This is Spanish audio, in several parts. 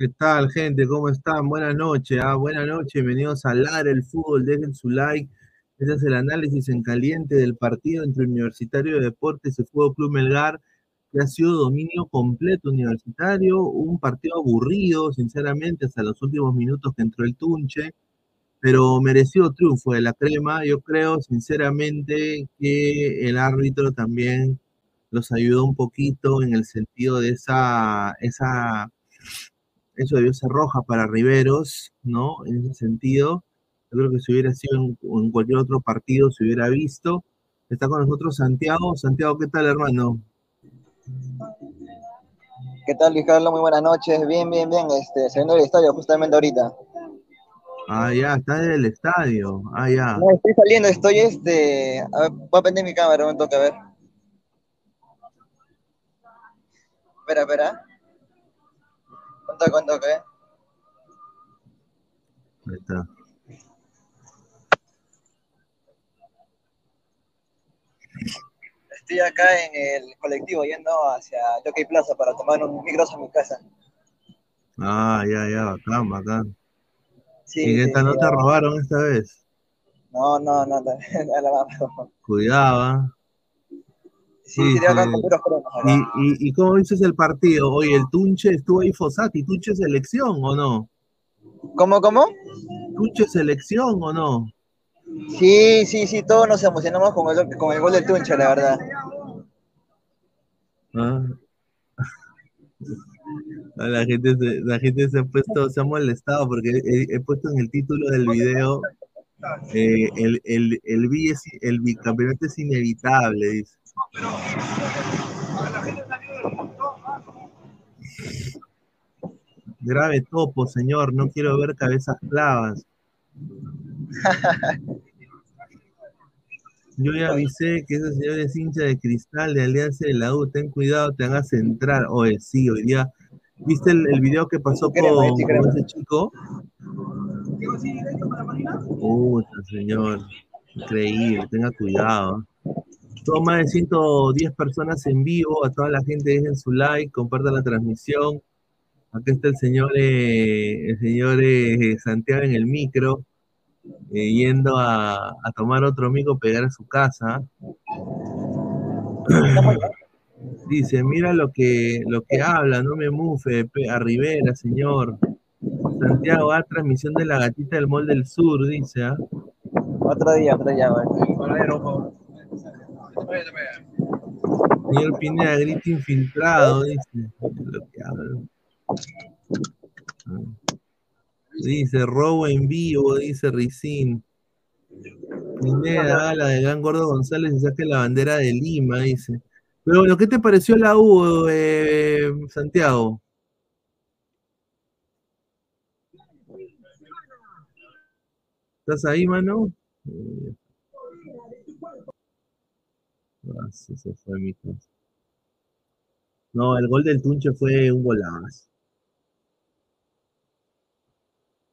¿Qué tal, gente? ¿Cómo están? Buenas noches, ah, buenas noches, bienvenidos a LAR el Fútbol, dejen su like. Este es el análisis en caliente del partido entre Universitario de Deportes y Fútbol Club Melgar, que ha sido dominio completo universitario, un partido aburrido, sinceramente, hasta los últimos minutos que entró el Tunche, pero mereció triunfo de la crema. Yo creo, sinceramente, que el árbitro también los ayudó un poquito en el sentido de esa, esa, eso debió ser roja para Riveros, ¿no? En ese sentido, yo creo que si hubiera sido en, cualquier otro partido, se hubiera visto. Está con nosotros Santiago. Santiago, ¿qué tal, hermano? ¿Qué tal, Luis Carlos? Muy buenas noches. Bien, bien, bien. Este, saliendo del estadio justamente ahorita. Ah, ya, está en el estadio. Ah, ya. No, estoy saliendo, estoy este. A ver, voy a prender mi cámara, un toque, a ver. Espera, espera. ¿Cuánto, cuánto, qué? Ahí está. Estoy acá en el colectivo yendo hacia Jockey Plaza para tomar un micros a mi casa. Ah, ya, ya, bacán, bacán. Sí, ¿Y esta no te robaron esta vez? No, no, no, no, no Cuidado, ¿ah? Sí, sí, acá con puros ¿Y, y, ¿Y cómo dices el partido? Oye, el Tunche estuvo ahí Fosati, ¿Tunche selección o no? ¿Cómo, cómo? ¿Tunche selección o no? Sí, sí, sí, todos nos emocionamos con el, con el gol del Tunche, la verdad. Ah. La gente, se, la gente se ha puesto, se ha molestado porque he, puesto en el título del video eh, el, el, el, el bicampeonato es inevitable, dice. Grave topo, señor, no quiero ver cabezas clavas. Yo ya avisé que ese señor es hincha de cristal de Alianza de la U. Ten cuidado, te hagas entrar. Oye, sí, hoy día. ¿Viste el, el video que pasó con, ese chico? Uy, señor. Increíble, tenga cuidado. Todo más de 110 personas en vivo. A toda la gente dejen su like, compartan la transmisión. Aquí está el señor, eh, el señor eh, Santiago en el micro. Eh, yendo a, tomar otro amigo, pegar a su casa. Dice, mira lo que, lo que habla, no me mufe, a Rivera, señor. Santiago, a transmisión de la gatita del Mall del Sur, dice. ¿ah? Otro día, otro día, Señor Pineda, grito infiltrado, dice. Lo que habla. Ah. Dice, robo en vivo, dice Ricín. Primera la de Gran Gordo González y saque la bandera de Lima, dice. Pero bueno, ¿qué te pareció la U, eh, Santiago? ¿Estás ahí, mano? No, el gol del Tunche fue un golazo.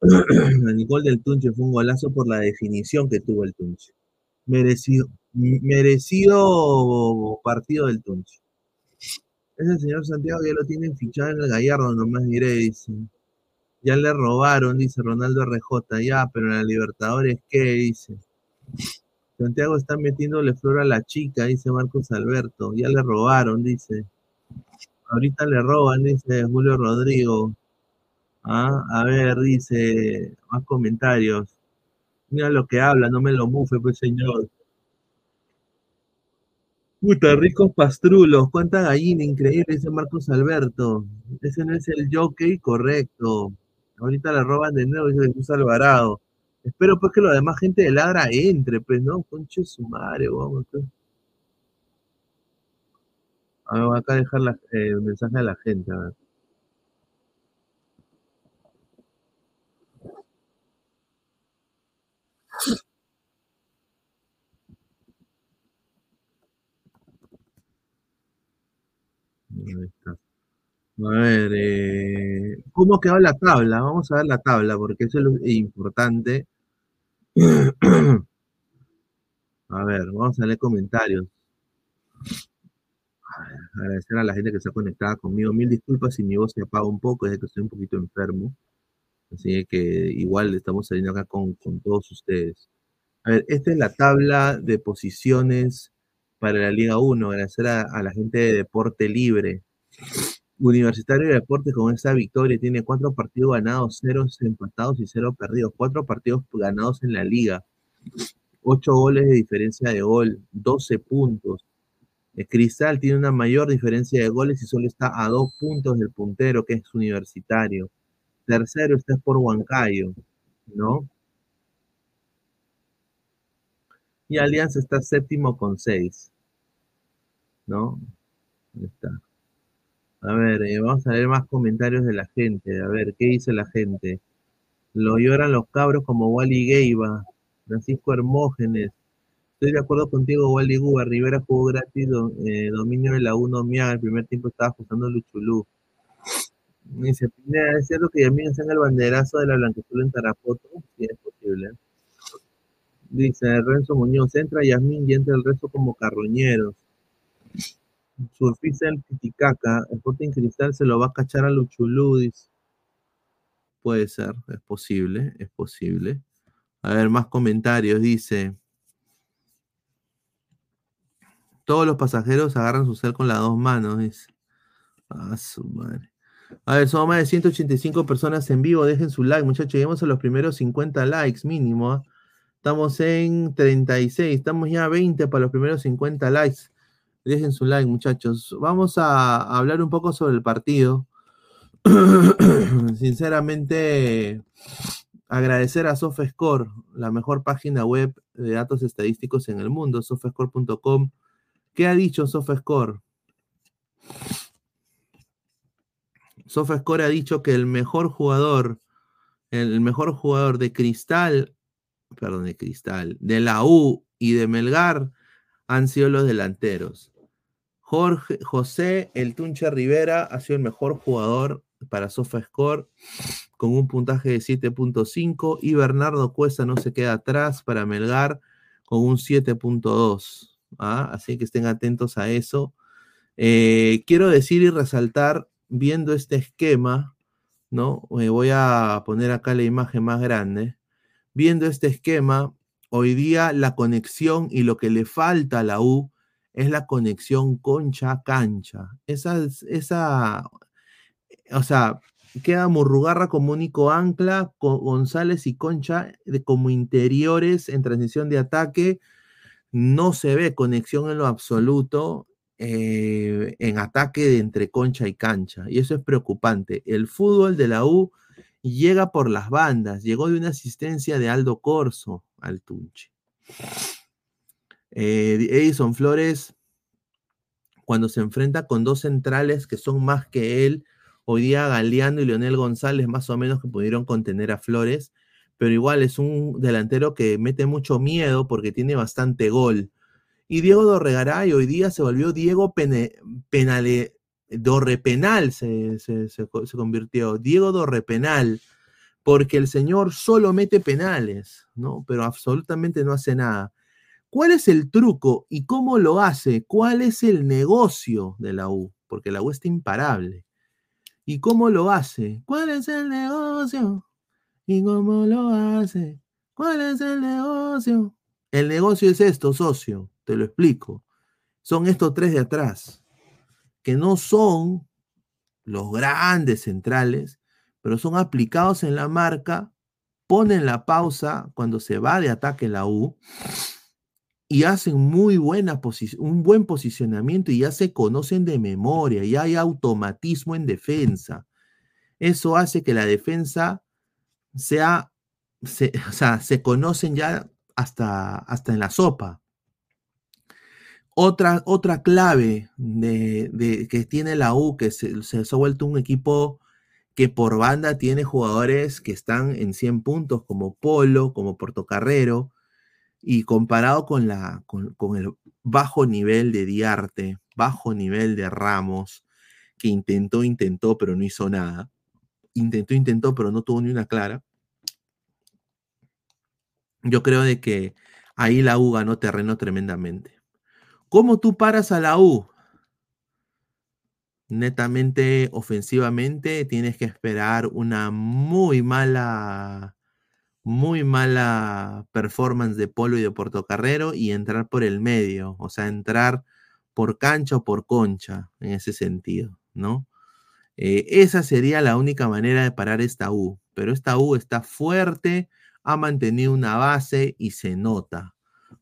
el gol del Tunche fue un golazo por la definición que tuvo el Tunche. Merecido, merecido partido del Tunche. Ese señor Santiago ya lo tienen fichado en el Gallardo, nomás diré, dice. Ya le robaron, dice Ronaldo RJ, ya, pero en la Libertadores, ¿qué? Dice. Santiago está metiéndole flor a la chica, dice Marcos Alberto. Ya le robaron, dice. Ahorita le roban, dice Julio Rodrigo. Ah, a ver, dice, más comentarios. Mira lo que habla, no me lo mufe, pues señor. Puta, ricos pastrulos, cuánta gallina, increíble, dice Marcos Alberto. Ese no es el jockey correcto. Ahorita la roban de nuevo, dice Jesús Alvarado. Espero pues que la demás gente de ladra entre, pues, ¿no? Conche su madre, vamos. Pues. A ver, acá dejar la, eh, el mensaje a la gente, a ver. A ver, eh, ¿cómo quedó la tabla? Vamos a ver la tabla, porque eso es lo importante. A ver, vamos a leer comentarios. agradecer a la gente que está conectada conmigo. Mil disculpas si mi voz se apaga un poco, es que estoy un poquito enfermo. Así que igual estamos saliendo acá con, todos ustedes. A ver, esta es la tabla de posiciones para la Liga 1. Agradecer a, la gente de Deporte Libre. Universitario de Deportes con esta victoria tiene cuatro partidos ganados, cero empatados y cero perdidos. Cuatro partidos ganados en la liga. Ocho goles de diferencia de gol, 12 puntos. El Cristal tiene una mayor diferencia de goles y solo está a dos puntos del puntero, que es Universitario. Tercero está por Huancayo, ¿no? Y Alianza está séptimo con seis, ¿no? Ahí está. A ver, eh, vamos a ver más comentarios de la gente. A ver, ¿qué dice la gente? Lo lloran los cabros como Wally Geiba, Francisco Hermógenes. Estoy de acuerdo contigo, Wally Guba. Rivera jugó gratis, eh, dominio de la 1 Mia. El primer tiempo estaba ajustando Luchulú. Dice, ¿es cierto que Yamín está en el banderazo de la Blanquezula en Tarapoto? Sí, es posible. Dice Renzo Muñoz, entra Yasmín y entra el resto como carroñeros. Surfista el Titicaca, en Cristal se lo va a cachar a Luchuludis. Puede ser, es posible, es posible. A ver, más comentarios. Dice: Todos los pasajeros agarran su cel con las dos manos. Dice. Ah, su madre. A ver, somos más de 185 personas en vivo. Dejen su like, muchachos. Lleguemos a los primeros 50 likes mínimo. ¿ah? Estamos en 36. Estamos ya a 20 para los primeros 50 likes. Dejen su like, muchachos. Vamos a hablar un poco sobre el partido. Sinceramente, agradecer a SofaScore, la mejor página web de datos estadísticos en el mundo, sofascore.com. ¿Qué ha dicho SofaScore? SofaScore ha dicho que el mejor jugador, el mejor jugador de Cristal, perdón, de Cristal, de la U y de Melgar han sido los delanteros. Jorge, José El Tunche Rivera ha sido el mejor jugador para SofaScore con un puntaje de 7.5 y Bernardo Cuesta no se queda atrás para Melgar con un 7.2. ¿ah? Así que estén atentos a eso. Eh, quiero decir y resaltar, viendo este esquema, ¿no? Me voy a poner acá la imagen más grande. Viendo este esquema, hoy día la conexión y lo que le falta a la U es la conexión concha-cancha. Esa, esa, o sea, queda Murrugarra como único ancla, con González y Concha como interiores en transición de ataque. No se ve conexión en lo absoluto eh, en ataque de entre concha y cancha. Y eso es preocupante. El fútbol de la U llega por las bandas. Llegó de una asistencia de Aldo Corso al Tunche. Eh, Edison Flores, cuando se enfrenta con dos centrales que son más que él, hoy día Galeano y Leonel González más o menos que pudieron contener a Flores, pero igual es un delantero que mete mucho miedo porque tiene bastante gol. Y Diego Dorregaray hoy día se volvió Diego Penale, Dorrepenal se convirtió, Diego Dorrepenal, porque el señor solo mete penales, ¿no? Pero absolutamente no hace nada. ¿Cuál es el truco y cómo lo hace? ¿Cuál es el negocio de la U? Porque la U está imparable. ¿Y cómo lo hace? ¿Cuál es el negocio? ¿Y cómo lo hace? ¿Cuál es el negocio? El negocio es esto, socio, te lo explico. Son estos tres de atrás, que no son los grandes centrales, pero son aplicados en la marca, ponen la pausa cuando se va de ataque la U y hacen muy buena un buen posicionamiento y ya se conocen de memoria, ya hay automatismo en defensa. Eso hace que la defensa sea, se, o sea, se conocen ya hasta, hasta en la sopa. Otra, otra clave de, que tiene la U, que se, se ha vuelto un equipo que por banda tiene jugadores que están en 100 puntos, como Polo, como Portocarrero, y comparado con, la, con, el bajo nivel de Diarte, bajo nivel de Ramos, que intentó, intentó, pero no hizo nada. Intentó, intentó, pero no tuvo ni una clara. Yo creo de que ahí la U ganó terreno tremendamente. ¿Cómo tú paras a la U? Netamente ofensivamente, tienes que esperar una muy mala, muy mala performance de Polo y de Portocarrero y entrar por el medio, o sea, entrar por cancha o por concha, en ese sentido, ¿no? Eh, esa sería la única manera de parar esta U, pero esta U está fuerte, ha mantenido una base y se nota.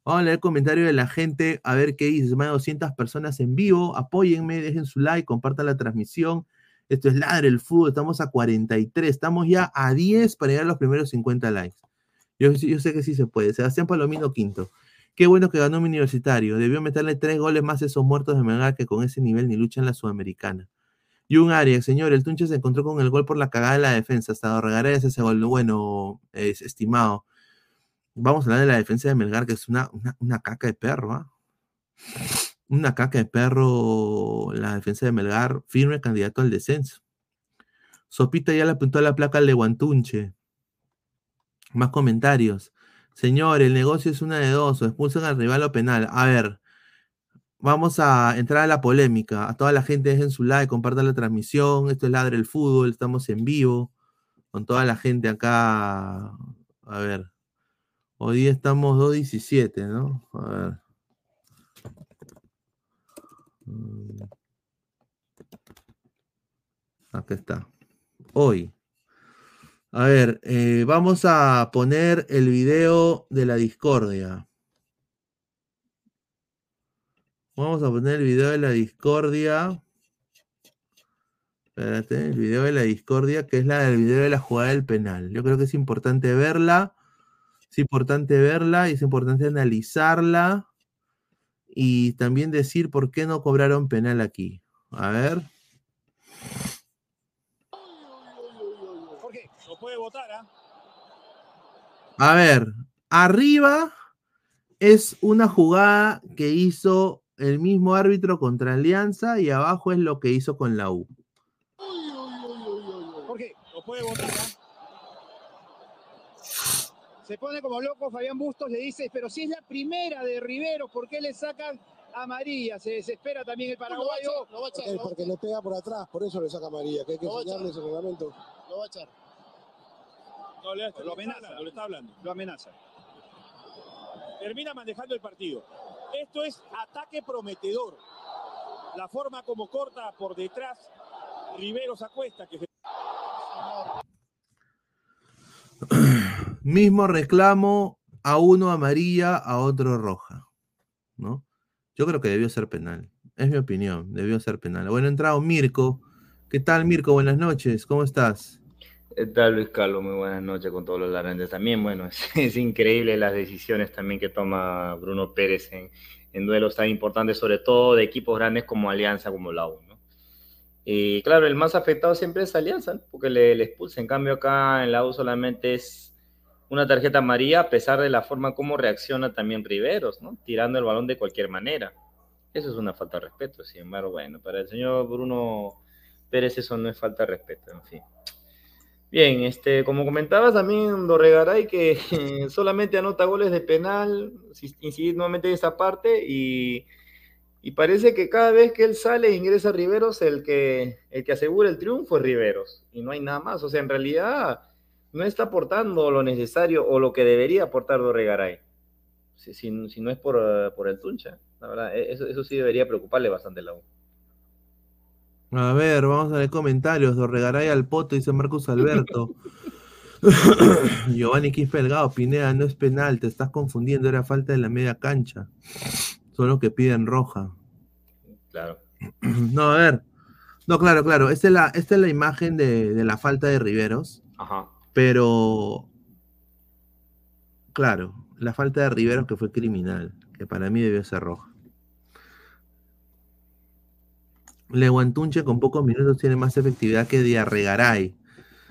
Vamos a leer el comentario de la gente, a ver qué dice. Más de 200 personas en vivo. Apóyenme, dejen su like, compartan la transmisión. Esto es Ladre el Fútbol. Estamos a 43. Estamos ya a 10 para llegar a los primeros 50 likes. Yo, sé que sí se puede. Sebastián Palomino, quinto. Qué bueno que ganó un universitario. Debió meterle tres goles más a esos muertos de Melgar que con ese nivel ni lucha en la Sudamericana. Y un área, señor, el Tunche se encontró con el gol por la cagada de la defensa. Hasta Regarés ese gol. Bueno, es estimado. Vamos a hablar de la defensa de Melgar, que es una, una, caca de perro, ¿ah? Una caca de perro, la defensa de Melgar, firme candidato al descenso. Sopita ya le apuntó a la placa al de Guantunche. Más comentarios. Señor, el negocio es una de dos, o expulsan al rival o penal. A ver, vamos a entrar a la polémica. A toda la gente dejen su like, compartan la transmisión. Esto es Ladre el Fútbol, estamos en vivo con toda la gente acá. A ver. Hoy estamos 2.17, ¿no? A ver. Mm. Acá está. Hoy. A ver, eh, vamos a poner el video de la discordia. Vamos a poner el video de la discordia. Espérate, el video de la discordia, que es la del video de la jugada del penal. Yo creo que es importante verla es importante verla y es importante analizarla y también decir por qué no cobraron penal aquí. A ver. puede votar, ¿ah? A ver, arriba es una jugada que hizo el mismo árbitro contra Alianza y abajo es lo que hizo con la U. ¿Por qué? Lo puede votar, ¿ah? Se pone como loco Fabián Bustos, le dice, pero si es la primera de Rivero, ¿por qué le sacan a María? Se desespera también el paraguayo. Lo va a echar, porque, le pega por atrás, por eso le saca a María, que hay que enseñarle ese reglamento. Lo va a echar. No, le lo amenaza, lo está hablando. Lo amenaza. Termina manejando el partido. Esto es ataque prometedor. La forma como corta por detrás, Rivero se acuesta, que Mismo reclamo, a uno amarilla, a otro roja, ¿no? Yo creo que debió ser penal. Es mi opinión, debió ser penal. Bueno, entrado Mirko. ¿Qué tal, Mirko? Buenas noches, ¿cómo estás? ¿Qué tal, Luis Carlos? Muy buenas noches con todos los larandes. También, bueno, es, increíble las decisiones también que toma Bruno Pérez en, duelos tan importantes, sobre todo de equipos grandes como Alianza, como la U, ¿no? Y claro, el más afectado siempre es Alianza, porque le, le expulsa. En cambio, acá en la U solamente es una tarjeta amarilla a pesar de la forma como reacciona también Riveros, ¿no? Tirando el balón de cualquier manera. Eso es una falta de respeto, sin embargo, bueno, para el señor Bruno Pérez eso no es falta de respeto, en fin. Bien, este, como comentabas también Dorregaray que solamente anota goles de penal, incidir nuevamente en esa parte y, y, parece que cada vez que él sale e ingresa a Riveros, el que, el que asegura el triunfo es Riveros y no hay nada más. O sea, en realidad no está aportando lo necesario o lo que debería aportar Dorregaray. Si, si, no es por, eh, por, el Tuncha, la verdad, e, eso, eso sí debería preocuparle bastante la U. A ver, vamos a ver comentarios. Dorregaray al poto, dice Marcos Alberto. Giovanni Quispe Pineda, no es penal, te estás confundiendo, era falta de la media cancha. Son que piden roja. Claro. No, a ver. No, claro, claro. Esta es la, esta es la imagen de, de la falta de Riveros. Ajá. Pero, claro, la falta de Riveros que fue criminal, que para mí debió ser roja. Leguantunche con pocos minutos tiene más efectividad que Diarregaray.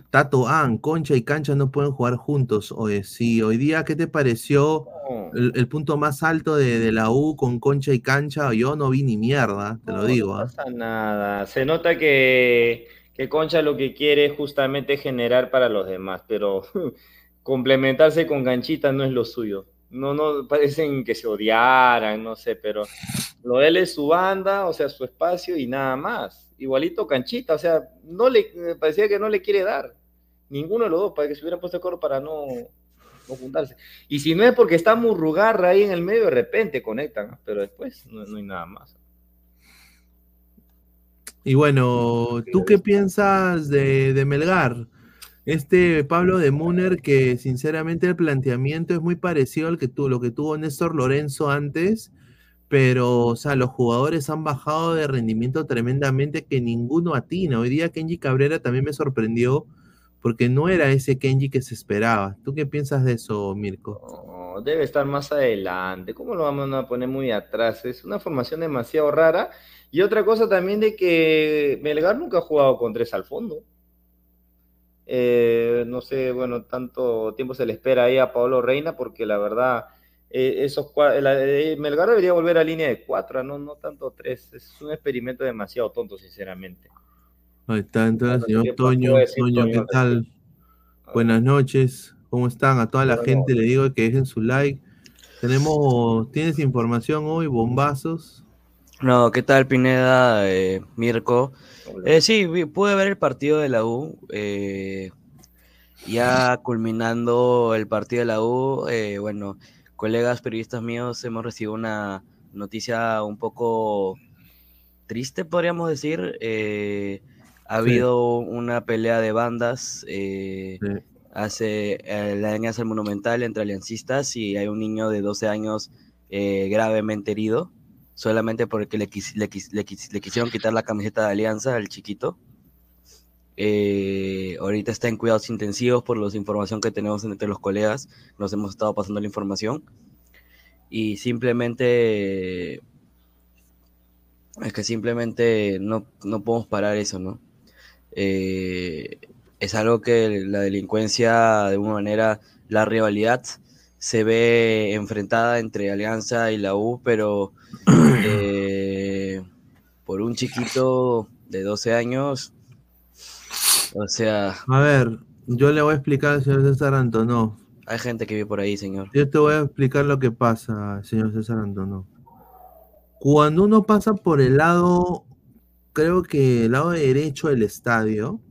Tato An, Concha y Cancha no pueden jugar juntos. Oye, sí, hoy día, ¿qué te pareció el, punto más alto de, la U con Concha y Cancha? Yo no vi ni mierda, te lo digo. No ¿ah? pasa nada. Se nota que que Concha lo que quiere es justamente generar para los demás, pero complementarse con Ganchita no es lo suyo. No, no, parecen que se odiaran, no sé, pero lo de él es su banda, o sea, su espacio y nada más. igualito Canchita, o sea, no le parecía que no le quiere dar. Ninguno de los dos, para que se hubieran puesto de acuerdo para no, no juntarse. Y si no es porque está Murrugarra ahí en el medio, de repente conectan, pero después no, no hay nada más. Y bueno, ¿tú qué piensas de, de Melgar? Este Pablo de Muner, que sinceramente el planteamiento es muy parecido al que tuvo, lo que tuvo Néstor Lorenzo antes, pero, o sea, los jugadores han bajado de rendimiento tremendamente que ninguno atina. Hoy día Kenji Cabrera también me sorprendió porque no era ese Kenji que se esperaba. ¿Tú qué piensas de eso, Mirko? No, debe estar más adelante. ¿Cómo lo vamos a poner muy atrás? Es una formación demasiado rara. Y otra cosa también de que Melgar nunca ha jugado con tres al fondo. Eh, no sé, bueno, tanto tiempo se le espera ahí a Pablo Reina porque la verdad, eh, esos eh, Melgar debería volver a línea de cuatro, no, no tanto tres. Es un experimento demasiado tonto, sinceramente. Ahí está, entonces, señor Toño. Toño, ¿qué tal? Buenas noches, ¿cómo están? A toda la gente le digo que dejen su like. Tenemos, ¿tienes información hoy? Bombazos. No, ¿qué tal Pineda, eh, Mirko? Eh, sí, pude ver el partido de la U. Eh, ya culminando el partido de la U, eh, bueno, colegas periodistas míos hemos recibido una noticia un poco triste, podríamos decir. Eh, ha habido una pelea de bandas eh, hace la alianza monumental entre aliancistas y hay un niño de 12 años eh, gravemente herido solamente porque le, le, le, quisieron quitar la camiseta de alianza al chiquito. Eh, ahorita está en cuidados intensivos por la información que tenemos entre los colegas. Nos hemos estado pasando la información. Y simplemente es que simplemente no, no podemos parar eso, ¿no? Eh, es algo que la delincuencia, de alguna manera, la rivalidad se ve enfrentada entre Alianza y la U, pero eh, por un chiquito de 12 años, o sea... A ver, yo le voy a explicar al señor César Antonov. Hay gente que vive por ahí, señor. Yo te voy a explicar lo que pasa, señor César Antonov. Cuando uno pasa por el lado creo que el lado derecho del estadio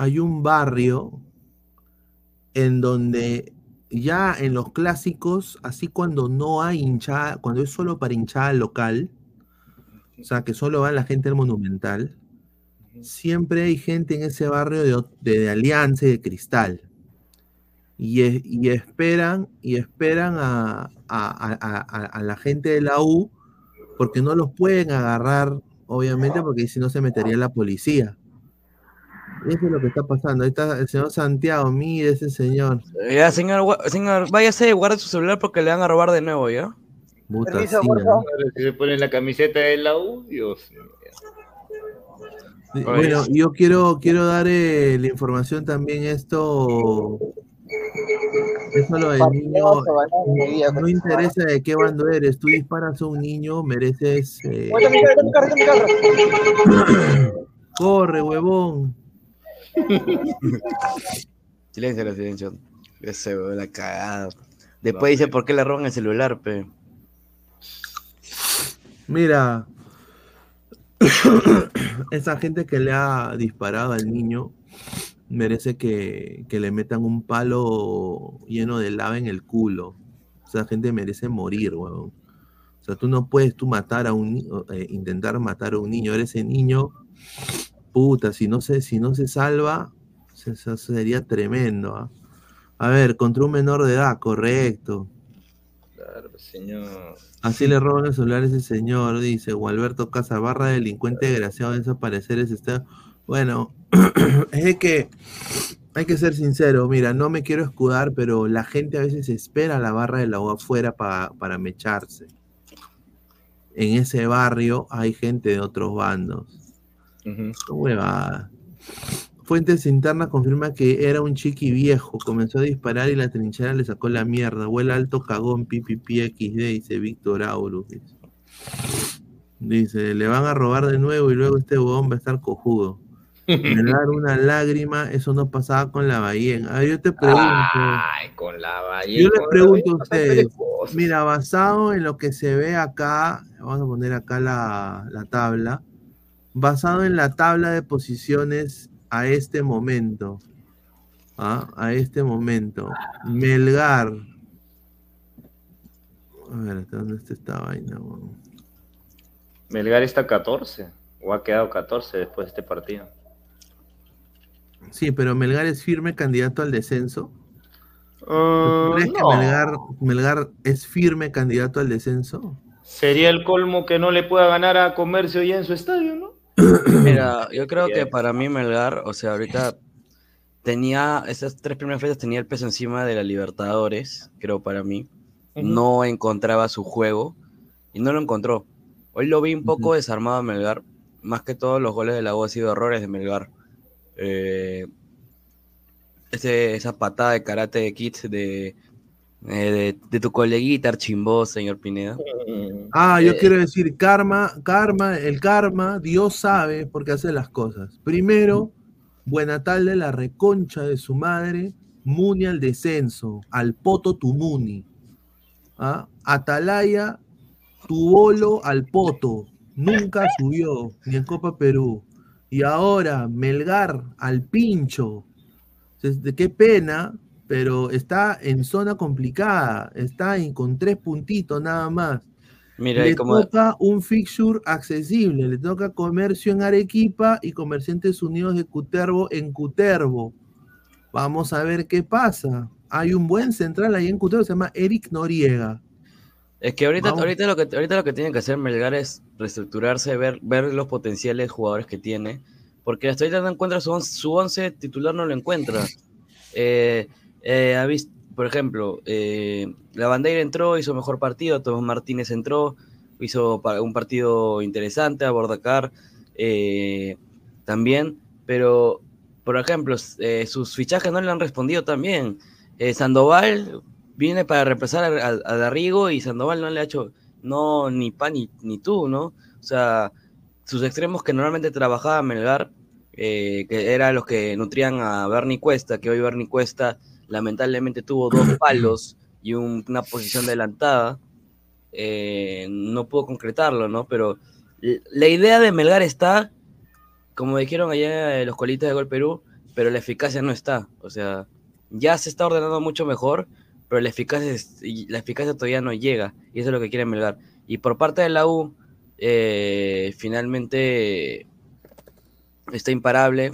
hay un barrio en donde ya en los clásicos, así cuando no hay hinchada, cuando es solo para hinchada local, o sea, que solo va la gente del Monumental, siempre hay gente en ese barrio de, de, Alianza y de Cristal. Y, esperan, y esperan a, a, la gente de la U porque no los pueden agarrar obviamente, porque si no se metería la policía. Eso es lo que está pasando. Ahí está el señor Santiago, mire ese señor. Ya, señor, señor, váyase, guarde su celular porque le van a robar de nuevo, ¿ya? Puta, Permiso, sí, ¿no? Si se pone la camiseta de la U, Dios. Bueno, yo quiero, quiero dar eh, la información también esto eso lo del niño no interesa de qué bando eres, tú disparas a un niño, mereces. Eh... Corre, huevón. Silencio, silencio. Ese la cagada. Después dice por qué le roban el celular, pe. Mira, esa gente que le ha disparado al niño merece que, que, le metan un palo lleno de lava en el culo. O sea, gente merece morir, weón. O sea, tú no puedes tú matar a un eh, intentar matar a un niño. Eres ese niño, puta, si no se, si no se salva, eso sería tremendo. ¿ah? A ver, contra un menor de edad, correcto. Claro, señor. Así le roban el celular a ese señor, dice Gualberto Casabarra, delincuente desgraciado de desaparecer ese estado. Bueno, es que hay que ser sincero, mira, no me quiero escudar, pero la gente a veces espera la barra del agua afuera para mecharse. En ese barrio hay gente de otros bandos. Fuentes internas confirman que era un chiqui viejo, comenzó a disparar y la trinchera le sacó la mierda. Vuela alto cagón, pipipi XD, dice Víctor Aurus. Dice. dice, le van a robar de nuevo y luego este huevón va a estar cojudo dar una lágrima, eso no pasaba con la Bahía. A ver, yo te pregunto. Ay, con la Bahía. Yo les pregunto a ustedes, mira, basado en lo que se ve acá, vamos a poner acá la, la tabla, basado en la tabla de posiciones a este momento. ¿ah? A este momento. Melgar. A ver, ¿hasta dónde está esta vaina? Melgar está 14, o ha quedado 14 después de este partido. Sí, pero Melgar es firme candidato al descenso. Ah, ¿Crees que. Melgar, Melgar es firme candidato al descenso? Sería el colmo que no le pueda ganar a Comercio ya en su estadio, ¿no? Mira, yo creo que para mí Melgar, o sea, ahorita tenía, esas tres primeras fechas tenía el peso encima de la Libertadores, creo para mí. No encontraba su juego y no lo encontró. Hoy lo vi un poco desarmado a Melgar. Más que todos los goles de la U han sido errores de Melgar. Eh, ese- esa patada de karate de Kids de, eh, de, de tu coleguita Archimbó, señor Pineda. Ah, yo Eh, quiero decir, karma, karma, el karma, Dios sabe por qué hace las cosas. Primero, buena tarde, la reconcha de su madre, Muni al descenso, al poto tu Muni. ¿Ah? Atalaya, tu bolo al poto, nunca subió, ni en Copa Perú. Y ahora, Melgar al pincho. Entonces, de qué pena, pero está en zona complicada, está en- con tres puntitos nada más. Mira, le como, toca un fixture accesible, le toca comercio en Arequipa y Comerciantes Unidos de Cutervo en Cutervo. Vamos a ver qué pasa. Hay un buen central ahí en Cutervo, se llama Eric Noriega. Es que ahorita, Vamos. ahorita, lo que ahorita lo que tiene que hacer Melgar es reestructurarse, ver, ver los potenciales jugadores que tiene, porque hasta ahorita no encuentra su, su once titular, no lo encuentra. Eh, eh, por ejemplo, eh, la bandera entró, hizo mejor partido, Tomás Martínez entró, hizo un partido interesante, a Bordacar eh, también, pero, por ejemplo, eh, sus fichajes no le han respondido también. Eh, Sandoval viene para reemplazar a, a- Darrigo y Sandoval no le ha hecho no ni pan ni, ni tú, ¿no? O sea, sus extremos que normalmente trabajaba Melgar, que eran los que nutrían a Bernie Cuesta, que hoy Bernie Cuesta lamentablemente tuvo dos palos y un- una posición adelantada, eh, no pudo concretarlo, ¿no? Pero la idea de Melgar está, como dijeron allá eh, los colitas de Gol Perú, pero la eficacia no está. O sea, ya se está ordenando mucho mejor, pero la eficacia, la eficacia todavía no llega, y eso es lo que quiere Melgar. Y por parte de la U, eh, finalmente está imparable,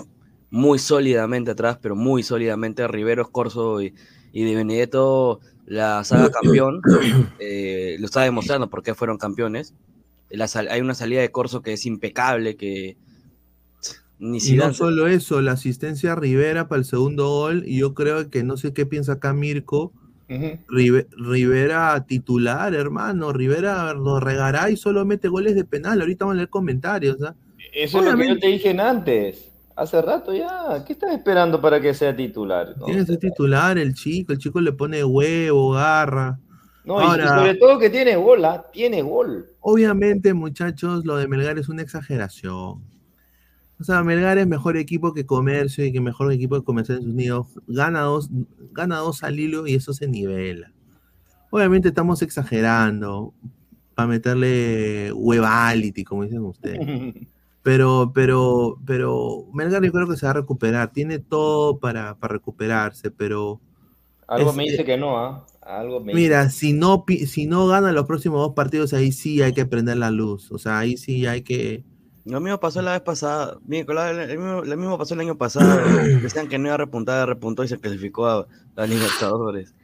muy sólidamente atrás, pero muy sólidamente. Riveros, Corso y, y Di Benedetto, la saga campeón, eh, lo está demostrando porque fueron campeones. La sal- hay una salida de Corso que es impecable, que ni Y Zidane no solo eso, la asistencia a Rivera para el segundo gol, y yo creo que no sé qué piensa acá Mirko, Rive- Rivera titular, hermano, Rivera lo regará y solo mete goles de penal, ahorita vamos a leer comentarios, ¿ah? Eso es lo que yo te dije antes. Hace rato ya. ¿Qué estás esperando para que sea titular? No, Tiene que ser titular el chico, el chico le pone huevo, garra. No, y- sobre todo que tiene gol. Tiene gol. Obviamente, muchachos, lo de Melgar es una exageración. O sea, Melgar es mejor equipo que Comercio y que mejor equipo que Comerciantes Unidos. Gana dos, gana dos al hilo y eso se nivela. Obviamente estamos exagerando para meterle huevality, como dicen ustedes. Pero, pero, pero Melgar yo creo que se va a recuperar. Tiene todo para, para recuperarse, pero Algo Es- me dice que no, ¿ah? Algo me Mira, si no, si no gana los próximos dos partidos, ahí sí hay que prender la luz. O sea, ahí sí hay que. Lo mismo pasó la vez pasada, lo, lo mismo, lo mismo pasó el año pasado. Decían que no iba a repuntar, repuntó y se clasificó a, a Libertadores.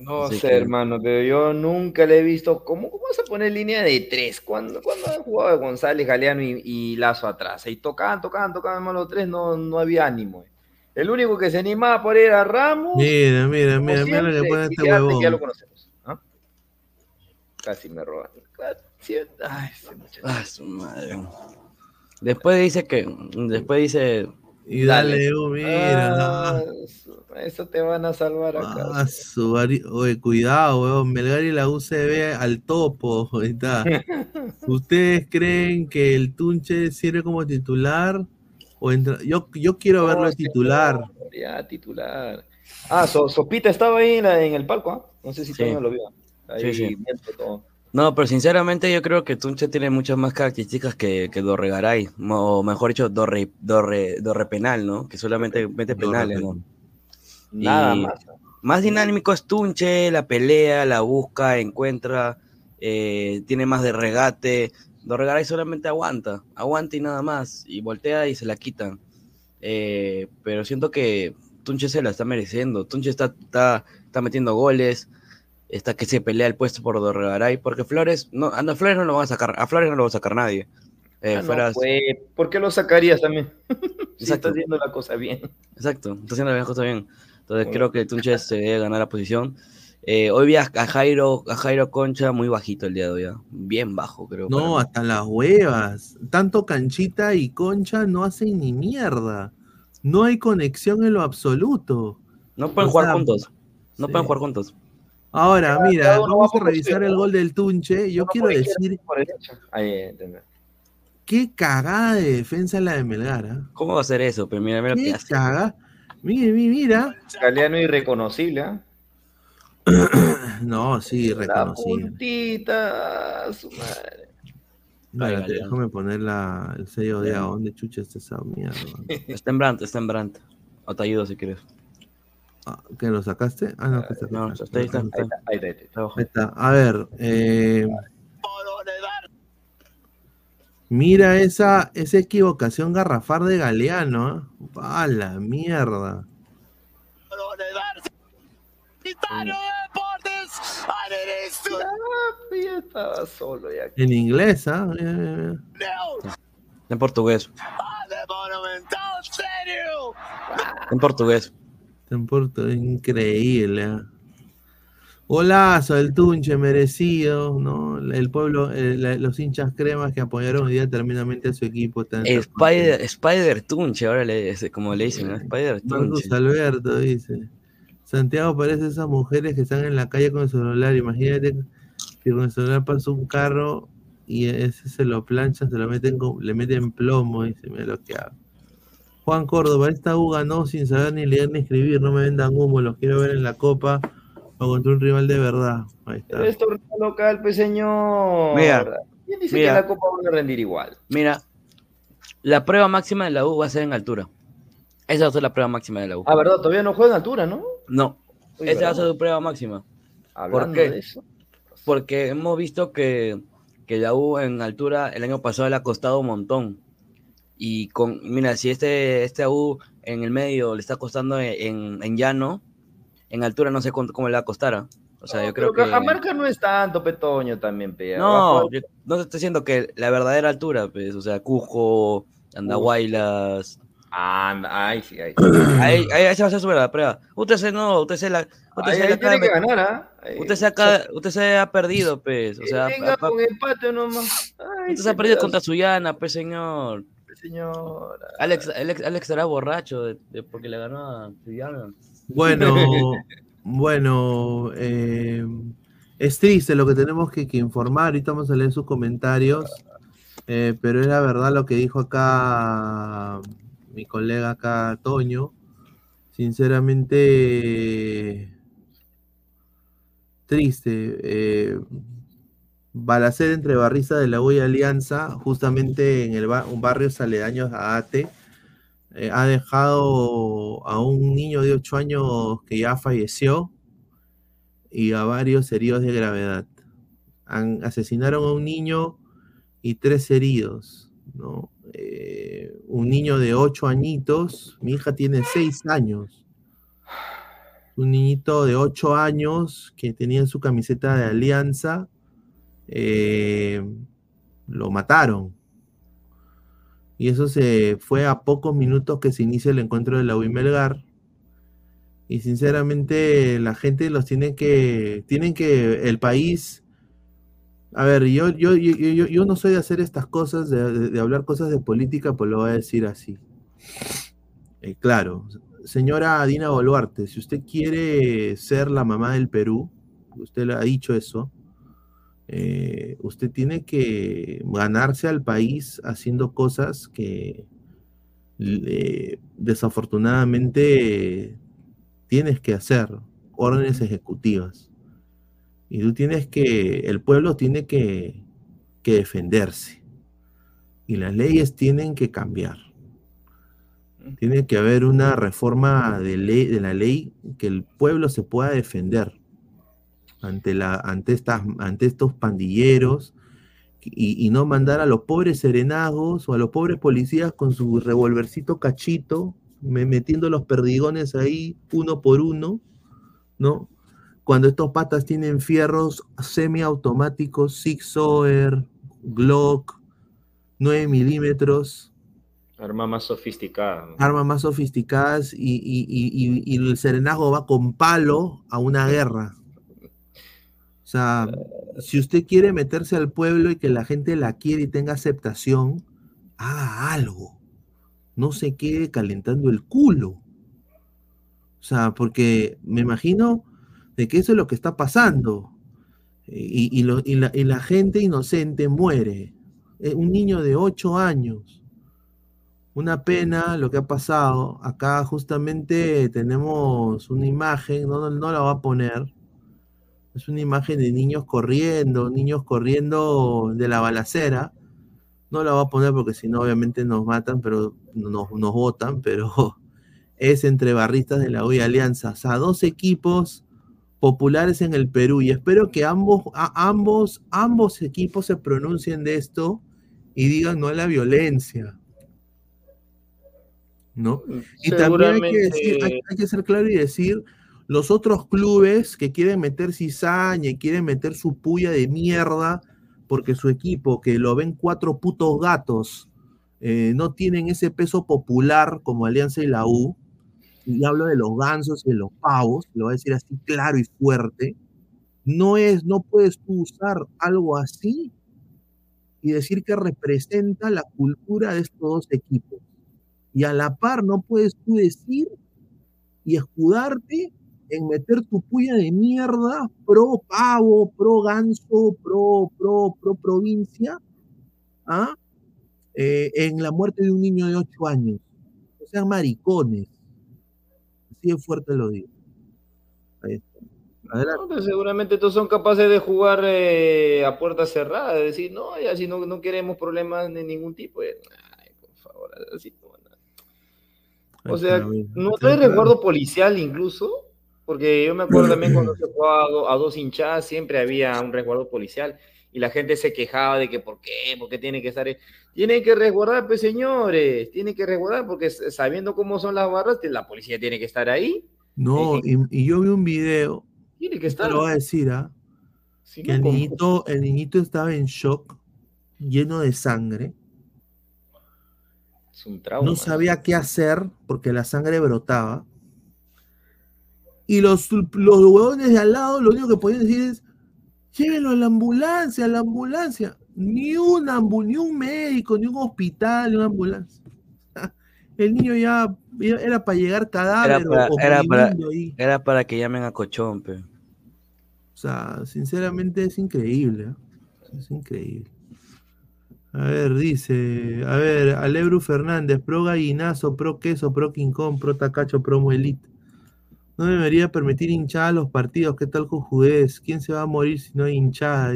No Así sé, que- hermano, pero yo nunca le he visto. ¿Cómo, cómo vas a poner línea de tres? Cuando, cuando jugado González, Galeano y, y Lazo atrás. Y tocaban, tocaban, tocaban, hermano, los tres, no, no había ánimo. El único que se animaba por era Ramos. Mira, mira, mira, mira lo que pone este ya lo huevón. conocemos. ¿ah? Casi me roban. Sí, Ay, ese muchacho. Ah, su madre. Después dice que, después dice, Y dale, Dale. oh, mira. Ah, eso te van a salvar acá. Ah, su Oye, cuidado, weón. Melgar y la UCB al topo. Ahí está. ¿Ustedes creen que el Tunche sirve como titular? O entra... yo, yo quiero verlo No, titular. señor, Ya, titular. Ah, So- Sopita estaba ahí en, la- en el palco, ¿ah? No sé si Sí. todavía lo vio. Ahí Sí, sí. viendo todo. No, pero sinceramente yo creo que Tunche tiene muchas más características que, que Dorregaray, o mejor dicho, Dorre, Dorre, Dorre Penal, ¿no? Que solamente mete penales, ¿no? Nada Y- más. Más dinámico es Tunche, la pelea, la busca, encuentra, eh, tiene más de regate. Dorregaray solamente aguanta, aguanta y nada más, y voltea y se la quitan. Eh, pero siento que Tunche se la está mereciendo. Tunche está, está, está metiendo goles, está que se pelea el puesto por Dorregaray, porque Flores, no, a no, Flores no lo van a sacar, a Flores no lo va a sacar nadie. Eh, Ah, no, pues, ¿Por qué lo sacarías también? si está haciendo la cosa bien. Exacto, está haciendo la cosa bien. Entonces creo que Tunche se debe ganar la posición. Eh, hoy vi a, Jairo, a Jairo Concha muy bajito el día de hoy, ¿ah? bien bajo, creo. No, hasta las huevas. Tanto canchita y concha no hacen ni mierda. No hay conexión en lo absoluto. no pueden o jugar sea, juntos. No sí. pueden jugar juntos. Ahora, mira, vamos va a revisar el gol del Tunche. Yo quiero decir. Ahí, qué cagada de defensa la de Melgar. ¿ah? ¿Cómo va a ser eso? Pero mira, mira lo que Qué hace. caga. Mira, mira. Galeano irreconocible, ¿ah? No, sí, La reconocido. puntita, su madre. Espérate, Galeano. déjame poner la, el sello de a dónde chucha está esa mierda. Está en Brandt, está en Brandt. O te ayudo si quieres. Ah, ¿Qué lo sacaste? Ah, no, que está No, ahí, está, está, está. A ver, eh, mira esa, esa equivocación garrafar de Galeano. ¿eh? ¡A la mierda! Ah, pues ya estaba solo ya. En inglés, ¿ah? En portugués. En portugués. En Porto, increíble. ¿ah? Golazo del Tunche, merecido, ¿no? El pueblo, eh, la- los hinchas cremas que apoyaron hoy día terminamente a su equipo. están- Spider, Spider Tunche, ahora le, como le dicen, ¿no? Spider Marcos Tunche. Alberto dice. Santiago parece esas mujeres que están en la calle con el celular. Imagínate que con el celular pasa un carro y ese se lo planchan, se lo meten con- le meten plomo y se me lo que hago. Juan Córdoba, esta U ganó sin saber ni leer ni escribir, no me vendan humo, los quiero ver en la copa o contra un rival de verdad. Ahí está. Pero es torneo local, pues señor. Mira, ¿Quién dice mira. que la copa va a rendir igual? Mira, la prueba máxima de la U va a ser en altura. Esa va a ser la prueba máxima de la U. Ah, verdad, todavía no juega en altura, ¿no? No, esa va a ser su prueba máxima. Hablando qué? de eso. Porque hemos visto que, que la U en altura el año pasado le ha costado un montón. Y con, mira, si este, este U en el medio le está costando en, en llano, en altura no sé cuánto, cómo le va a costar. ¿ah? O sea, No, yo creo que. Cajamarca no es tanto, Petoño también, pe. No, yo no te estoy diciendo que la verdadera altura, pues, o sea, Cujo, Andahuaylas. Anda, ay, sí, ay. Ahí, ahí esa va a ser su verdadera prueba. Usted se no, usted se la. Usted Ahí, se la tiene que ganar, ¿ah? Ahí. Usted se, acaba- usted se ha perdido, pues. O sea, venga pa- pa- con empate nomás. Ay, usted se ha perdido contra Suyana, pues, señor. Señora. Alex, Alex, Alex estará borracho de, de- porque le ganó a Suyana. Bueno, bueno, eh, es triste lo que tenemos que, que informar. Ahorita vamos a leer sus comentarios, eh, pero es la verdad lo que dijo acá mi colega acá, Toño. Sinceramente, triste. Eh, balacera entre Barriza de la U y Alianza, justamente en el un barrio aledaños a Ate eh, ha dejado a un niño de 8 años que ya falleció y a varios heridos de gravedad. Asesinaron a un niño y tres heridos, ¿no? Eh, un niño de 8 añitos, mi hija tiene 6 años. Un niñito de 8 años que tenía su camiseta de alianza, eh, lo mataron. Y eso se fue a pocos minutos que se inicia el encuentro de la U Melgar. Y sinceramente la gente los tiene que, tienen que, el país, a ver, yo, yo, yo, yo, no soy de hacer estas cosas, de hablar cosas de política, pues lo voy a decir así. Eh, claro, señora Dina Boluarte, si usted quiere ser la mamá del Perú, usted le ha dicho eso, eh, usted tiene que ganarse al país haciendo cosas que eh, desafortunadamente tienes que hacer, órdenes ejecutivas. Y tú tienes que, el pueblo tiene que, que defenderse. Y las leyes tienen que cambiar. Tiene que haber una reforma de, ley, de la ley que el pueblo se pueda defender ante, la, ante, estas, ante estos pandilleros y, no mandar a los pobres serenazgos o a los pobres policías con su revolvercito cachito, metiendo los perdigones ahí uno por uno, ¿no? Cuando estos patas tienen fierros semiautomáticos, Six Sauer, Glock, 9 milímetros. Arma más sofisticada. Armas más sofisticadas y, el serenazgo va con palo a una guerra. O sea, si usted quiere meterse al pueblo y que la gente la quiere y tenga aceptación, haga algo. No se quede calentando el culo. O sea, porque me imagino de que eso es lo que está pasando. Y, la, gente inocente muere. Eh, un niño de 8 años. Una pena lo que ha pasado. Acá justamente tenemos una imagen, no, no la voy a poner. Es una imagen de niños corriendo, niños corriendo de la balacera. No la voy a poner porque si no, obviamente nos matan, pero nos, nos votan, pero es entre barristas de la U Alianza. O sea, dos equipos populares en el Perú y espero que ambos, ambos, ambos equipos se pronuncien de esto y digan no a la violencia. ¿No? Y también hay que, decir, hay, que ser claro y decir, los otros clubes que quieren meter cizaña y quieren meter su puya de mierda porque su equipo, que lo ven cuatro putos gatos, eh, no tienen ese peso popular como Alianza y la U, y hablo de los gansos y de los pavos, lo voy a decir así claro y fuerte, no es, no puedes tú usar algo así y decir que representa la cultura de estos dos equipos. Y a la par no puedes tú decir y escudarte en meter tu puya de mierda pro pavo, pro ganso, pro, pro, pro provincia, ¿ah? Eh, en la muerte de un niño de 8 años. O sean maricones así fuerte lo digo. Pues seguramente todos son capaces de jugar eh, a puerta cerrada, de decir, no, ya si no, no queremos problemas de ningún tipo. Eh, ay, por favor, así O sea, ¿no trae resguardo policial incluso? Porque yo me acuerdo también cuando se jugaba a, dos hinchadas, siempre había un resguardo policial y la gente se quejaba de que por qué, por qué tiene que estar. Tiene que resguardar, pues señores, tiene que resguardar porque sabiendo cómo son las barras, la policía tiene que estar ahí. No, eh, y, yo vi un video. Tiene que estar. lo voy a decir, ¿ah? que el, niñito, el niñito estaba en shock, lleno de sangre. Es un trauma. No sabía qué hacer porque la sangre brotaba. Y los, los huevones de al lado lo único que podían decir es, llévenlo a la ambulancia, a la ambulancia. Ni, una, ni un médico, ni un hospital, ni una ambulancia. El niño ya, era para llegar cadáver era para, era, para, que llamen a Cochón, O sea, sinceramente es increíble. ¿eh? Es increíble. A ver, dice, a ver, Alebru Fernández, pro gallinazo, pro queso, pro Kong, pro tacacho, pro muelita. No debería permitir hinchada a los partidos. ¿Qué tal con Judez? ¿Quién se va a morir si no hay hinchada?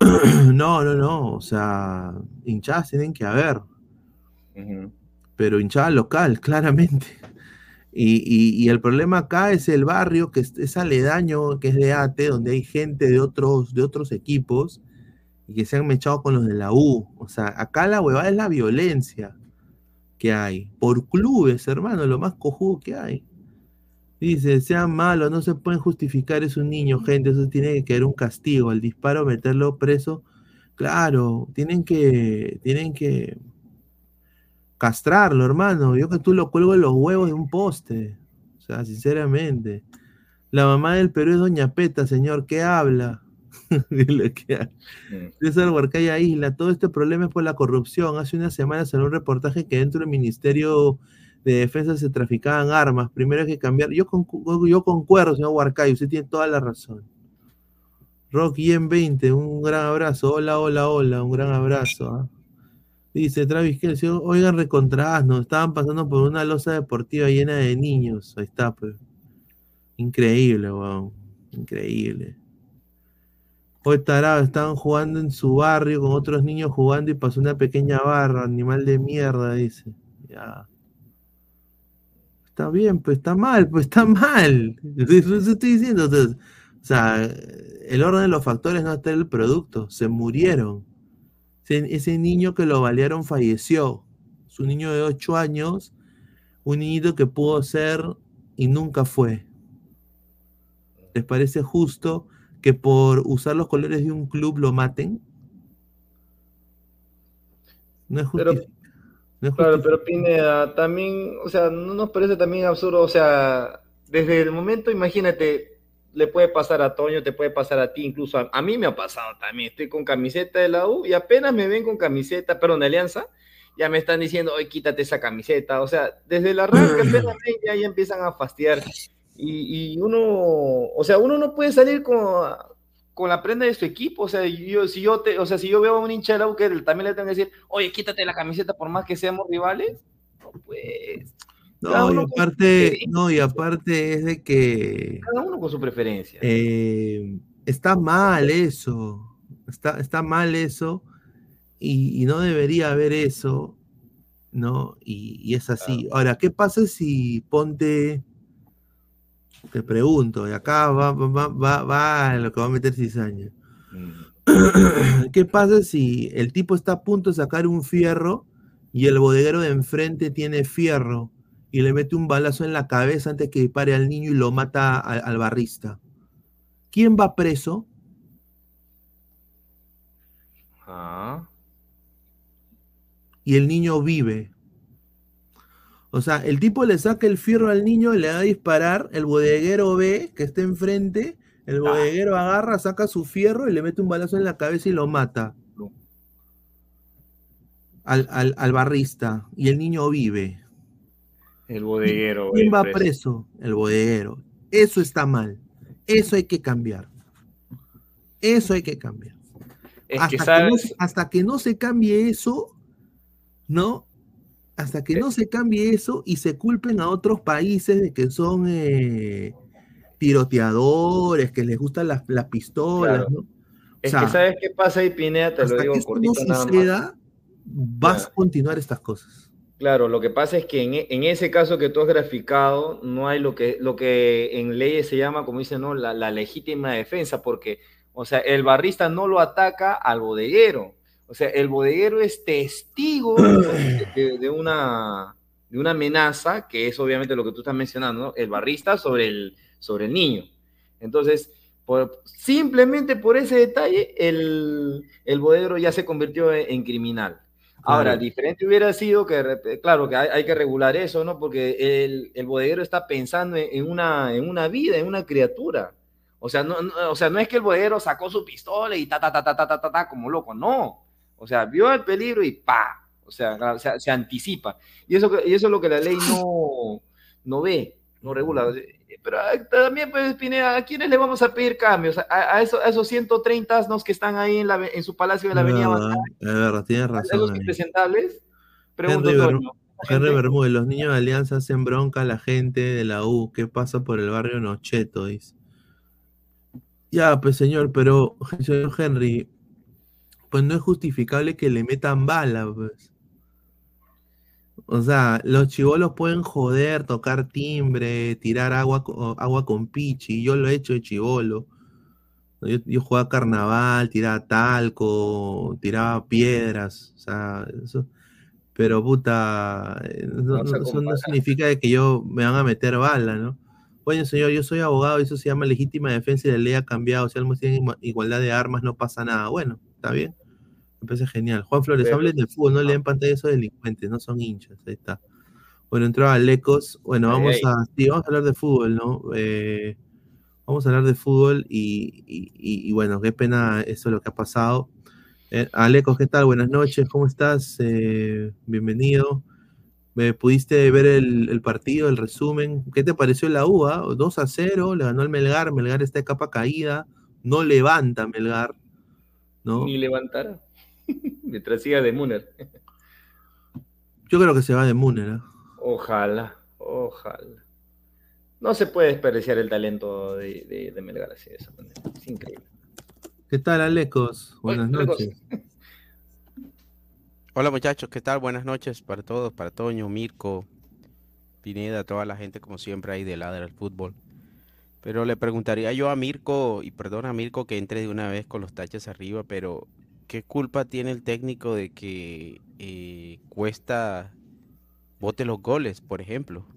no, no, no. O sea, hinchadas tienen que haber. Pero hinchada local, claramente. Y, el problema acá es el barrio, que es, aledaño, que es de ATE, donde hay gente de otros, de otros equipos y que se han mechado con los de la U. O sea, acá la huevada es la violencia que hay. Por clubes, hermano, lo más cojudo que hay. Dice, sean malos, no se pueden justificar, es un niño, gente, eso tiene que quedar un castigo, el disparo, meterlo preso. Claro, tienen que, tienen que castrarlo, hermano. Yo que tú lo cuelgo en los huevos de un poste. O sea, sinceramente. La mamá del Perú es Doña Peta, señor, ¿qué habla? Habla. César Huarcaya Isla, todo este problema es por la corrupción. Hace unas semanas en un reportaje que dentro del Ministerio de defensa se traficaban armas. Primero hay que cambiar. Yo, yo concuerdo, señor Huarcay, usted tiene toda la razón. Rocky en 20, un gran abrazo. Hola, hola, hola, un gran abrazo. ¿ah? Dice Travis Kelsey, oigan recontra no estaban pasando por una losa deportiva llena de niños. Ahí está, pues. Increíble, weón. Increíble. Hoy estaban jugando en su barrio con otros niños jugando y pasó una pequeña barra, animal de mierda, dice. Ya. Está bien, pues está mal, pues está mal. Eso estoy diciendo. o sea, el orden de los factores no está en el producto, se murieron. Ese, niño que lo balearon falleció. Es un niño de 8 años, un niñito que pudo ser y nunca fue. ¿Les parece justo que por usar los colores de un club lo maten? No es justicia. No Claro, pero Pineda, también, o sea, no nos parece también absurdo, o sea, desde el momento, imagínate, le puede pasar a Toño, te puede pasar a ti, incluso a, a mí me ha pasado también, estoy con camiseta de la U y apenas me ven con camiseta, perdón, de Alianza, ya me están diciendo, oye, quítate esa camiseta, o sea, desde el arranque apenas ven, ya, ya empiezan a fastidiar. Y, y uno, o sea, uno no puede salir con, con la prenda de su equipo, o sea, yo, si yo te, o sea, si yo veo a un hincha de la que también le tengo que decir, oye, quítate la camiseta por más que seamos rivales, no, pues, cada No, y aparte, no, y aparte es de que cada uno con su preferencia. eh, está mal eso, está, está mal eso, y, y no debería haber eso, ¿no? Y, y es así. Ahora, ¿qué pasa si ponte, te pregunto, y acá va, va, va, va, lo que va a meter cizaña. Mm. ¿Qué pasa si el tipo está a punto de sacar un fierro y el bodeguero de enfrente tiene fierro y le mete un balazo en la cabeza antes que dispare al niño y lo mata a- al barrista? ¿Quién va preso? Ah, Y el niño vive. O sea, el tipo le saca el fierro al niño y le va a disparar, el bodeguero ve que está enfrente, el bodeguero agarra, saca su fierro y le mete un balazo en la cabeza y lo mata. Al, al- al barrista. Y el niño vive. el bodeguero. ¿Quién va preso. preso? El bodeguero. Eso está mal. Eso hay que cambiar. Eso hay que cambiar. Es hasta, que no, hasta que no se cambie eso, ¿no? Hasta que no se cambie eso y se culpen a otros países de que son eh, tiroteadores, que les gustan las, las pistolas, Claro. ¿no? es sea, que sabes qué pasa ahí, Pineda, te lo Hasta digo que esto no cortito nada más. vas Ya. a continuar estas cosas. Claro, lo que pasa es que en, e- en ese caso que tú has graficado, no hay lo que, lo que en leyes se llama, como dicen, ¿no? la, la legítima defensa, porque, o sea, el barrista no lo ataca al bodeguero. O sea, el bodeguero es testigo de, una, de una amenaza, que es obviamente lo que tú estás mencionando, ¿no? el barrista sobre el, sobre el niño. Entonces, simplemente por ese detalle, el, el bodeguero ya se convirtió e, en, criminal. Ahora, claro. diferente hubiera sido que, claro, que hay, que regular eso, ¿no? Porque el, el bodeguero está pensando en, una, en una vida, en una criatura. O sea, no, no, o sea, no es que el bodeguero sacó su pistola y ta, ta, ta, ta, ta, ta, ta, ta como loco, no. O sea, vio el peligro y pa. O sea, se anticipa. Y eso, que- y eso es lo que la ley no, no ve, no regula. Pero ah, también, pues, Pineda, ¿a quiénes le vamos a pedir cambios? A, a esos, a esos 130 asnos que están ahí en, la, ave- en su palacio de la Avenida Banal, es verdad, tienes a razón. esos impresentables. Pregunto, Henry, Toño, Bermú- ¿esa Henry? Bermúdez, los niños de Alianza hacen bronca a la gente de la U. ¿Qué pasa por el barrio Nocheto? Dice. Ya, pues señor, pero señor Henry, pues no es justificable que le metan bala, pues. O sea, los chivolos pueden joder, tocar timbre, tirar agua, agua con pichi. Yo lo he hecho de chivolo. Yo, yo jugaba carnaval, tiraba talco, tiraba piedras. O sea, eso. Pero puta, eh, no, eso no significa que yo me van a meter bala, ¿no? Oye, señor, yo soy abogado y eso se llama legítima defensa y la ley ha cambiado. Si algo tiene igualdad de armas, no pasa nada. Bueno, está bien. Me parece genial. Juan Flores, Pero- hablen de fútbol, no leen pantalla esos delincuentes, no son hinchas. Ahí está. Bueno, entró Alecos. Bueno, vamos a, sí, vamos a hablar de fútbol, ¿no? Eh, vamos a hablar de fútbol y, y- y- y bueno, qué pena eso lo que ha pasado. Eh, Alecos, ¿qué tal? Buenas noches, ¿cómo estás? Eh, bienvenido. ¿Me pudiste ver el, el partido, el resumen? ¿Qué te pareció la U? ah? 2 a 0, le ganó el Melgar, Melgar está de capa caída, no levanta Melgar, ¿no? Ni levantar. Mientras siga de Muner. Yo creo que se va de Múnera. Ojalá, ojalá. no se puede desperdiciar el talento de, de, de Melgar así de esa manera. Es increíble. ¿Qué tal, Alecos? Buenas Oye, Alecos. noches. Hola muchachos, ¿qué tal? Buenas noches para todos, para Toño, Mirko, Pineda, toda la gente como siempre ahí de Ladra del Fútbol. Pero le preguntaría yo a Mirko, y perdona Mirko que entre de una vez con los taches arriba, pero ¿qué culpa tiene el técnico de que eh, Cuesta bote los goles, por ejemplo?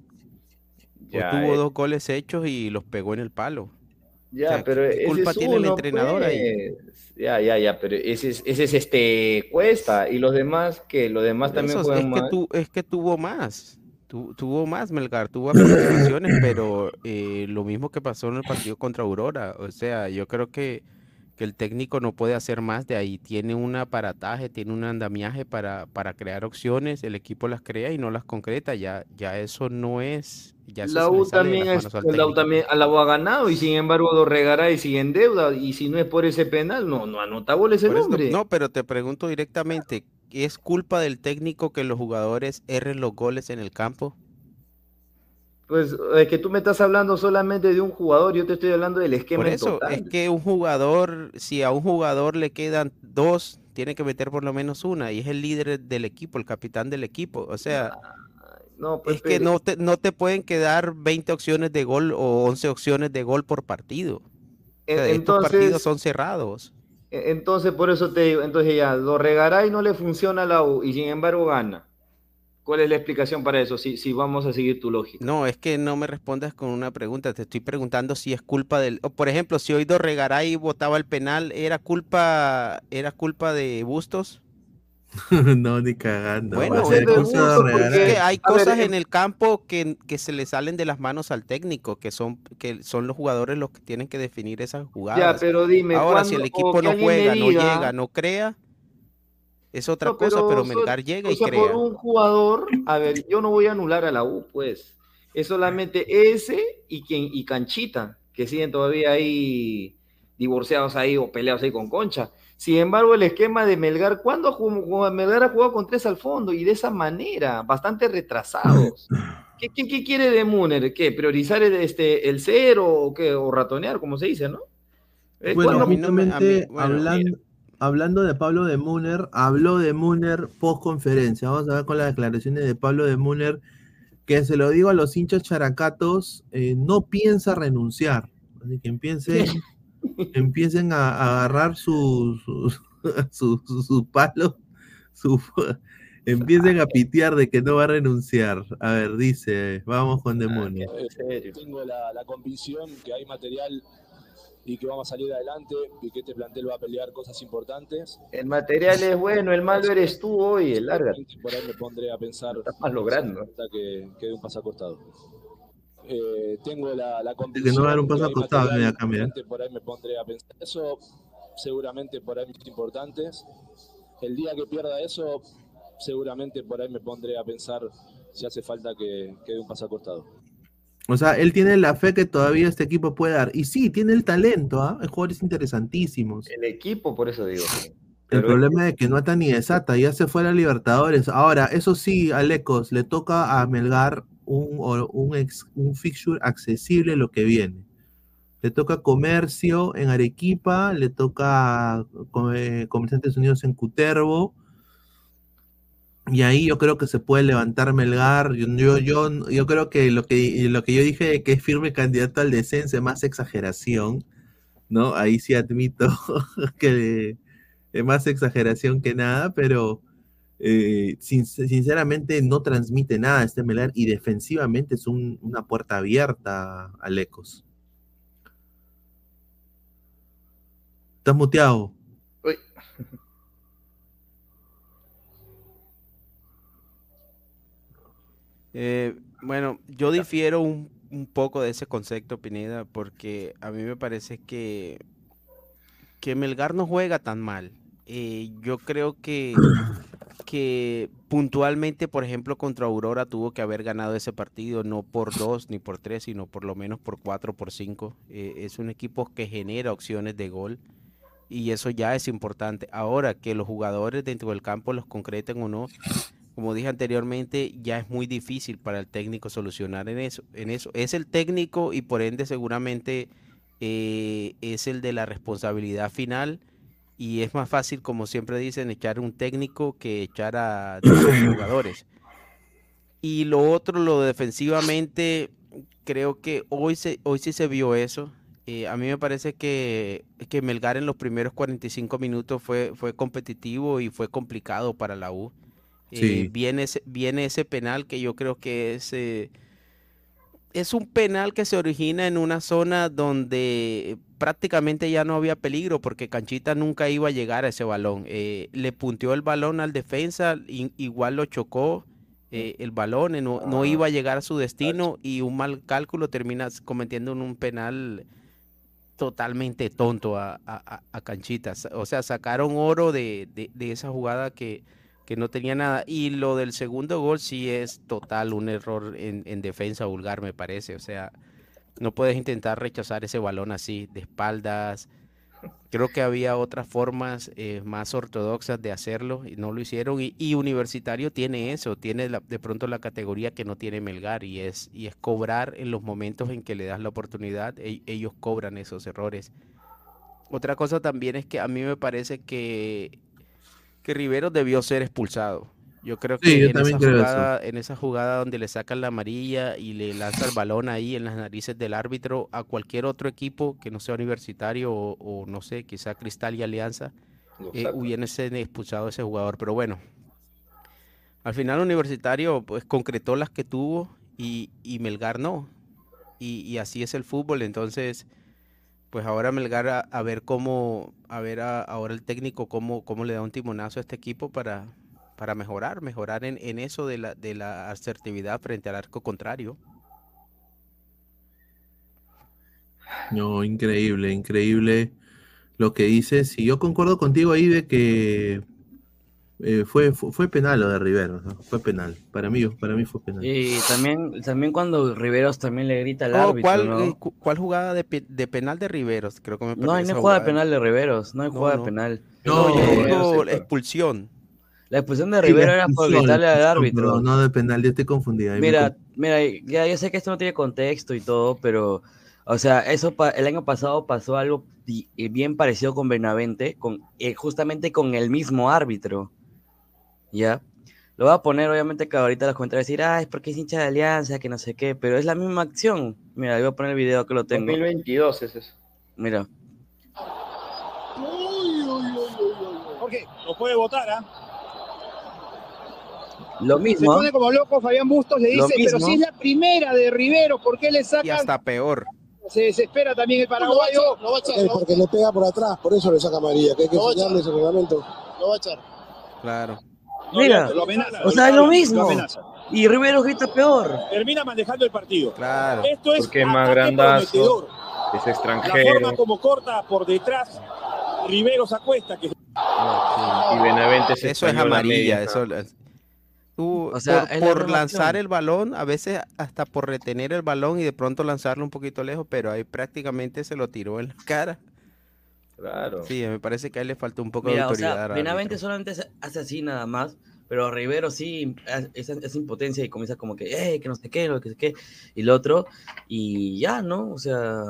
O Ya, tuvo eh, dos goles hechos y los pegó en el palo. Ya, O sea, pero ¿qué ese culpa es tiene el entrenador ahí? pues. Ya, ya, ya, pero ese es, ese es este Cuesta y los demás que los demás también eso, juegan es que, mal. tu- es que tuvo más. Tu- tuvo más Melgar, tuvo participaciones, pero eh, lo mismo que pasó en el partido contra Aurora. O sea, yo creo que, que el técnico no puede hacer más de ahí. Tiene un aparataje, tiene un andamiaje para, para crear opciones, el equipo las crea y no las concreta. Ya, ya eso no es. Ya La U también, es, la U también a la U ha ganado y sin embargo Dorregaray sigue en deuda y si no es por ese penal no, no anota goles el hombre. no, pero te pregunto directamente, ¿es culpa del técnico que los jugadores erren los goles en el campo? Pues es que tú me estás hablando solamente de un jugador, yo te estoy hablando del esquema Por eso, total. es que un jugador, si a un jugador le quedan dos, tiene que meter por lo menos una, y es el líder del equipo, el capitán del equipo. O sea, No, pues, es que no te, no te pueden quedar 20 opciones de gol o 11 opciones de gol por partido. O sea, en- estos partidos entonces, son cerrados. E- entonces por eso te digo, entonces ya, Dorregaray no le funciona a la U y sin embargo gana. ¿Cuál es la explicación para eso? Si, si vamos a seguir tu lógica. No, es que no me respondas con una pregunta, te estoy preguntando si es culpa del... por ejemplo, si hoy Dorregaray votaba el penal, ¿era culpa, era culpa de Bustos? no, ni cagando. Bueno, Va a ser es que hay ver, cosas em- en el campo que, que se le salen de las manos al técnico, que son, que son los jugadores los que tienen que definir esas Ya, jugadas. pero dime, Ahora, si ¿cuándo- el equipo no juega, no llega, no crea, es otra No, cosa, pero Melgar llega o y sea, crea. por un jugador, a ver, yo no voy a anular a la U, pues. Es solamente ese y quien y Canchita, que siguen todavía ahí divorciados ahí o peleados ahí con Concha. Sin embargo, el esquema de Melgar, ¿cuándo jugó- Melgar ha jugado con tres al fondo y de esa manera, bastante retrasados? ¿Qué, qué, qué quiere de Muner? ¿Qué? ¿Priorizar el, este, el cero o qué? O ratonear, como se dice, ¿no? Eh, Bueno, ¿cuándo- a mí no me- a mí- justamente bueno, hablando, hablando de Pablo de Muner, habló de Muner post conferencia. Vamos a ver con las declaraciones de Pablo de Muner, que se lo digo a los hinchas characatos, eh, no piensa renunciar. Así que empiecen, empiecen a, a agarrar su, su, su, su- su palo, su, empiecen a pitear de que no va a renunciar. A ver, dice, vamos con de Muner. en serio. Tengo la, la convicción que hay material y que vamos a salir adelante y que este plantel va a pelear cosas importantes. El material es bueno, el malo eres tú hoy, lárgate. Por ahí me pondré a pensar Estás más logrando. hasta que, que dé un paso acostado. Eh, tengo la, la que convicción no va a dar un que paso acostado, mira. importante, por ahí me pondré a pensar eso seguramente por ahí es importantes el día que pierda eso seguramente por ahí me pondré a pensar si hace falta que, que dé un paso acostado O sea, él tiene la fe que todavía este equipo puede dar. Y sí, tiene el talento, ¿ah? Hay jugadores interesantísimos. El equipo, por eso digo. El Pero- problema es que no está ni desata, ya se fue a la Libertadores. Ahora, eso sí, Alecos, le toca a Melgar un, un, fixture accesible lo que viene. Le toca Comercio en Arequipa, le toca co- Comerciantes Unidos en Cutervo. Y ahí yo creo que se puede levantar Melgar. Yo, yo, yo, yo creo que lo, que lo que yo dije de que es firme candidato al descenso es más exageración, ¿no? Ahí sí admito que es más exageración que nada, pero eh, sin- sinceramente no transmite nada este Melgar y defensivamente es un- una puerta abierta al Ecos. ¿Estás muteado? Uy. Eh, bueno, yo difiero un, un poco de ese concepto, Pineda, porque a mí me parece que, que Melgar no juega tan mal. Eh, yo creo que, que puntualmente, por ejemplo, contra Aurora tuvo que haber ganado ese partido, no por dos ni por tres, sino por lo menos por cuatro, por cinco. Eh, es un equipo que genera opciones de gol y eso ya es importante. Ahora que los jugadores dentro del campo los concreten o no, como dije anteriormente, ya es muy difícil para el técnico solucionar en eso. En eso. Es el técnico y por ende seguramente eh, es el de la responsabilidad final y es más fácil, como siempre dicen, echar un técnico que echar a 10 jugadores. Y lo otro, lo defensivamente, creo que hoy, se, hoy sí se vio eso. Eh, a mí me parece que, que, Melgar en los primeros 45 minutos fue, fue competitivo y fue complicado para la U. Eh, viene, ese, viene ese penal que yo creo que es, eh, es un penal que se origina en una zona donde prácticamente ya no había peligro porque Canchita nunca iba a llegar a ese balón. le punteó el balón al defensa, igual lo chocó el balón, no, no, iba a llegar a su destino y un mal cálculo termina cometiendo un penal totalmente tonto a, a, Canchitas. O sea, sacaron oro de, esa jugada que, no tenía nada. Y lo del segundo gol sí es total un error en, en defensa vulgar, me parece. O sea, no puedes intentar rechazar ese balón así, de espaldas, Creo que había otras formas eh, más ortodoxas de hacerlo y no lo hicieron. Y, Universitario tiene eso, tiene de pronto la categoría que no tiene Melgar y es, y es cobrar en los momentos en que le das la oportunidad, e, ellos cobran esos errores. Otra cosa también es que a mí me parece que, que Rivero debió ser expulsado. Yo creo que en, esa jugada, en esa jugada donde le sacan la amarilla y le lanza el balón ahí en las narices del árbitro a cualquier otro equipo que no sea universitario o, no sé, quizá Cristal y Alianza, eh, hubiesen expulsado a ese jugador. Pero bueno, al final Universitario pues concretó las que tuvo y, Melgar no. Y, así es el fútbol, entonces pues ahora Melgar a, ver cómo, a ver ahora el técnico cómo, cómo le da un timonazo a este equipo para, para mejorar, mejorar en, en eso de la, de la asertividad frente al arco contrario. No, increíble, increíble lo que dices. Y yo concuerdo contigo ahí de que eh, fue, fue, penal lo de Riveros, fue penal. Para mí, para mí fue penal. Y también, también cuando Riveros también le grita al oh, árbitro. ¿cuál, eh, ¿Cuál jugada de, de, penal de Riveros? Creo que me no, hay no jugada de penal de Riveros, no hay jugada de penal. No, no, expulsión. La expulsión de Rivero era por gritarle al árbitro. No, de penal, yo estoy confundida. Mira, mira, ya yo sé que esto no tiene contexto y todo, pero, o sea, eso el año pasado pasó algo eh, bien parecido con Benavente, con, eh, justamente con el mismo árbitro. ¿Ya? Lo voy a poner, obviamente, que ahorita los comentarios decir, ah, es porque es hincha de alianza, que no sé qué, pero es la misma acción. Mira, voy a poner el video que lo tengo. 2022 es eso. Mira. ¿Por qué? Lo puede votar, ¿ah? Lo mismo. Se pone como loco Fabián Bustos, le dice, pero si es la primera de Rivero, ¿por qué le sacan? Y hasta peor. Se desespera también el paraguayo. No va a echar, es porque le pega por atrás, por eso le saca María, que hay que enseñarle ese reglamento. Lo va a echar. Claro. Mira, o sea, es lo mismo. y Rivero grita peor. Termina manejando el partido. Claro. Esto es porque es más grandazo, es extranjero. La forma como corta por detrás, Rivero se acuesta. Que... y Benavente se Eso es amarilla, eso o sea, por, lanzar el balón, a veces hasta por retener el balón y de pronto lanzarlo un poquito lejos, pero ahí prácticamente se lo tiró en la cara. Claro. Sí, me parece que a él le faltó un poco de autoridad. O sea, solamente hace así nada más, pero Rivero sí, esa, impotencia y comienza como que, eh, que no sé qué, lo que sé qué, y lo otro, y ya, ¿no? O sea,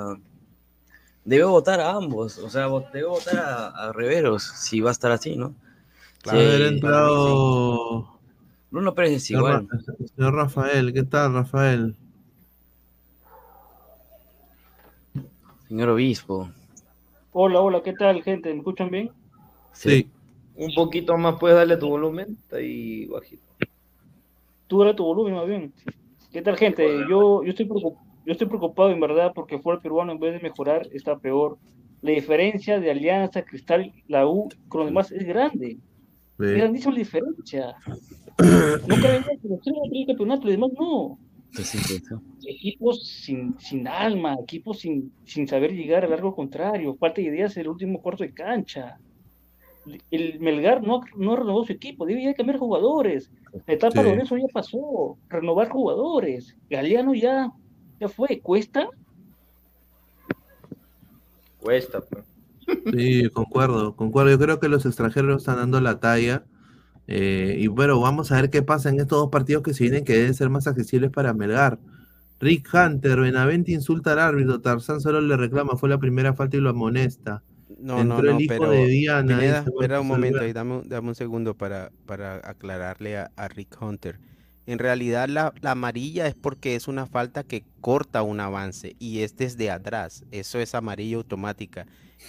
debe votar a ambos, o sea, debe votar a, a Riveros si va a estar así, ¿no? Claro, haber entrado Bruno Pérez es igual. Señor Rafael, ¿qué tal, Rafael? Señor Obispo. Hola, hola, ¿qué tal, gente? ¿Me escuchan bien? Sí. Un poquito más puedes darle tu volumen, está ahí bajito. Tú dale tu volumen más bien. ¿Qué tal, gente? Yo, yo, estoy preocupado, yo estoy preocupado en verdad porque fuera el peruano en vez de mejorar está peor. La diferencia de Alianza, Cristal, la U con los demás es grande. Es grandísima la diferencia. No cabe que los tres campeonato, y demás no. Equipos sin, sin alma, equipos sin, sin saber llegar al largo contrario, falta de ideas en el último cuarto de cancha. El Melgar no, no renovó su equipo, debe cambiar jugadores. La etapa de eso ya pasó, renovar jugadores. Galeano ya, ya fue, ¿cuesta? Cuesta, pues. Sí, concuerdo, concuerdo. Yo creo que los extranjeros están dando la talla Eh, y bueno, vamos a ver qué pasa en estos dos partidos que se vienen que deben ser más accesibles para Melgar. Rick Hunter, Benavente insulta al árbitro, Tarzán solo le reclama, fue la primera falta y lo amonesta. No, Entró no, no, el hijo pero de Diana, Pineda, espera un Marcos momento ahí, dame, dame un segundo para, para aclararle a, a Rick Hunter. En realidad la, la amarilla es porque es una falta que corta un avance y es desde atrás, eso es amarilla automática.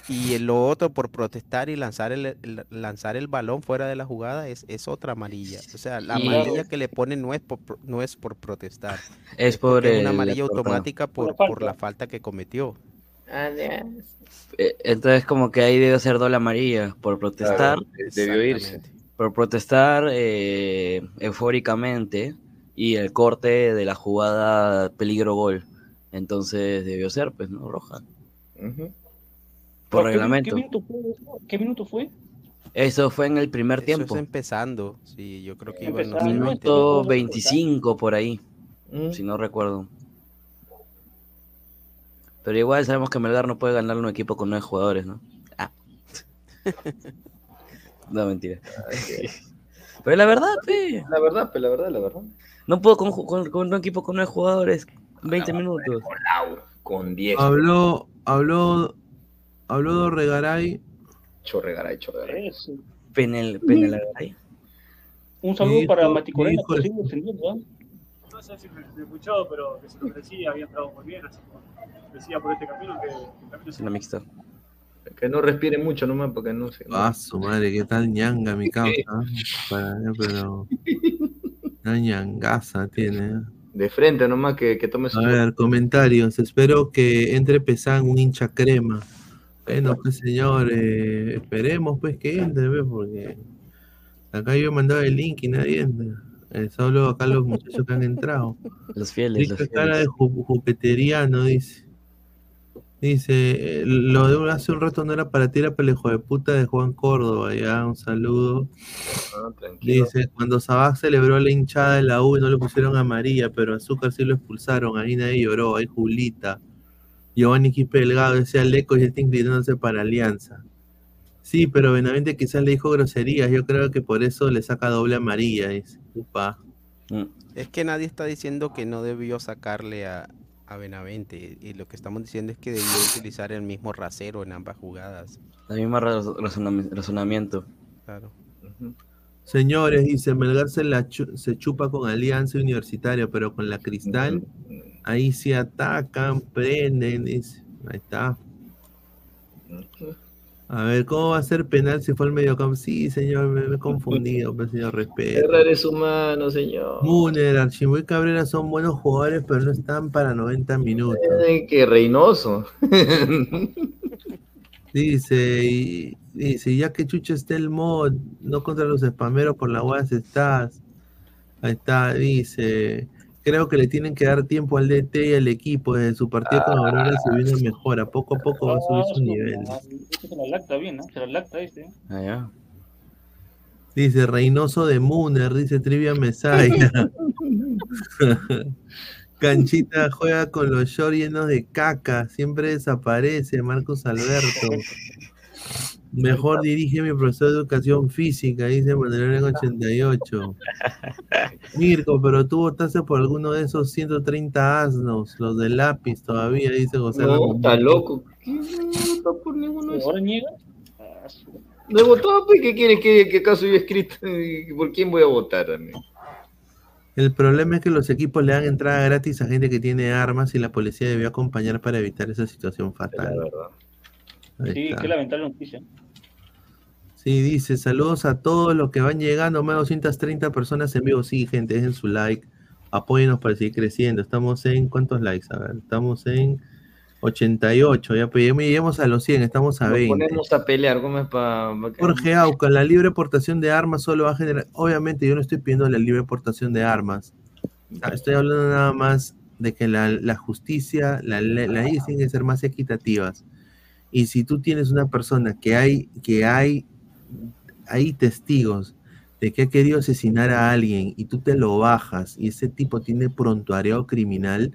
Y el- lo otro por protestar y lanzar el, el- lanzar el balón fuera de la jugada es, es otra amarilla. O sea, la Y- amarilla que le ponen no es por, no es por protestar, Es por una el- amarilla automática por, Por la por la falta que cometió. Eh, Entonces como que ahí debe ser doble amarilla por protestar, Claro, debió irse. Por protestar eh, eufóricamente y el corte de la jugada peligro gol. Entonces debió ser, pues, ¿no? Roja. Ujú. Por ¿Qué- reglamento. ¿Qué minuto fue? eso? ¿Qué minuto fue? Eso fue en el primer Eso tiempo. es empezando, sí, yo creo que iba en los Empezando, 20. Minuto Minuto 25 por ahí, Mm. si no recuerdo. Pero igual sabemos que Melgar no puede ganar un equipo con nueve jugadores, ¿no? Ah. no, mentira. Pero la verdad, pe, La verdad, pues la verdad, la verdad. no puedo con, con- con un equipo con nueve jugadores 20 Ah, minutos. Con con 10. Habló, habló, habló Dorregaray. Chorregaray, chorregaray. Eso. Penel, Penelagaray. Un saludo Dijo- para Mati Corena, dijo por el- seguir defendiendo, ¿ah? No sé si me, me escuchó, pero que se lo merecía, había entrado muy bien, así que decía por este camino que, que el camino Es una mixta. Que no respire mucho nomás porque no sé. Ah, su madre, qué tal ñanga mi causa. ¿eh? Para, pero. Una ñangaza tiene. ¿eh? De frente nomás que, que tome su. A ver, comentarios. Espero que entre Pesán un hincha crema. Bueno, pues señor, eh, esperemos pues que entre, pues, porque acá yo he mandado el link y nadie entra. Eh, solo acá los muchachos que han entrado. Los fieles, los Rica cara de ju- jupeteriano, dice. Dice, eh, lo de hace un rato no era para ti, era para el hijo de puta de Juan Córdoba. Ya, un saludo. Ah. Dice, cuando Sabaj celebró la hinchada de la U y no le pusieron amarilla, pero a Azúcar sí lo expulsaron, ahí nadie lloró, ahí Julita. Giovanni Quispe Delgado decía Leco y está inclinándose para Alianza. Sí, pero Benavente quizás le dijo groserías, yo creo que por eso le saca doble amarilla, dice. Upa. Mm. Es que nadie está diciendo que no debió sacarle a, a Benavente. Y lo que estamos diciendo es que debió utilizar el mismo rasero en ambas jugadas. La misma raz- razonami- razonamiento. Claro. Señores, dice, Melgar se, la chu- se chupa con Alianza Universitaria, pero con la Cristal, ahí sí atacan, prenden, dice. Ahí está. A ver, ¿cómo va a ser penal si fue el mediocampo? Sí, señor, me, me he confundido, pues, señor, respeto. Errar es humano, señor. Muner, Archivo y Cabrera son buenos jugadores, pero no están para 90 minutos. Eh, que Reynoso. Dice, y, dice, ya que Chucho está el mod, no contra los spameros por la UAS estás. Ahí está, dice. Creo que le tienen que dar tiempo al DT y al equipo. Desde su partido con Aurora se vino mejora. Poco a poco va a subir su nivel. Ah, se la lacta bien, ¿no? Se la lacta este. Ah, ya. Dice Reynoso de Muner, dice Trivia Mesaya. Canchita juega con los shorts llenos de caca, siempre desaparece, Marcos Alberto. Mejor dirige mi profesor de educación física, dice Manuel en 88. Mirko, pero tú votaste por alguno de esos 130 asnos, los de lápiz todavía, dice José No, está loco. ¿Qué? No votó por ninguno de esos. Ah, No he votado, pues, ¿qué quiere que, que acaso yo he escrito? ¿Por quién voy a votar? amigo? El problema es que los equipos le dan entrada gratis a gente que tiene armas y la policía debió acompañar para evitar esa situación La fatal. verdad. Ahí Sí, está. qué lamentable noticia. Sí, dice, saludos a todos los que van llegando, más de 230 personas en vivo. Sí, gente, dejen su like, apóyenos para seguir creciendo. Estamos en, ¿cuántos likes? A ver, estamos en 88, ya pues, lleguemos a los 100, estamos a Nos 20. ponemos a pelear, ¿cómo es para...? Jorge Auca, la libre portación de armas solo va a generar, obviamente yo no estoy pidiendo la libre portación de armas, Ah, estoy hablando nada más de que la, la justicia, la, le- la ley tiene que ser más equitativas. Y si tú tienes una persona que hay, que hay, hay testigos de que ha querido asesinar a alguien y tú te lo bajas y ese tipo tiene prontuario criminal,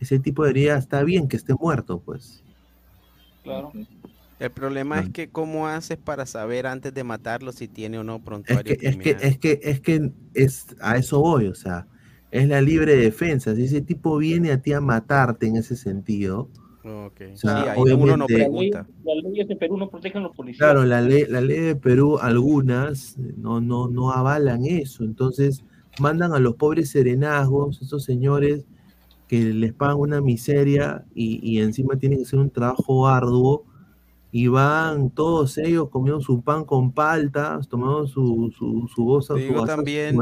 ese tipo debería, está bien que esté muerto, pues. Claro. El problema es que cómo haces para saber antes de matarlo si tiene o no Es prontuario que, es que, criminal. es que, es que es, a eso voy, o sea, es la libre defensa. Si ese tipo viene a ti a matarte en ese sentido, Ok. o sea, Sí, ahí uno no obviamente- La ley- pregunta. Las leyes de Perú no protegen a los policías. Claro, la ley, la ley de Perú, algunas eh, no, no, no avalan eso. Entonces, mandan a los pobres serenazgos, esos señores que les pagan una miseria y, y encima tienen que hacer un trabajo arduo. Y van todos ellos comiendo su pan con paltas, tomando su, su, su goza, su también,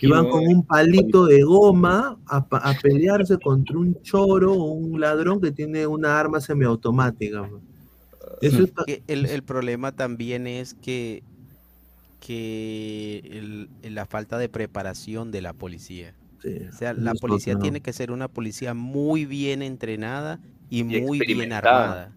y van con un palito de goma a, pelearse contra un choro o un ladrón que tiene una arma semiautomática. Eso que el, el problema también es que, que el- la falta de preparación de la policía. Sí, O sea, la policía tiene que ser una policía muy bien entrenada y, muy bien armada.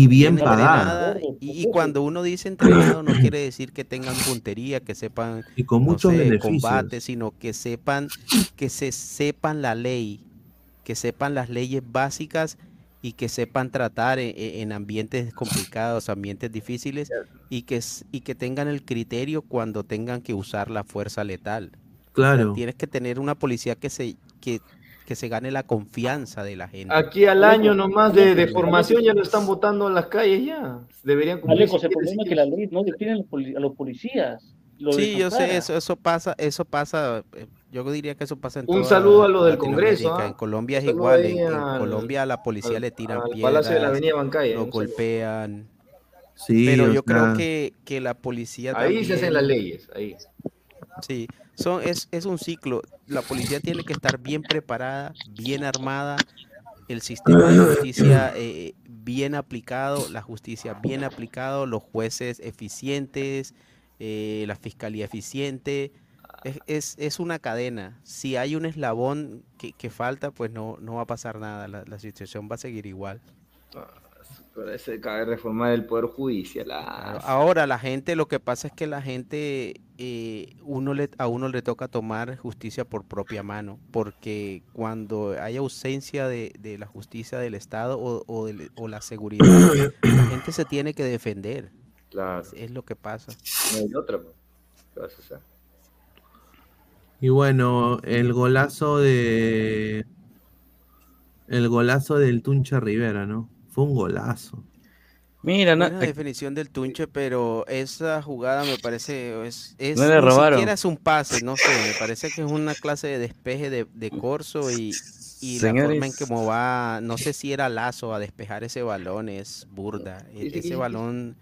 Y bien pagada. Y, y cuando uno dice entrenado no quiere decir que tengan puntería, que sepan Y con no sé, combate, sino que sepan, que se sepan la ley, que sepan las leyes básicas y que sepan tratar en, en ambientes complicados, ambientes difíciles y que, y que tengan el criterio cuando tengan que usar la fuerza letal. O sea, Claro. tienes que tener una policía que se, que, que se gane la confianza de la gente. Aquí al año nomás de, de Aleco, formación ya Aleco. lo están votando en las calles ya. Deberían cumplir Alecos, el problema es que la ley no define a los poli- a los policías. lo Sí, yo sé, eso, eso pasa, eso pasa, eh, yo diría que eso pasa en Un toda saludo a lo del. Congreso, ¿ah? En Colombia es igual, en, en al- Colombia a la policía al- le tiran piedras, de la Avenida Bancaya, lo golpean, Sí, pero yo creo que, que la policía Ahí se hacen las leyes, ahí. Sí, son, es, es un ciclo. La policía tiene que estar bien preparada, bien armada, el sistema de justicia eh, bien aplicado, la justicia bien aplicado, los jueces eficientes, eh, la fiscalía eficiente. Es, es, es una cadena. Si hay un eslabón que, que falta, pues no, no va a pasar nada. La, la situación va a seguir igual. Que cabe reformar el Poder Judicial. ah, Claro, Ahora la gente, lo que pasa es que la gente, eh, uno le, a uno le toca tomar justicia por propia mano, porque cuando hay ausencia de, de la justicia del Estado o, o la seguridad, la gente se tiene que defender. Claro, Es lo que pasa. no hay otra. ¿Qué vas a hacer? Y bueno, el golazo de. El golazo del Tuncha Rivera, ¿no? Fue un golazo. Mira, no, Buena definición del Tunche, pero esa jugada me parece es, es No le ni robaron. siquiera es un pase, no sé, me parece que es una clase de despeje de, de corso y, y la forma en que va, no sé si era Lazo a despejar ese balón es burda. E- Ese balón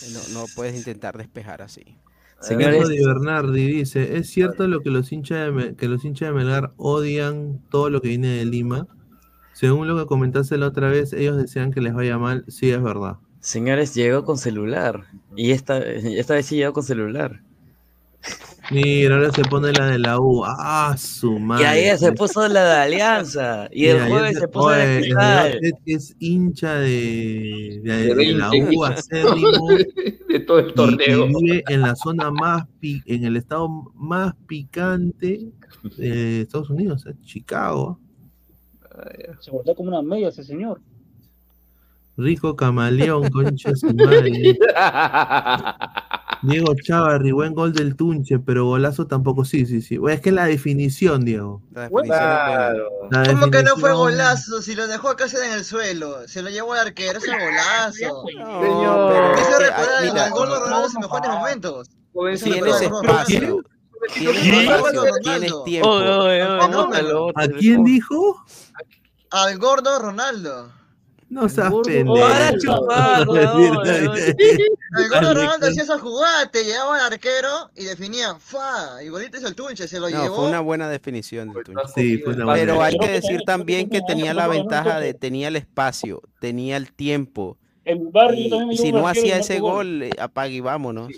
eh, no, no puedes intentar despejar así. Señores. Di Bernardi dice: ¿Es cierto lo que los hinchas de, que los hinchas de Melgar odian todo lo que viene de Lima? Según lo que comentaste la otra vez, ellos desean que les vaya mal. Sí, es verdad. señores, llegó con celular. Y esta, esta vez sí llegó con celular. Mira, ahora se pone la de la U. ¡Ah, su Y madre! ayer se puso la de Alianza. Y el Mira, jueves se puso la de Cristal. Es hincha de, de, De de la 20. U acérrimo De todo el y, torneo. y vive en la zona más, en el estado más picante de Estados Unidos, en Se voltea como una media ese señor. Rico camaleón, concha su madre. Diego Chávarri, buen gol del Tunche, pero golazo tampoco. Sí, sí, sí. Es que la definición, Diego. La definición es. Claro. La ¿Cómo que no fue golazo? Si lo dejó casi en el suelo. Se lo llevó al arquero, ese golazo. No, Señor. es recordar al de Ronaldo en sus mejores momentos. Jovencito, tienes Ronaldo. espacio, tienes ¿Qué? espacio, Ronaldo. tienes tiempo. Oye, oye, oye, ¿Cómo? bótalo, ¿A quién dijo? Al gordo Ronaldo. No seas pendejo. Para chupar, weón, weón. El gordo Al Ronaldo hacía esa jugada, te llegaba al arquero y definía, fa, igualito es el Tunche, se lo No, llevó. fue una buena definición del Tunche. Sí, fue una buena. Pero hay que decir también- que tenía la ventaja de tenía el espacio, tenía el tiempo. Barrio Y también si no hacía ese gol, eh, apague y vámonos.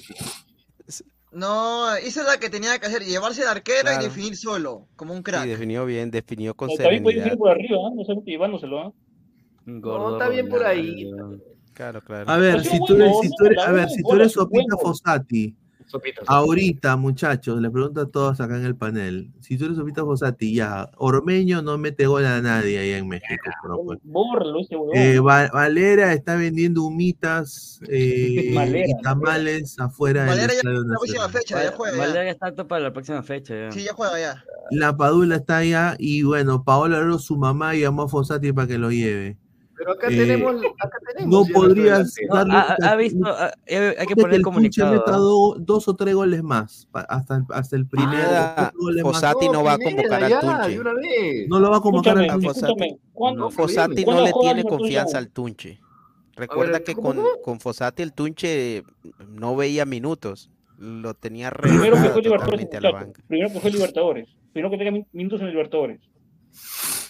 No, hizo la que tenía que hacer, llevarse al arquero Claro. y definir solo, como un crack. Sí, definió bien, definió con Pero También puede por arriba, ¿eh? no solamente llevándoselo. ¿eh? Gordo está bien por ahí. Claro, claro. A ver, si tú eres, si tú eres, a ver, si tú eres Sopita. Fossati Ahorita, muchachos, le pregunto a todos acá en el panel. Si tú eres Sopita Fossati, ya, Ormeño no mete gol a nadie ahí en México. pero pues. Huevón. Eh, Va- Valera está vendiendo humitas eh, Valera, y tamales afuera del Valera ya Estadio la próxima fecha, ya juega. ya. Valera está apto para la próxima fecha. ya. Sí, ya juega ya. La Padula está allá y bueno, Paola su mamá llamó a Fossati para que lo lleve. Pero acá Eh, tenemos, acá tenemos. No podrías No, darle ha, ha visto, ha- eh, hay que poner el comunicado. meta ¿ah? do- dos o tres goles más hasta, el- hasta el goles más. Fossati no va a convocar al ya, Tunche. No lo va a convocar a. ¿Cuándo, No, Fossati no ¿cuándo le tiene confianza al Tunche. Recuerda que con, con Fossati el Tunche no veía minutos. Lo tenía Primero que fue Libertadores, a la banca. Primero que fue Libertadores. Primero que tenga min- minutos en Libertadores.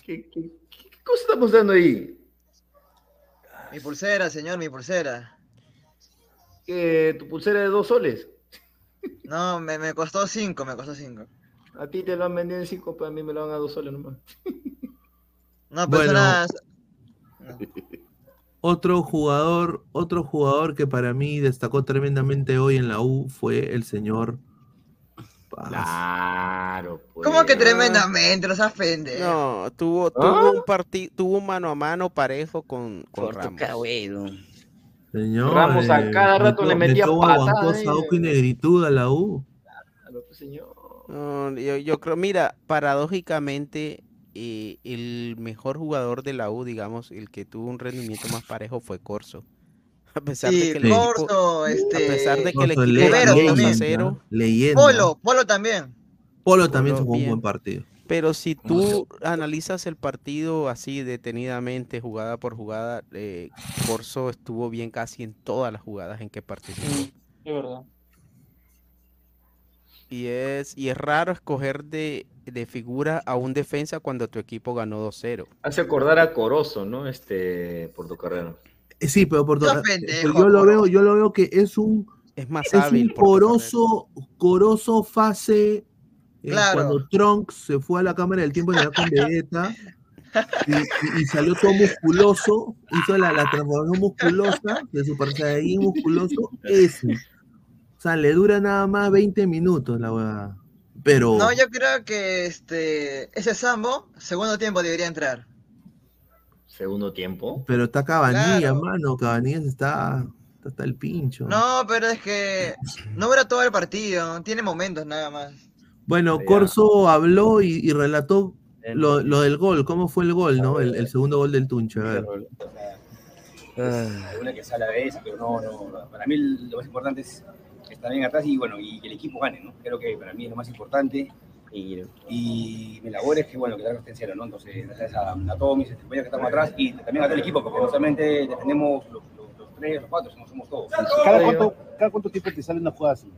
¿Qué, qué, qué cosa estamos dando ahí? Mi pulsera, señor, mi pulsera. ¿Que tu pulsera de dos soles? No, me, me costó cinco, me costó cinco. A ti te lo han vendido en cinco, pero a mí me lo van a dos soles nomás. No, Bueno. personas. Otro jugador, otro jugador que para mí destacó tremendamente hoy en la U fue el señor Paz. Claro, pues. ¿Cómo que tremendamente? No seas pendejo. No, tuvo, ¿Ah? tuvo un partido, tuvo un mano a mano parejo con, con Corto Ramos. cabello. Señor, Ramos a cada rato le metía eh. Saúco y negritud a la U. Claro, pues, señor. No, yo, yo creo, mira, paradójicamente, eh, el mejor jugador de la U, digamos, el que tuvo un rendimiento más parejo fue Corso. A pesar de Sí, que el equipo, Corso, a este. pesar de que el Corso, equipo le- Rivero ganó 2 a también. 0, Leyenda. Polo, Polo también. Polo también jugó un buen partido. pero si tú analizas el partido así detenidamente, jugada por jugada, eh, Corso estuvo bien casi en todas las jugadas en que participó. Es verdad. Y es, y es raro escoger de, de figura a un defensa cuando tu equipo ganó 2-0. Hace acordar a Corozo, ¿no? Este, por tu carrera. Eh, Sí, pero por todo- yo lo veo, yo lo veo que es un Es más es un hábil. coroso, coroso fase eh, Claro. cuando Trunks se fue a la cámara del tiempo de la con Vegeta y, y- y salió todo musculoso, hizo la, la transformación musculosa de Super Saiyajin musculoso, ese. O sea, le dura nada más 20 minutos la weá. Pero No, yo creo que este ese Sambo, segundo tiempo debería entrar. Segundo tiempo. pero está Cabanilla, Claro. mano, Cabanillas está, está hasta el pincho. No, pero es que no era todo el partido, tiene momentos nada más. Bueno. Corso habló y, y relató lo, lo del gol, cómo fue el gol, ¿no? El, el segundo gol del Tunche. A ver. Alguna que sale a veces, pero no, no, no. Para mí lo más importante es estar bien atrás y bueno, y que el equipo gane, ¿no? Creo que para mí es lo más importante. Y, y mi labor es que, bueno, que dar asistencia, ¿no? Entonces, gracias a, a todos mis compañeros que estamos atrás y también a todo el equipo, porque no solamente defendemos los, los- los tres, los cuatro, somos, somos todos. ¿Cada cuánto, ¿Cada cuánto tiempo te sale una jugada así?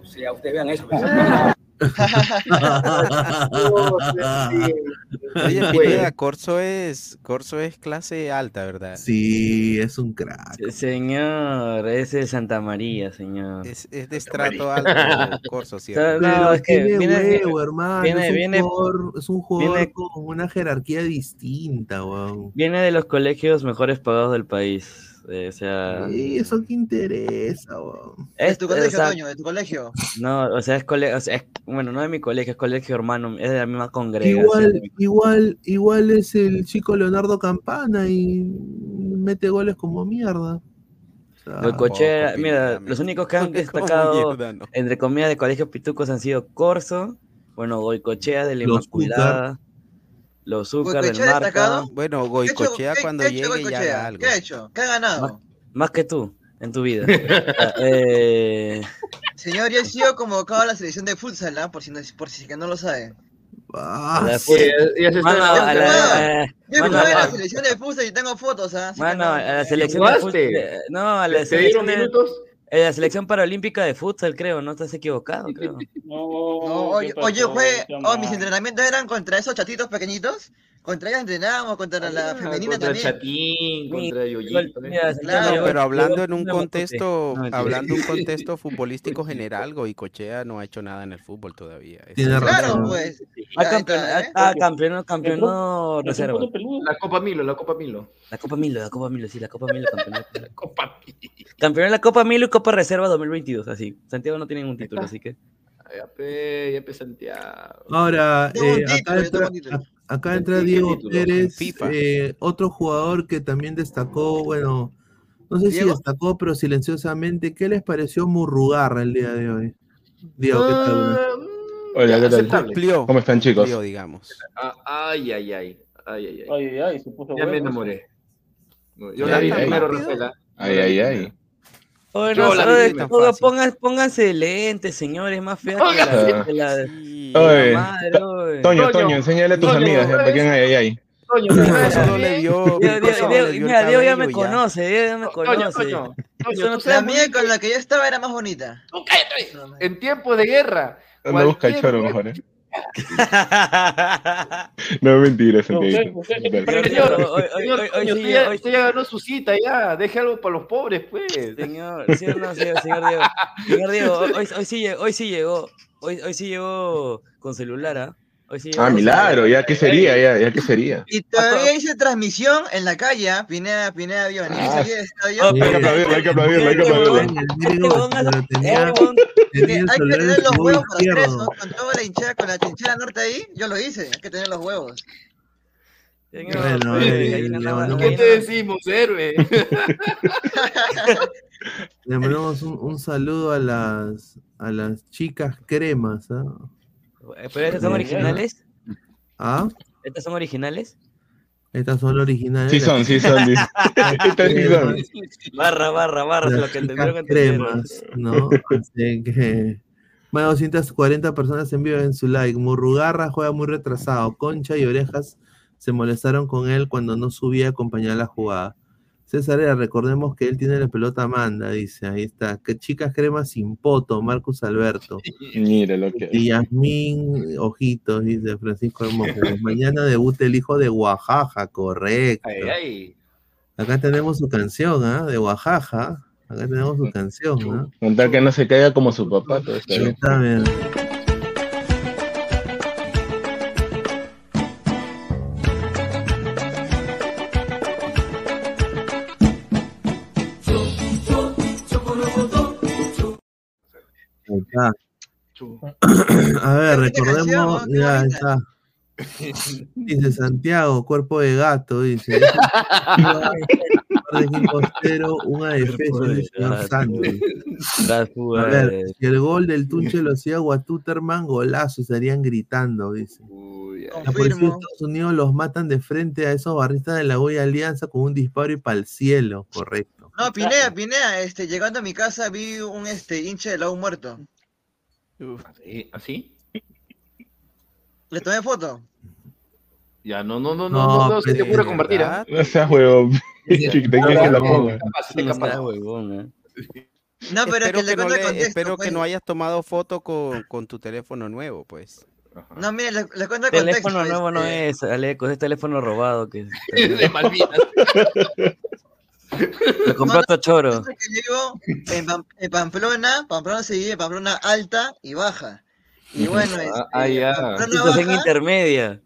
O sea, ustedes vean eso. pues. Oye. Pineda, Corso es, Corso es clase alta, ¿verdad? Sí, es un crack. Señor, ese es Santa María, señor. Es, es de estrato alto, Corso, ¿cierto? no, es que viene- huevo, hermano. viene- es, un viene- jugador, es un jugador viene- con una jerarquía distinta, weón. Viene de los colegios mejores pagados del país. Eh, o sea, Sí, eso que interesa, weón. ¿De es- tu o colegio, sea, Toño? ¿De tu colegio? No, o sea, es colegio, o sea, es- bueno, no de mi colegio, es colegio hermano, es de la misma congregación. Igual, igual, igual es el chico Leonardo Campana y mete goles como mierda. O Tampoco, mira, los únicos que han destacado, mierda, ¿no? entre comillas, de colegios pitucos han sido Corso, bueno, Goicochea de la Los Inmaculada, los Zúcar del. Marca, Bueno, ¿Qué Goicochea qué- cuando qué llegue ya Goicoechea? haga algo. ¿Qué ha hecho? ¿Qué ha ganado? más que tú en tu vida. Eh, Señor, yo he sido convocado a la selección de futsal, ¿ah? por si no, por si que no lo sabe. ah, la Sí, ya se está Mano, a la, eh, Yo mano, a la selección de futsal y tengo fotos, ¿ah? Mano, no. a la selección de ¿Jugaste? fut- eh, no, a la ¿Te selección de, minutos? Eh, la selección paralímpica de futsal, creo, no estás equivocado, creo. No, No, oye, oh, mis entrenamientos eran contra esos chatitos pequeñitos. Contra ellos entrenábamos, contra la Ah, femenina contra también. Chatín, contra Yoyito. ¿eh? Claro, No, pero hablando en un contexto, No, hablando en un contexto futbolístico general, Goicochea no ha hecho nada en el fútbol todavía. Es- Claro, razón. pues. Ah, campeón, ¿eh? ah, campeón, campeón Entró- reserva. Entró peludo. La Copa Milo, la Copa Milo. La Copa Milo, la Copa Milo, sí, la Copa Milo, campeón. La Copa Campeón de la Copa Milo y Copa Reserva 2022, así. Santiago no tiene ningún título, así que. Ya pe, ya pe Santiago. Ahora, eh, acá, entra, acá ¿Qué entra? Diego Título, Pérez, eh, otro jugador que también destacó, bueno, no sé si destacó, pero silenciosamente. ¿Qué les pareció Murrugarra el día de hoy? Diego, ¿qué tal? Hola, ¿qué tal? Aceptable. Cumplió. ¿Cómo están, chicos? Digamos. Ah, Ay, ay, ay. Ay, ay, ay. Ay, ay, ay, se puso Ya me enamoré. Yo Ay, la vi primero, ay. Rafaela. Ay, ay, ay. Oye, no, pónganse lentes, señores, más feas que la, que la, Oye, la madre, oye. Toño, Toño, enséñale a tus Toño, amigas eh, que le Diego, le vio el mira, Diego ya me conoce, Diego ya me conoce. Toño, no te La mía con la que yo estaba era más bonita. Tú cállate. En tiempo de guerra. Anda, busca el choro mejor, ¿eh? No, mentira, Santiago. Señor, Hoy- señor, señor, usted ya- ganó su cita, ya. Deje algo para los pobres, pues. Señor, o no, señor, señor Diego. Señor Diego, hoy, hoy sí, llegó- hoy sí llegó. Hoy, hoy sí llegó con celular, ¿ah? Hoy sí Ah, milagro, ya qué sería, ya, ya qué sería. Y todavía hice transmisión en la calle, ¿ah? Pineda, Pineda Avión. Ah. Oh, Hay que aplaudirlo, hay que aplaudirlo, hay que aplaudirlo. Tenía, Que tenía el hay que tener en los huevos para hacer eso, con toda la hinchada, con la chinchera norte ahí, yo lo hice, hay que tener los huevos. Bueno, eh, ¿Qué te decimos, héroe? Le mandamos un, un saludo a las, a las chicas cremas. ¿ah? ¿Pero estas son originales? ¿Ah? ¿Estas son originales? Estas son originales. Sí son, sí son. Estas sí son. Barra, barra, barra, Las lo que entendieron. cremas, ¿no? Así que. Más de 240 personas en vivo en su like. Murrugarra juega muy retrasado. Concha y Orejas se molestaron con él cuando no subía a acompañar la jugada. César Era, recordemos que él tiene la pelota manda, dice. Ahí está. Que chicas cremas sin poto, Marcus Alberto. Mira lo que Y Yasmín Ojitos, dice Francisco Hermoso. Mañana debuta el hijo de Oaxaca, correcto. Ay, ay. Acá tenemos su canción, ¿ah? De Oaxaca. Acá tenemos su canción, ¿ah? Con tal que no se caiga como su papá, todo está bien. Está. A ver, recordemos, ya está. Dice Santiago, cuerpo de gato, dice. Cero, una defensa del señor Santos. A ver, si el gol del Tunche lo hacía Guatuterman, golazo, estarían gritando, dice. La policía de Estados Unidos los matan de frente a esos barristas de la y Alianza con un disparo y para el cielo, correcto. No, Pineda, Pineda, este, llegando a mi casa vi un este hincha de la U muerto. ¿Así? Le tomé foto. Ya, no, no, no, No, no, se te ocurre compartir, ¿ah? No seas huevón. No, pero es espero que le que, no, le- contexto, espero pues. que no hayas tomado foto con, con tu teléfono nuevo, pues. No, mire, les, les cuento el contexto. Teléfono nuevo no este, es, Aleco, es teléfono robado. Que De Malvinas. Lo compró que yo vivo en, Pam- en Pamplona, Pamplona se divide en Pamplona alta y baja. Y bueno, este, Ah, ya. Pamplona es en baja, intermedia.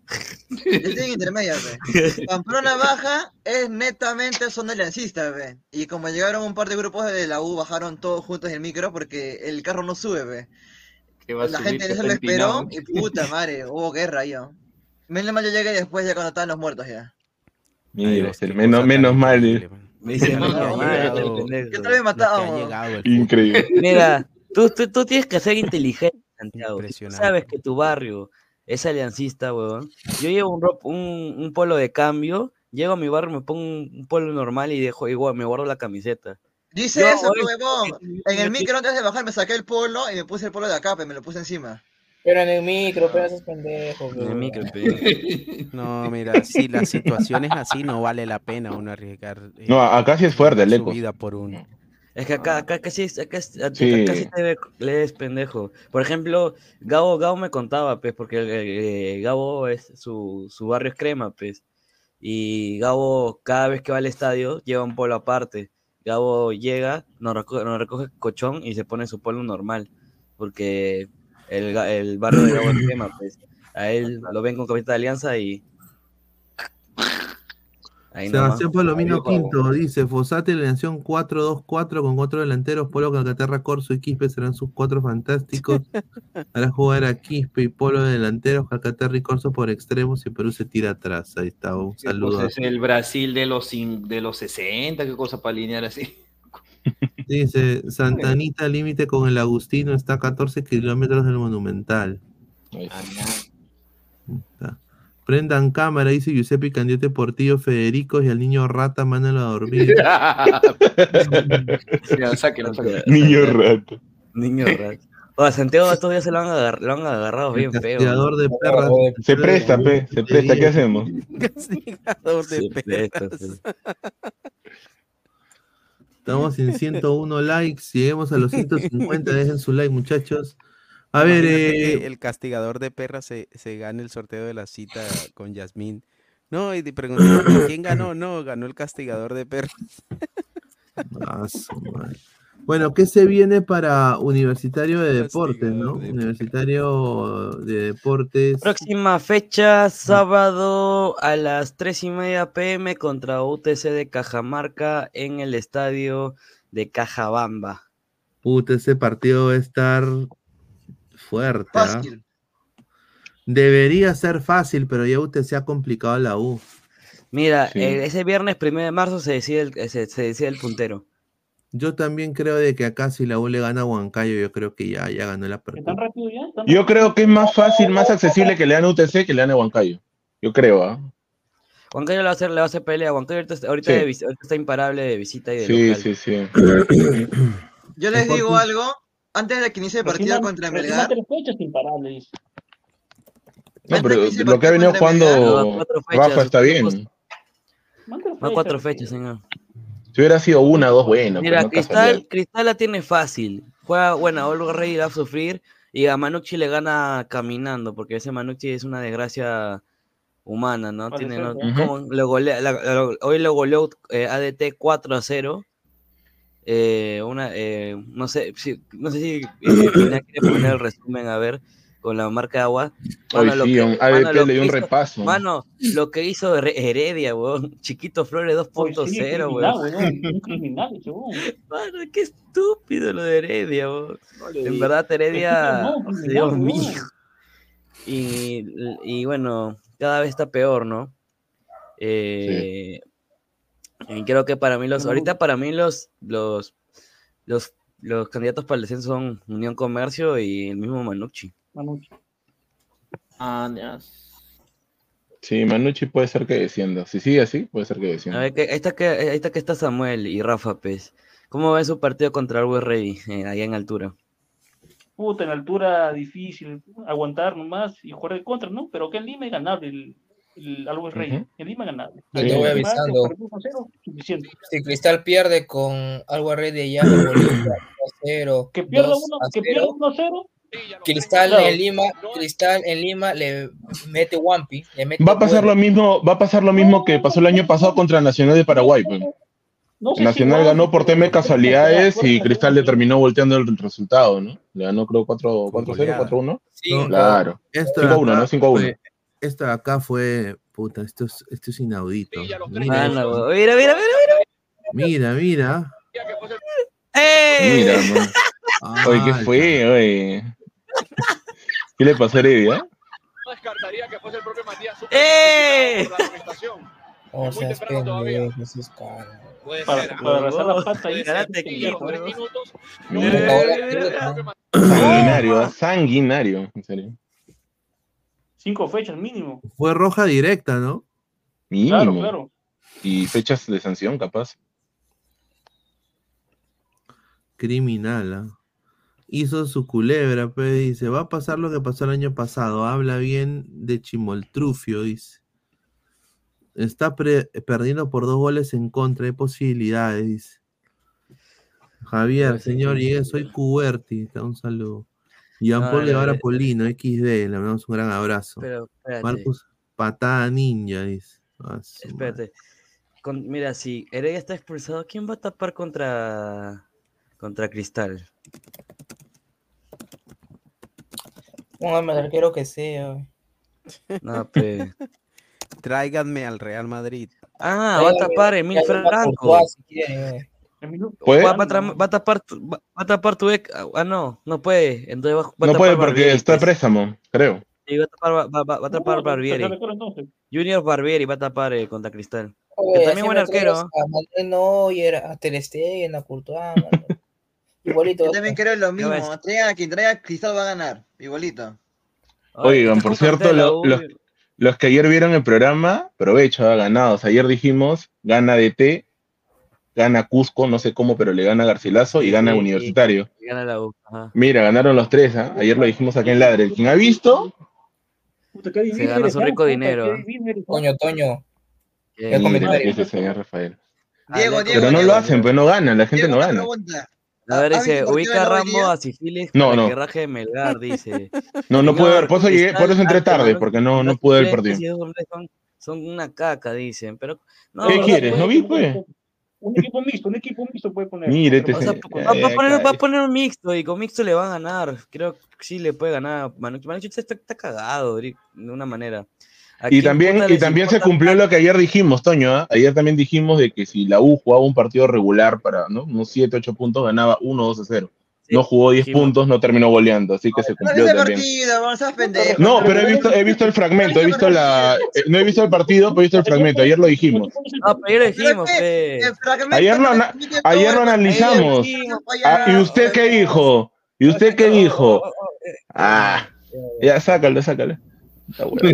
estoy en intermedia, pe. Pamplona baja es netamente zona aliancista, pe. Y como llegaron un par de grupos de la U, bajaron todos juntos en el micro porque el carro no sube, pe. Que va a La subir, gente eso lo esperó y puta madre, hubo guerra ahí. ¿no? Menos mal yo llegué después ya cuando estaban los muertos ya. Mira, el menos, menos mal. Me dice, no, llegado. pendejo. Yo otra vez matado. Ha llegado Increíble. Mira, tú, tú, tú tienes que ser inteligente, Santiago. Tú Impresionante. sabes que tu barrio es aliancista, weón. Yo llevo un, un, un polo de cambio, llego a mi barrio, me pongo un, un polo normal y dejo igual, me guardo la camiseta. Dice Yo eso, tu huevón. En el micro antes de bajar me saqué el polo y me puse el polo de acá, me lo puse encima. Pero en el micro, pero esos pendejos, En el micro, pe. No, mira, si la situación es así, no vale la pena uno arriesgar eh, No, acá sí es fuerte, el su eco. vida por uno. Es que acá, acá casi, acá, acá Sí. casi te ve- lees pendejo. Por ejemplo, Gabo, Gabo me contaba, pues, porque eh, Gabo es su, su barrio es crema, pues. Y Gabo, cada vez que va al estadio, lleva un polo aparte. Gabo llega, nos recoge, nos recoge cochón y se pone su polo normal. Porque el, el barrio de Gabo es crema, pues. A él lo ven con camiseta de alianza y. Ahí. Sebastián Palomino. Quinto dice: Fosate alineación 4-2-4 con cuatro delanteros. Polo Calcaterra, Corso y Quispe serán sus cuatro fantásticos. Hará jugar a Quispe y Polo de delanteros, Calcaterra y Corso por extremos y Perú se tira atrás. Ahí está, un saludo. Pues es el Brasil de los, de los 60, qué cosa para alinear así. Dice: Santanita, límite con el Agustino, está a 14 kilómetros del Monumental. Está. Prendan cámara, dice Giuseppe Candiote Portillo, Federico y al niño rata, mándalo a dormir. Ya, sáquenlo, sáquenlo. Niño rato. Niño rato. O a Santiago estos días se lo han, agar- lo han agarrado bien feo. De perras. Se presta, pe, se presta, ¿qué hacemos? Castigador de Se presta, perras. Estamos en 101 likes. Lleguemos a los 150. Dejen su like, muchachos. A ver, eh, el castigador de perras se, se gana el sorteo de la cita con Yasmín. No, y te preguntaron, ¿quién ganó? No, ganó el castigador de perras. ah. Bueno, ¿qué se viene para Universitario de Deportes, no? Universitario de Deportes. Próxima fecha, sábado a las 3 y media pm contra UTC de Cajamarca en el estadio de Cajabamba. Puta, ese partido va a estar fuerte. ¿ah? Fácil. Debería ser fácil, pero ya usted se ha complicado la U. Mira, Sí. eh, ese viernes 1 de marzo se decide el, se, se decide el puntero. Yo también creo de que acá si la U le gana a Huancayo, yo creo que ya, ya ganó la apertura. ¿Tan rápido ya? ¿Tan Yo creo que es más fácil, más accesible que le dan a UTC que le dan a Huancayo. Yo creo, ¿ah? Huancayo le va a hacer, le va a hacer pelea. Huancayo ahorita, está- ahorita, Sí. de vis- ahorita está imparable de visita y de Sí, local. sí, sí. Yo les digo algo. Antes de que inicie el partido contra Melgar. No, pero lo que ha venido jugando Rafa está bien. No, cuatro fechas, señor. Si hubiera sido una o dos, bueno, Mira, no Cristal. Cristal la tiene fácil. Juega, bueno, Olga Rey va a sufrir y a Manucci le gana caminando, porque ese Manucci es una desgracia humana, ¿no? Tiene, no- ¿eh? Ujú. como lo golea- la- la- hoy lo goleó eh, ADT 4 a 0. Eh, una, eh, no sé, si, no sé si eh, quiere poner el resumen a ver con la marca de agua. Hoy Mano, lo sí, que- un mano, ADT lo le dio un hizo- repaso. Mano, lo que hizo Her- Heredia, weón. Chiquito Flores 2.0, Sí, weón. Mano, qué estúpido lo de Heredia, weón. En verdad, Heredia, criminal, Dios mío. Y, y bueno, cada vez está peor, ¿no? Eh, Y creo que para mí los, ahorita para mí los, los, los, los candidatos para el descenso son Unión Comercio y el mismo Manucci. Manucci. Sí, Manucci puede ser que descienda. Si sigue así, puede ser que A descienda. ver, que, ahí, está que, ahí está que está Samuel y Rafa Pez. ¿Cómo ven su partido contra el Rey eh, allá en altura? Puta, en altura difícil, aguantar nomás y jugar de contra, ¿no? Pero que en Lima es ganable el, el Always Rey. Ujú. En Lima es ganable. Yo te voy avisando. perder 1-0, suficiente. Si Cristal pierde con algo red de allá en Bolivia, 2-0, Que pierda 2 uno, a que 0, pierda 1-0. Cristal en Lima, Cristal en Lima le mete Wampi, le mete Va a pasar lo mismo, va a pasar lo mismo que pasó el año pasado contra Nacional de Paraguay. pues. No sé si Nacional Wampi, ganó por tema de casualidades y Cristal le terminó volteando el resultado, ¿no? Le ganó creo 4 4-0, goleada. 4-1. Sí, Claro. Esto de 5-1, acá ¿no? 5-1. fue- Esto de acá fue. Puta, esto es, esto es inaudito. Mira, Mano, mira, mira, mira, mira, mira. mira. ¡Eh! Mira, man. Oye, ¿qué fue? Oye. ¿Qué le pasó a Heredia? No descartaría que fuese el propio Matías Sucre ¡Eh! por la. O Es muy sea, todavía. cara. Puede Para, ser, para abrazar la pata Y a los tres minutos, Sanguinario, sanguinario, en serio. Cinco fechas mínimo. Fue roja directa, ¿no? Mínimo. Claro, claro. Y fechas de sanción, capaz. Criminal, ¿ah? Hizo su culebra, pues dice, va a pasar lo que pasó el año pasado. Habla bien de Chimoltrufio, dice. Está perdiendo por dos goles en contra, hay posibilidades, dice. Javier, Pues señor, llegué, soy Cuberti, un saludo. Jean No, Paul Guevara eh, Polino, XD, le mandamos un gran abrazo. Pero, Marcus, patada ninja, dice. Ah, espérate. Con- mira, si Heredia está expulsado, ¿quién va a tapar contra, contra Cristal? Póngame al arquero que sea. No, pe. Tráiganme al Real Madrid. Ah, va a tapar Emil Franco. Eh. ¿Puede? Va, va a tra- va a tapar tu, va va a tapar tu ex. Ah, no, no puede. Entonces va, va a No tapar puede porque Barbieri, está pues. préstamo, creo. Sí, va a tapar, va, va- va a tapar Barbieri. Junior Barbieri va a tapar eh, contra Cristal. Que Oye, también buen arquero. traes A Manuel Neuer, a Ter Stegen, a Courtois. Igualito. Yo también creo lo mismo. Traigan a quien traiga, Cristal va a ganar. Igualito. Oigan, por cierto, lo- los, los que ayer vieron el programa, provecho, ha ganado. ayer dijimos, gana DT, gana Cusco, no sé cómo, pero le gana Garcilaso y gana Sí, Universitario. y Gana la U. Ajá. Mira, ganaron los tres, ¿ah? Ayer lo dijimos acá en Ladre. Quien ha visto, Se ganó su rico dinero. Toño, Toño. Ya mira, comentario. ese señor Rafael. Diego, Diego. Pero no Diego. lo hacen, pues no ganan, la gente Diego, no gana. pregunta. A ver, ¿Has dice, el ubica a Rambo a Sifilis No, para no. que raje de Melgar, dice. No, no pude ver, por eso, llegué, por eso entré tarde, porque no, no pude ver el partido. Son, son una caca, dicen. Pero, no, ¿Qué quieres? ¿No vi, pues? Un equipo mixto, un equipo mixto puede poner. Mire, este O sea, señor- va, va a poner, va a poner un mixto y con mixto le van a ganar. Creo que sí le puede ganar. Manucci Manucci está, está cagado de una manera. ¿A Y también, y también se cumplió lo que ayer dijimos, Toño. ¿ah? Ayer también dijimos de que si la U jugaba un partido regular para ¿no? unos 7, 8 puntos, ganaba 1, 2 a 0. No jugó 10 dijimos. puntos, no terminó goleando, así que se No cumplió ese también. partido, no pero he visto, he visto el fragmento, he visto la, eh, no he visto el partido, pero he visto el fragmento. Ayer lo dijimos. No, pero ayer lo dijimos, Ayer lo, ayer lo analizamos. Ah, ¿Y usted qué dijo? ¿Y usted qué dijo? Ah, ya sácalo, sácalo. Está bueno.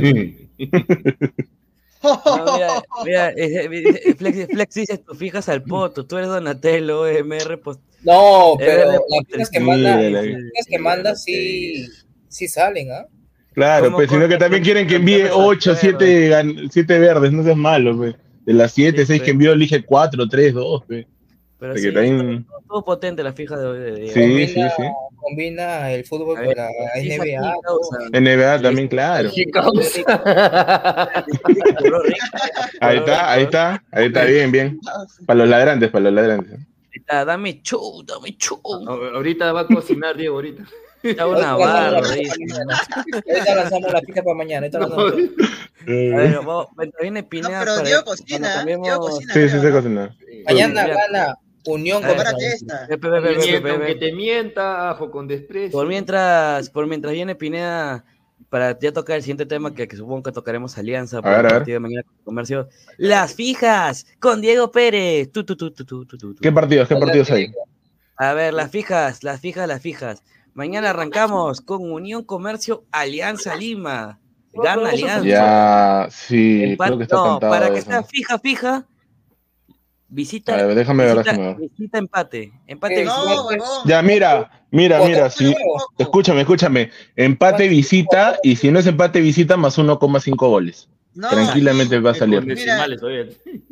No, mira, mira, eh, eh, Flex, Flex dice, tú fijas al poto, tú eres Donatello, MR, pues... No, MR pero las postres. piezas que manda, Mira, las piezas que manda sí, sí salen, ¿ah? Claro, ¿Cómo pues sino que también quieren que envíe Carlos 8, Alfredo? 7, 7 verdes, no seas malo, pues. De las 7, Sí, 6 pues. que envió, elige 4, 3, 2, pues. Pero sí, que también- todo, todo potente la fija de, de, de- Sí, sí, sí. Combina el fútbol A con la NBA. NBA también, claro. Ahí está, ahí está, ahí está, bien, bien. Para los ladrantes, para los ladrantes. Ahí está, dame chu, dame chu. A- Ahorita va a cocinar, Diego, ahorita. Ahorita una barra. Ahorita lanzamos la pizza para mañana. ahorita lanzamos- A ver, vamos, viene No, Pineda pero Diego cocina, cambiemos- Diego cocina. Sí, sí, ¿no? cocinar. Mañana gana Unión esta. Aunque ve. te mienta, ajo con desprecio. Por mientras, por mientras viene Pineda, para ya tocar el siguiente tema que, que supongo que tocaremos Alianza por ver, el a ver. partido de mañana con Comercio. Las fijas con Diego Pérez. Tu, tu. ¿Qué partidos, qué partidos hay? A ver, las fijas, las fijas, las fijas. Mañana arrancamos con Unión Comercio Alianza Lima. Gana Alianza. Ya, sí, Empate- creo que está no, para que eso. sea fija, fija. Visita. A ver, déjame ver, visita, déjame ver. visita empate. Empate visita. No, huevón. Ya, mira, mira, mira, si, escúchame, escúchame. Empate visita, y si no es empate visita, más 1,5 goles. No, Tranquilamente va a salir.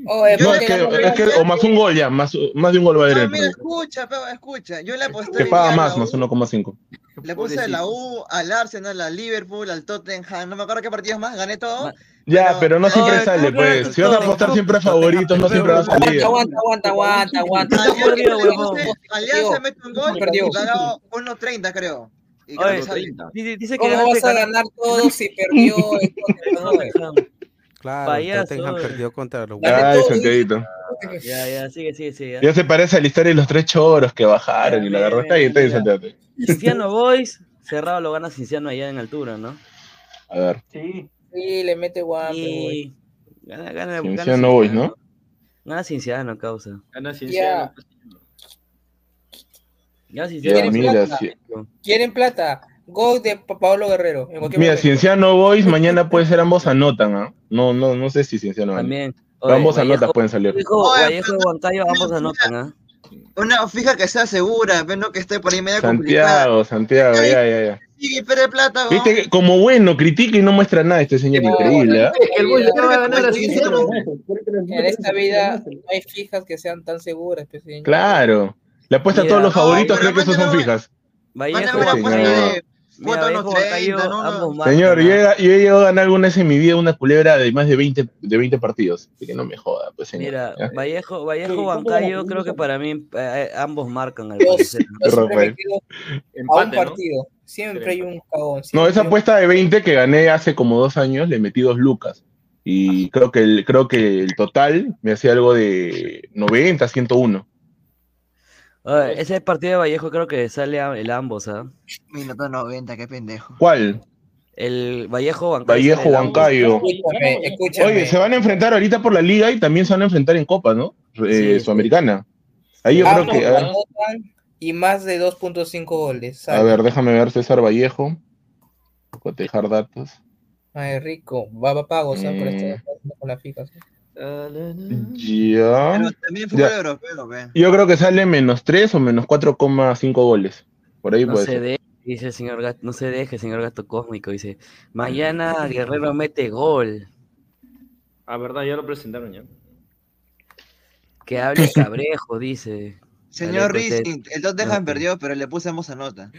No, es que, es que, o más un gol ya, más, más de un gol va a en No, mira, escucha, pero escucha. Yo le aposté Que paga más, más U, 1,5. Le puse a la U, al Arsenal, al Liverpool, al Tottenham. No me acuerdo qué partidos más. Gané todo. Ya, pero no siempre Ay, sale, no, pues. no, Si vas a no, apostar no, siempre a no, favoritos, no no, siempre va a no, salir. Aguanta, aguanta, aguanta, aguanta, aguanta. Alianza, perdido, mete- huevón. Alianza mete un gol Perdió. y ganó 1.30, creo. Y creo Oye, que sale. dice, dice que ¿Cómo vas a ganar todo si perdió el Tottenham? Claro, Tottenham perdió contra los Ay, todo, Santiaguito. Ya, ya, sigue, sigue, sigue. Ya se parece a la historia de los tres choros que bajaron y la agarró. Está ahí, está Santiago. Cinciano Boys, cerrado lo gana Cinciano allá en altura, ¿no? A ver, Sí. Sí, le mete guapo. Y gana, gana, gana Cienciano Boys, ¿no? Gana Cinciano, causa. Gana Ya. Gana Cinciano. Ya, ¿Quieren mira, plata? si- ¿Quieren plata? Gol de Pa- Pablo Guerrero. En mira. Cienciano Boys, mañana puede ser ambos anotan, ¿ah? No, no, no sé si Cienciano. También. Oye, anotas Vallejo- pueden salir. Vallejo, Oye, Vallejo y Huancayo ambos anotan, ¿ah? Una fija que sea segura, pero no que esté por ahí media complicada. Santiago, Santiago, ya, ya, ya. Sí, pero de plata, weón. Viste que como bueno, critica y no muestra nada este señor increíble, ¿ah? El le va a ganar a. En esta vida no hay fijas que sean tan seguguras, pues, señor. Claro. Le apuesta a todos los no, favoritos, creo que esos son fijas. Vallejo, Señor. de Mira, cuota Vallejo, 1.30, Huancayo, no, ambos no. marcan, Señor, yo he, yo he llegado a ganar alguna vez en mi vida una culebra de más de 20, de 20 partidos. Así que no me joda, pues señor. Mira, ¿ya? Vallejo, Vallejo, Sí, ¿cómo Huancayo, van? creo que para mí eh, ambos marcan al parecer. quedo a un partido. Siempre hay un cagón. No, esa apuesta de 20 que gané hace como dos años, le metí dos lucas. Y creo que el, creo que el total me hacía algo de 90, 101. Ah, ese partido de Vallejo creo que sale a- el ambos, ¿ah? Minuto 90, qué pendejo. ¿Cuál? El Vallejo Huancayo. Vallejo. Huancayo. Escúchame, escúchame. Oye, se van a enfrentar ahorita por la liga y también se van a enfrentar en Copa, ¿no? Eh, Sí. Sudamericana. Ahí yo creo que. A ver, anotan y más de 2.5 goles. a ver, déjame ver César Vallejo. Cotejar datos. Ay, rico. Va, va pago, ¿sabes? Por Mm. estar con la FIFA. ¿sí? Ya. Pero también fútbol Ya. europeo, ve. Yo creo que sale menos 3 o menos 4,5 goles. Por ahí No puede se ser. deje, dice el señor gato, no se deje, señor gato cósmico, dice, mañana Guerrero mete gol, Ah, verdad, ya lo presentaron ya. que hable Cabrejo, dice. Señor Rizzi, el Tottenham perdió, pero le pusemos a nota.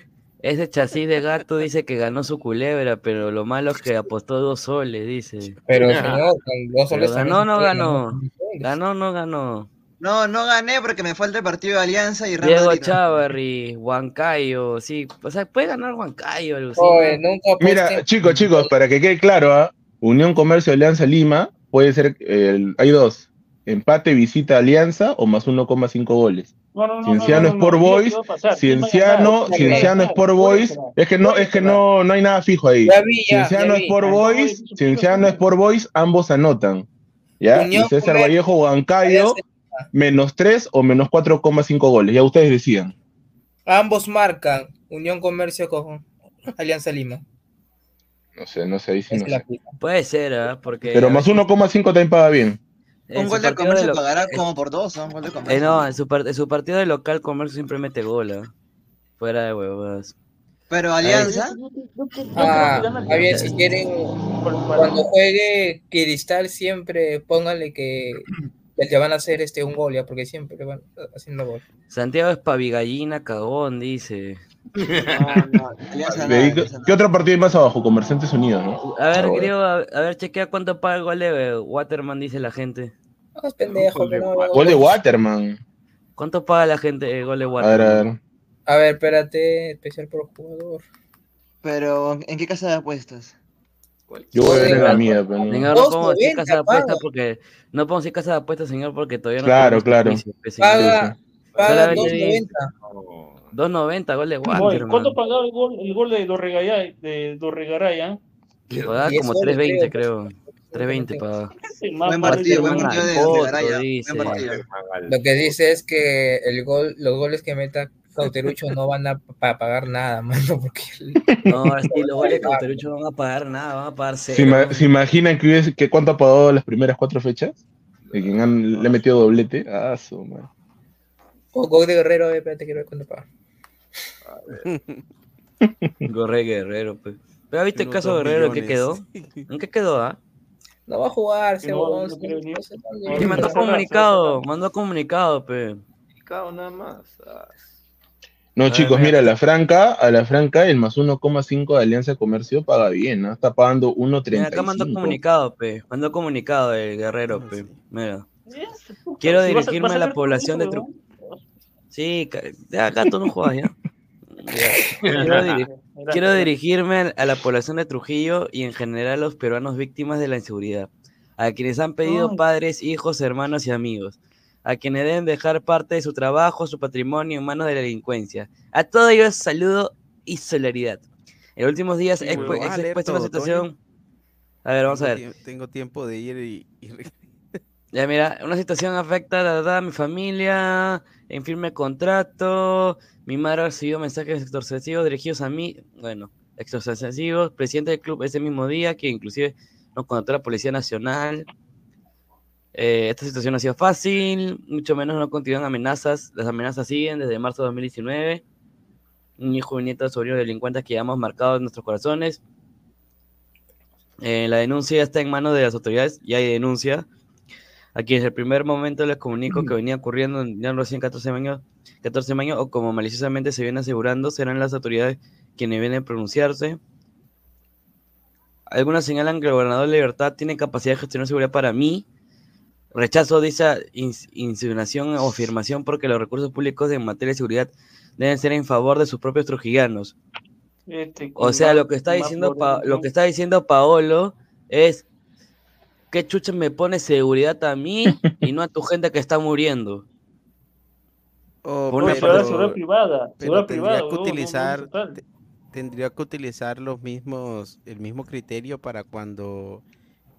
Ese chasis de gato dice que ganó su culebra, pero lo malo es que apostó dos soles, dice. Pero, señor, con dos soles ganó no ganó. Ganó no ganó. No, no gané porque me falta el partido de Alianza y Real Diego. Chávarri, Huancayo, sí, o sea, puede ganar Huancayo. Oye, nunca Mira, apuesten- chicos, chicos, para que quede claro, ¿ah? Unión Comercio Alianza Lima puede ser, el- hay dos, empate visita Alianza o más 1,5 goles. No, no, no, Cienciano no, no, no, Sport no, no, Boys, ¿qué va a pasar? ¿Quién va a Cienciano, ganar? Cienciano ¿Quién va a Sport? Boys, es que no, es que no, no hay nada fijo ahí. Ya vi, ya, Cienciano. Sport Ah, Boys, Cienciano Sport Boys, ambos anotan. ¿Ya? Unión y César Vallejo Huancayo, menos 3 o menos 4,5 goles. Ya ustedes decían. Ambos marcan Unión Comercio con Alianza Lima. No sé, no sé, ahí sí no sé. Puede ser, ¿ah? Porque... Pero más 1,5 también paga bien. Un gol de partido comercio lo- pagará como por dos, ¿no? Un gol de comercio. Eh, no, en su, par- en su partido de local, Comercio siempre mete gol, ¿ah? Fuera de huevas. Pero Alianza, Ah, a ver, si quieren, cuando juegue Cristal, siempre pónganle que le van a hacer este un gol, ya, porque siempre van haciendo gol. Santiago es pavigallina, cagón, dice. De ahí, nada, ¿qué, otro partido hay más abajo? Comerciantes Unidos, ¿no? A ver, Ah, bueno. griego, a, a ver, chequea cuánto paga el gol de Waterman, dice la gente. No, es pendejo, que no- Gol de Waterman. ¿Cuánto paga la gente el gol de A ver, Waterman? a ver. A ver, espérate, especial por jugador. pero ¿en qué casa de apuestas? Yo voy a tener la mía, pero no. Señor, no podemos decir 2.90 casa de apuestas paga. porque no podemos decir casa de apuestas, señor, porque todavía no Claro, claro. pues. Paga, paga Solamente bien. 2.90. 2.90 gol de Waterman. ¿Cuánto pagaba el gol, el gol de Dorregaray? De Dorregaray, ¿ah? Pagaba como soles, 3.20 creo. creo. 3.20 pagaba. Buen partido, buen partido de, foto, de Garay, ¿ah? Lo que dice es que el gol, los goles que meta Cauterucho no van a pa- pagar nada, mano, porque No, ahora sí, los goles de Cauterucho no van a pagar nada, van a pagar ¿Se, cero. ima- se imaginan que, hubiese- que cuánto ha pagado las primeras cuatro fechas? De quien han- le ha metido doblete. Ah, su madre. o gol de Guerrero, eh, espérate, quiero ver cuánto paga. Gorre Guerrero, pues. Pero ¿viste el caso Guerrero qué quedó? ¿En qué quedó, ah? No va a jugar, ese No, no sí, creo ni- no sé, no, no, no, Que no, mandó se comunicado, mandó comunicado, pe. Cao nada más. Ah, No, chicos, mira. mira, a la franca, a la franca, el más 1,5 de Alianza de Comercio paga bien, ¿no? Está pagando Mira, acá mandó 1.35. comunicado, pe. Mandó comunicado el Guerrero, pe. Mira. Quiero dirigirme a la población de Trujillo. Sí, acá tú no juegas, ¿ya? Quiero, dirigirme a la población de Trujillo y en general a los peruanos víctimas de la inseguridad, a quienes han pedido padres, hijos, hermanos y amigos, a quienes deben dejar parte de su trabajo, su patrimonio en manos de la delincuencia. A todos ellos saludo y solidaridad. En los últimos días Sí, he expuesto una situación... A ver, vamos a ver. Tengo tiempo de ir y, y- Ya mira, una situación afecta a mi familia, en firme contrato, mi madre ha recibido mensajes extorsivos dirigidos a mí, bueno, extorsivos, presidente del club ese mismo día, que inclusive nos contrató la Policía Nacional. Eh, esta situación no ha sido fácil, mucho menos no continúan amenazas, las amenazas siguen desde marzo de 2019. Un hijo y nieto sobrino de delincuentes que llevamos marcados en nuestros corazones. Eh, la denuncia está en manos de las autoridades, ya hay denuncia. Aquí desde el primer momento les comunico que venía ocurriendo en ya recién 14 años, 14 años o como maliciosamente se viene asegurando, serán las autoridades quienes vienen a pronunciarse. Algunos señalan que el gobernador de Libertad tiene capacidad de gestionar seguridad para mí. Rechazo dicha ins- insinuación o afirmación porque los recursos públicos en materia de seguridad deben ser en favor de sus propios trujillanos. Este, O sea, lo que está diciendo Pa- lo que está diciendo Paolo es ¿qué chucha me pone seguridad a mí y no a tu gente que está muriendo? O, Por una pero- parte- seguridad privada, pero seguridad tendría privada, que huevón, no- no utilizar tendría que utilizar los mismos el mismo criterio para cuando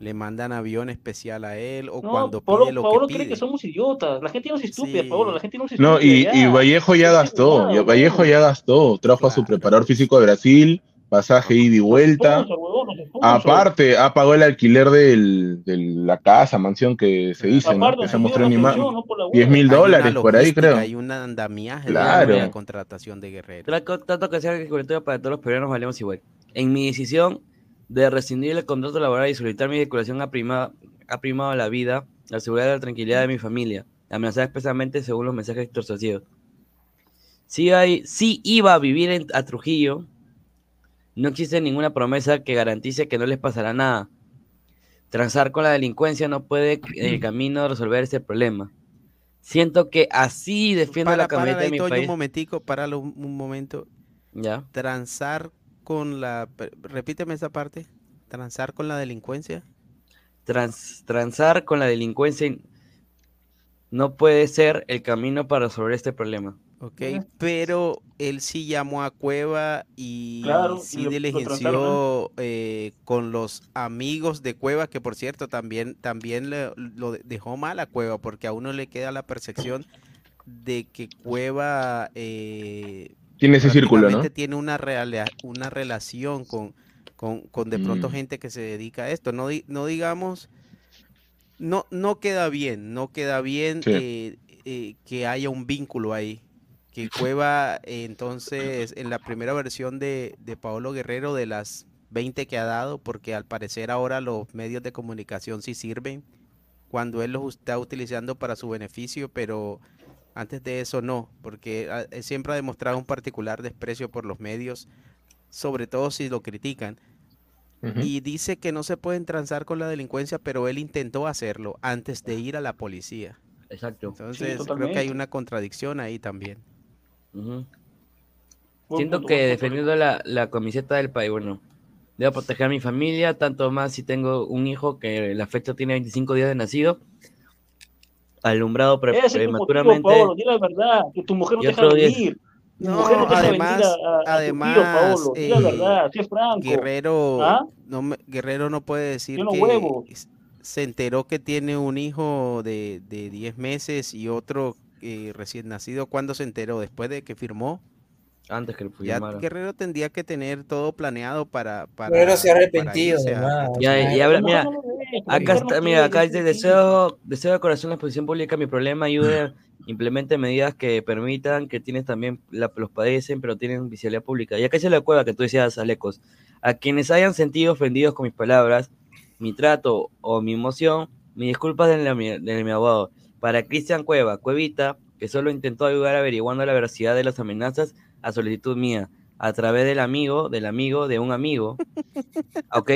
le mandan avión especial a él o No, cuando Pablo, pide lo Pablo que cree pide. que somos idiotas. La gente no es estúpida, Sí. Pablo. La gente no es No, estúpida. y, y ya. Vallejo ya gastó, Vallejo ya gastó, trajo a su preparador físico de Brasil, pasaje ida y vuelta. Sponsor, huevón. Aparte, ha pagado el alquiler del, de la casa, mansión que se dice, ¿no? Aparte, Que se mostró en imagen. pensión, no por la 10 mil dólares por ahí, creo. Hay un andamiaje de Claro. la contratación de Guerrero. Trato que sea para todos los peruanos valemos igual. En mi decisión de rescindir el contrato laboral y solicitar mi vinculación ha primado, ha primado la vida, la seguridad y la tranquilidad de mi familia, amenazada especialmente según los mensajes extorsivos. Si, hay, si iba a vivir en- a Trujillo, no existe ninguna promesa que garantice que no les pasará nada. Transar con la delincuencia no puede en el camino resolver este problema. Siento que así defiendo Para, la para, camioneta de mi Toño, país. un momentico, páralo un, un momento. Ya. Transar con la... Repíteme esa parte. Transar con la delincuencia. Trans- transar con la delincuencia in- no puede ser el camino para resolver este problema. Ok, pero él sí llamó a Cueva y Claro, sí lo- lo diligenció eh, con los amigos de Cueva, que por cierto también, también le- lo de- dejó mal a Cueva, porque a uno le queda la percepción de que Cueva eh, Tiene ese círculo, ¿no? tiene una, realea- una relación con, con, con de pronto Mm. gente que se dedica a esto. No, di- no digamos, no, no queda bien, no queda bien Sí. eh, eh, que haya un vínculo ahí. Que Cueva, eh, entonces, en la primera versión de, de Paolo Guerrero, de las 20 que ha dado, porque al parecer ahora los medios de comunicación sí sirven, cuando él los está utilizando para su beneficio, pero antes de eso no, porque ah, siempre ha demostrado un particular desprecio por los medios, sobre todo si lo critican. Y dice que no se pueden transar con la delincuencia, pero él intentó hacerlo antes de ir a la policía. Exacto. Entonces creo que hay una contradicción ahí también. Siento punto, que defendiendo la, la camiseta del país, bueno, debo proteger a mi familia, tanto más si tengo un hijo que la fecha tiene 25 días de nacido, alumbrado pre- prematuramente. Paolo. Di la verdad, que tu mujer no te deja. Tu No, además, a, a- además, tío, Paolo. Di la verdad, sé franco. Guerrero, ¿Ah? no me- Guerrero no puede decir que se enteró que tiene un hijo de, de 10 meses y otro eh, recién nacido. ¿Cuándo se enteró? ¿Después de que firmó? Antes que lo Ya firmara. Guerrero tendría que tener todo planeado para, para, Guerrero se ha arrepentido. Ya, y habla, mira, acá está, mira, acá dice, deseo, deseo de corazón la exposición pública, mi problema ayude, implemente medidas que permitan que tienes también, la- los padecen, pero tienen visibilidad pública. Y acá dice la cueva que tú decías, Alecos, a quienes hayan sentido ofendidos con mis palabras, mi trato o mi emoción, mis disculpas de, la- de mi abogado. Para Cristian Cueva, Cuevita, que solo intentó ayudar averiguando la veracidad de las amenazas a solicitud mía, a través del amigo, del amigo, de un amigo. ¿Ok?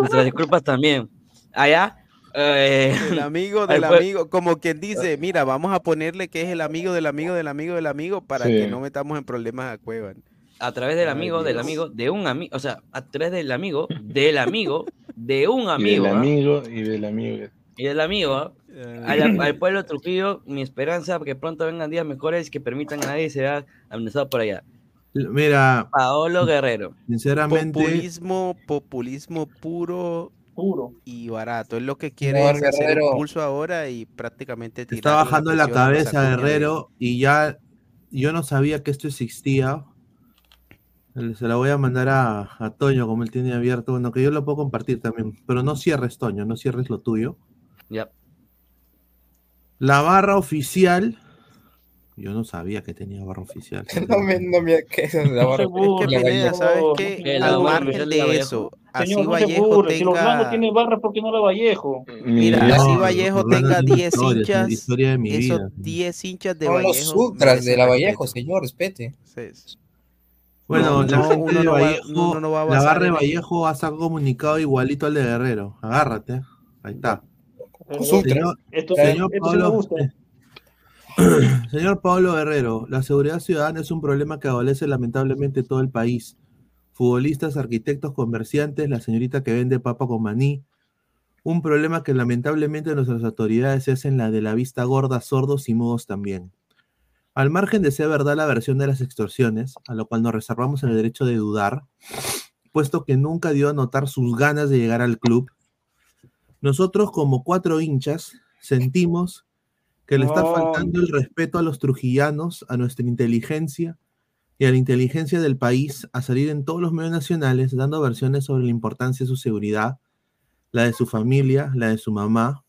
Nuestras disculpas también. Allá. Eh, El amigo del fue- amigo, como quien dice, mira, vamos a ponerle que es el amigo del amigo del amigo del amigo para Sí. que no metamos en problemas a Cueva. a través del Ay, amigo, del amigo, de un amigo, o sea, a través del amigo, del amigo, de un Y amigo, del ¿ah? amigo y del amigo. y del amigo, ¿ah? La- al pueblo Trujillo, mi esperanza que pronto vengan días mejores que permitan a nadie ser amenazado por allá. Mira, Paolo Guerrero. sinceramente, Populismo, populismo puro Puro. y barato. Es lo que quiere No, es hacer Guerrero. un pulso ahora y prácticamente está tirarle bajando la presión a los cabeza Guerrero y ya yo no sabía que esto existía. Se la voy a mandar a, a Toño, como él tiene abierto. Bueno, que yo lo puedo compartir también. Pero no cierres, Toño, no cierres lo tuyo. Ya. La barra oficial. Yo no sabía que tenía barra oficial. No me, no me que la barra- Es que la Vallejo. ¿sabes qué? la Al margen de de Vallejo. así no se Vallejo burle. Si Orlando tenga... tiene barra, ¿por qué no la Vallejo? Mira, Ni- así No, Vallejo Orlando tenga tiene 10 historia, hinchas, historia de mi esos vida. 10 hinchas de Son los Vallejo sutras de la Vallejo, señor, respete. Sí. Bueno, No, la no, gente de no va- Vallejo, uno no va a la barra de Vallejo ha sacado comunicado igualito al de Guerrero. Agárrate. Ahí está. Señor, Esto, señor esto Pablo, gusta. señor Pablo Guerrero, la seguridad ciudadana es un problema que adolece lamentablemente todo el país. Futbolistas, arquitectos, comerciantes, la señorita que vende papa con maní, Un problema que lamentablemente nuestras autoridades se hacen la de la vista gorda, sordos y mudos también. Al margen de ser verdad la versión de las extorsiones, a lo cual nos reservamos el derecho de dudar, puesto que nunca dio a notar sus ganas de llegar al club, nosotros como cuatro hinchas sentimos que le está faltando el respeto a los trujillanos, a nuestra inteligencia y a la inteligencia del país a salir en todos los medios nacionales dando versiones sobre la importancia de su seguridad, la de su familia, la de su mamá,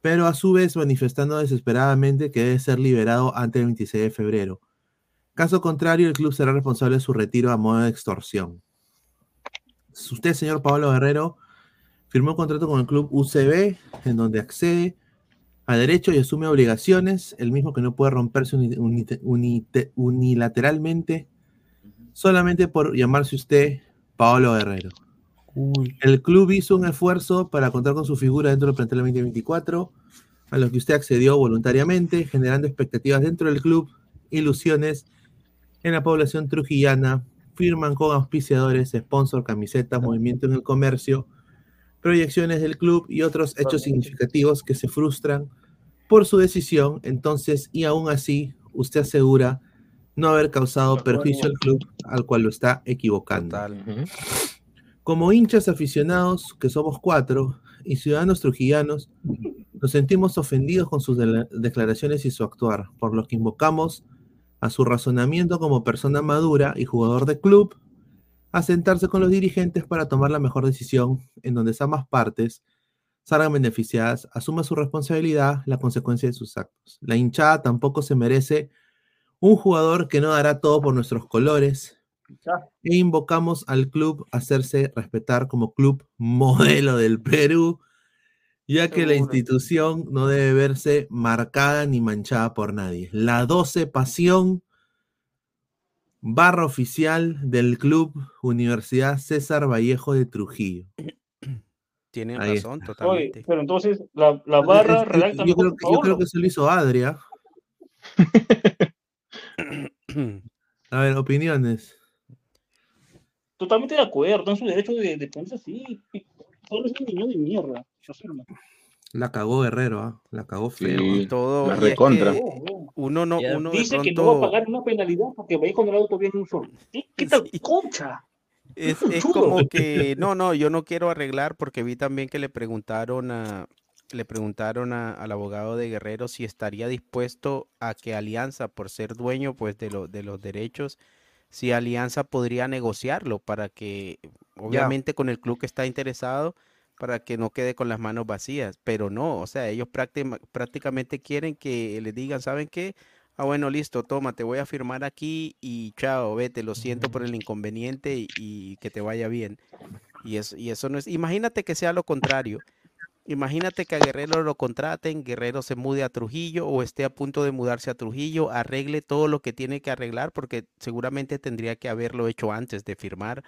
pero a su vez manifestando desesperadamente que debe ser liberado antes del 26 de febrero. Caso contrario, el club será responsable de su retiro a modo de extorsión. Usted, señor Pablo Guerrero, firmó un contrato con el club UCB, en donde accede a derecho y asume obligaciones, el mismo que no puede romperse uni- uni- unite- unilateralmente, solamente por llamarse usted Pablo Guerrero. El club hizo un esfuerzo para contar con su figura dentro del plantel 2024, a lo que usted accedió voluntariamente, generando expectativas dentro del club, ilusiones en la población trujillana, firman con auspiciadores, sponsor, camisetas, movimiento en el comercio, proyecciones del club y otros hechos significativos que se frustran por su decisión, entonces, y aún así, usted asegura no haber causado perjuicio al club al cual lo está equivocando. Como hinchas aficionados, que somos cuatro, y ciudadanos trujillanos, nos sentimos ofendidos con sus de- declaraciones y su actuar, por lo que invocamos a su razonamiento como persona madura y jugador de club, a sentarse con los dirigentes para tomar la mejor decisión en donde ambas partes salgan beneficiadas, asuma su responsabilidad, la consecuencia de sus actos. La hinchada tampoco se merece un jugador que no dará todo por nuestros colores, e invocamos al club a hacerse respetar como club modelo del Perú, ya que la institución no debe verse marcada ni manchada por nadie. La 12 Pasión, barra oficial del club Universidad César Vallejo de Trujillo. Tienen Ahí razón, está. totalmente. Oye, pero entonces la, la barra redacta yo, mejor creo yo creo que eso lo hizo Adria. A ver, opiniones. Totalmente de acuerdo, en su derecho de, de ponerse así. Solo es un niño de mierda. Yo soy La cagó Guerrero, ¿ah? La cagó feo. Sí, ¿ah? Todo, la y es que recontra. uno no, uno de Dice que no va a pronto pagar una penalidad porque va a ir con el auto bien un solo. ¿Qué, qué tal concha? es, como que no, no, yo no quiero arreglar porque vi también que le preguntaron a le preguntaron a- al abogado de Guerrero si estaría dispuesto a que Alianza, por ser dueño pues de, lo- de los derechos, si Alianza podría negociarlo para que, obviamente con el club que está interesado, para que no quede con las manos vacías, pero no, o sea, ellos práctima- prácticamente quieren que le digan, ¿saben qué? Ah, bueno, listo, toma, te voy a firmar aquí y chao, vete, lo siento por el inconveniente y, y que te vaya bien. Y eso, y eso no es, imagínate que sea lo contrario. Imagínate que a Guerrero lo contraten, Guerrero se mude a Trujillo o esté a punto de mudarse a Trujillo, arregle todo lo que tiene que arreglar porque seguramente tendría que haberlo hecho antes de firmar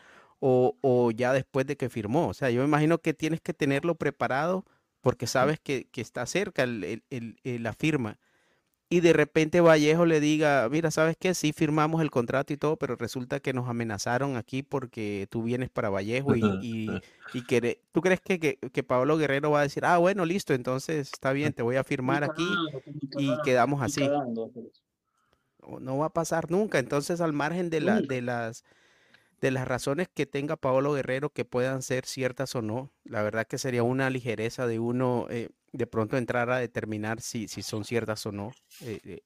o, o ya después de que firmó. O sea, yo me imagino que tienes que tenerlo preparado porque sabes que, que está cerca el- el- el- el- la firma. Y de repente Vallejo le diga, mira, ¿sabes qué? Sí firmamos el contrato y todo, pero resulta que nos amenazaron aquí porque tú vienes para Vallejo y, y, y quere- ¿tú crees que, que, que Pablo Guerrero va a decir, ah, bueno, listo, entonces está bien, te voy a firmar aquí y quedamos así? pues. no va a pasar nunca. Entonces, al margen de, la, de, las, de las razones que tenga Paolo Guerrero que puedan ser ciertas o no, la verdad que sería una ligereza de uno eh, de pronto entrar a determinar si, si son ciertas o no. Eh, eh,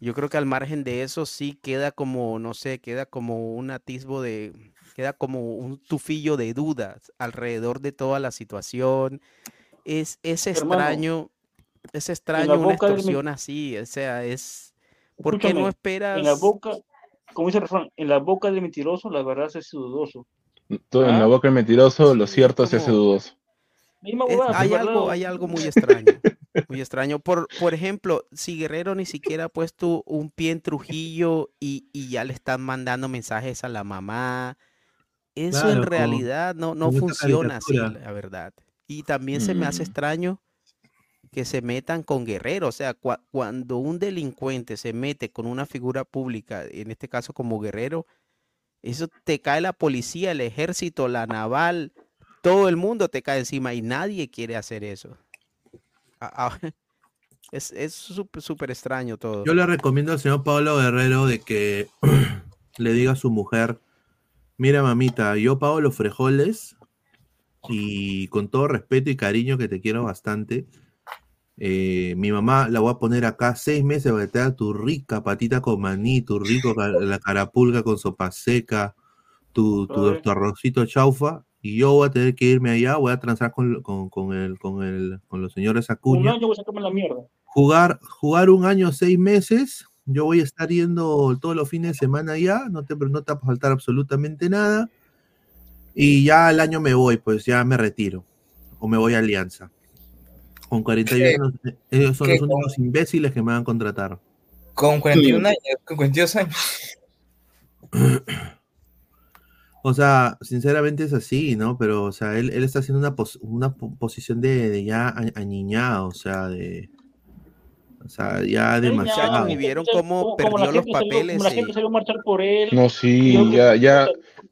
yo creo que al margen de eso sí queda como, no sé, queda como un atisbo de, queda como un tufillo de dudas alrededor de toda la situación. Es, es extraño, es extraño una del mi- extorsión así, o sea, es, ¿por qué Escúchame, no esperas? En la boca, como dice el refrán, en la boca del mentiroso la verdad se hace dudoso. Todo en la ¿Ah? boca del mentiroso, lo cierto se hace dudoso. Huevada, hay algo, hay algo muy extraño, muy extraño. Por, por ejemplo, si Guerrero ni siquiera ha puesto un pie en Trujillo y, y ya le están mandando mensajes a la mamá, eso Claro, en realidad no, no funciona así, la verdad. Y también se me hace Mm. extraño que se metan con Guerrero, o sea, cua- cuando un delincuente se mete con una figura pública, en este caso como Guerrero, eso te cae la policía, el ejército, la naval, todo el mundo te cae encima y nadie quiere hacer eso. A- a- Es súper extraño todo. Yo le recomiendo al señor Pablo Guerrero de que le diga a su mujer, mira mamita, yo pago los frijoles y con todo respeto y cariño que te quiero bastante, eh, mi mamá la voy a poner acá seis meses para que te haga tu rica patita con maní, tu rico la carapulga con sopa seca, tu, tu, tu arrocito chaufa, y yo voy a tener que irme allá, voy a transar con, con, con el, con, el, con los señores Un Acuña año voy a sacarme la mierda. jugar, jugar un año, seis meses. Yo voy a estar yendo todos los fines de semana allá, no te, no te va a faltar absolutamente nada. Y ya al año me voy, pues ya me retiro. O me voy a Alianza. Con 41 ¿Qué? años, ellos son los únicos imbéciles que me van a contratar. Con 41 años, con 42 años. O sea, sinceramente es así, ¿no? Pero, o sea, él, él está haciendo una, pos- una po- posición de, de ya a- añiñado, o sea, de. O sea, ya demasiado. y vieron Como cómo perdió los gente salió- papeles. como la y- gente salió a marchar por él. No, sí, ya, ya.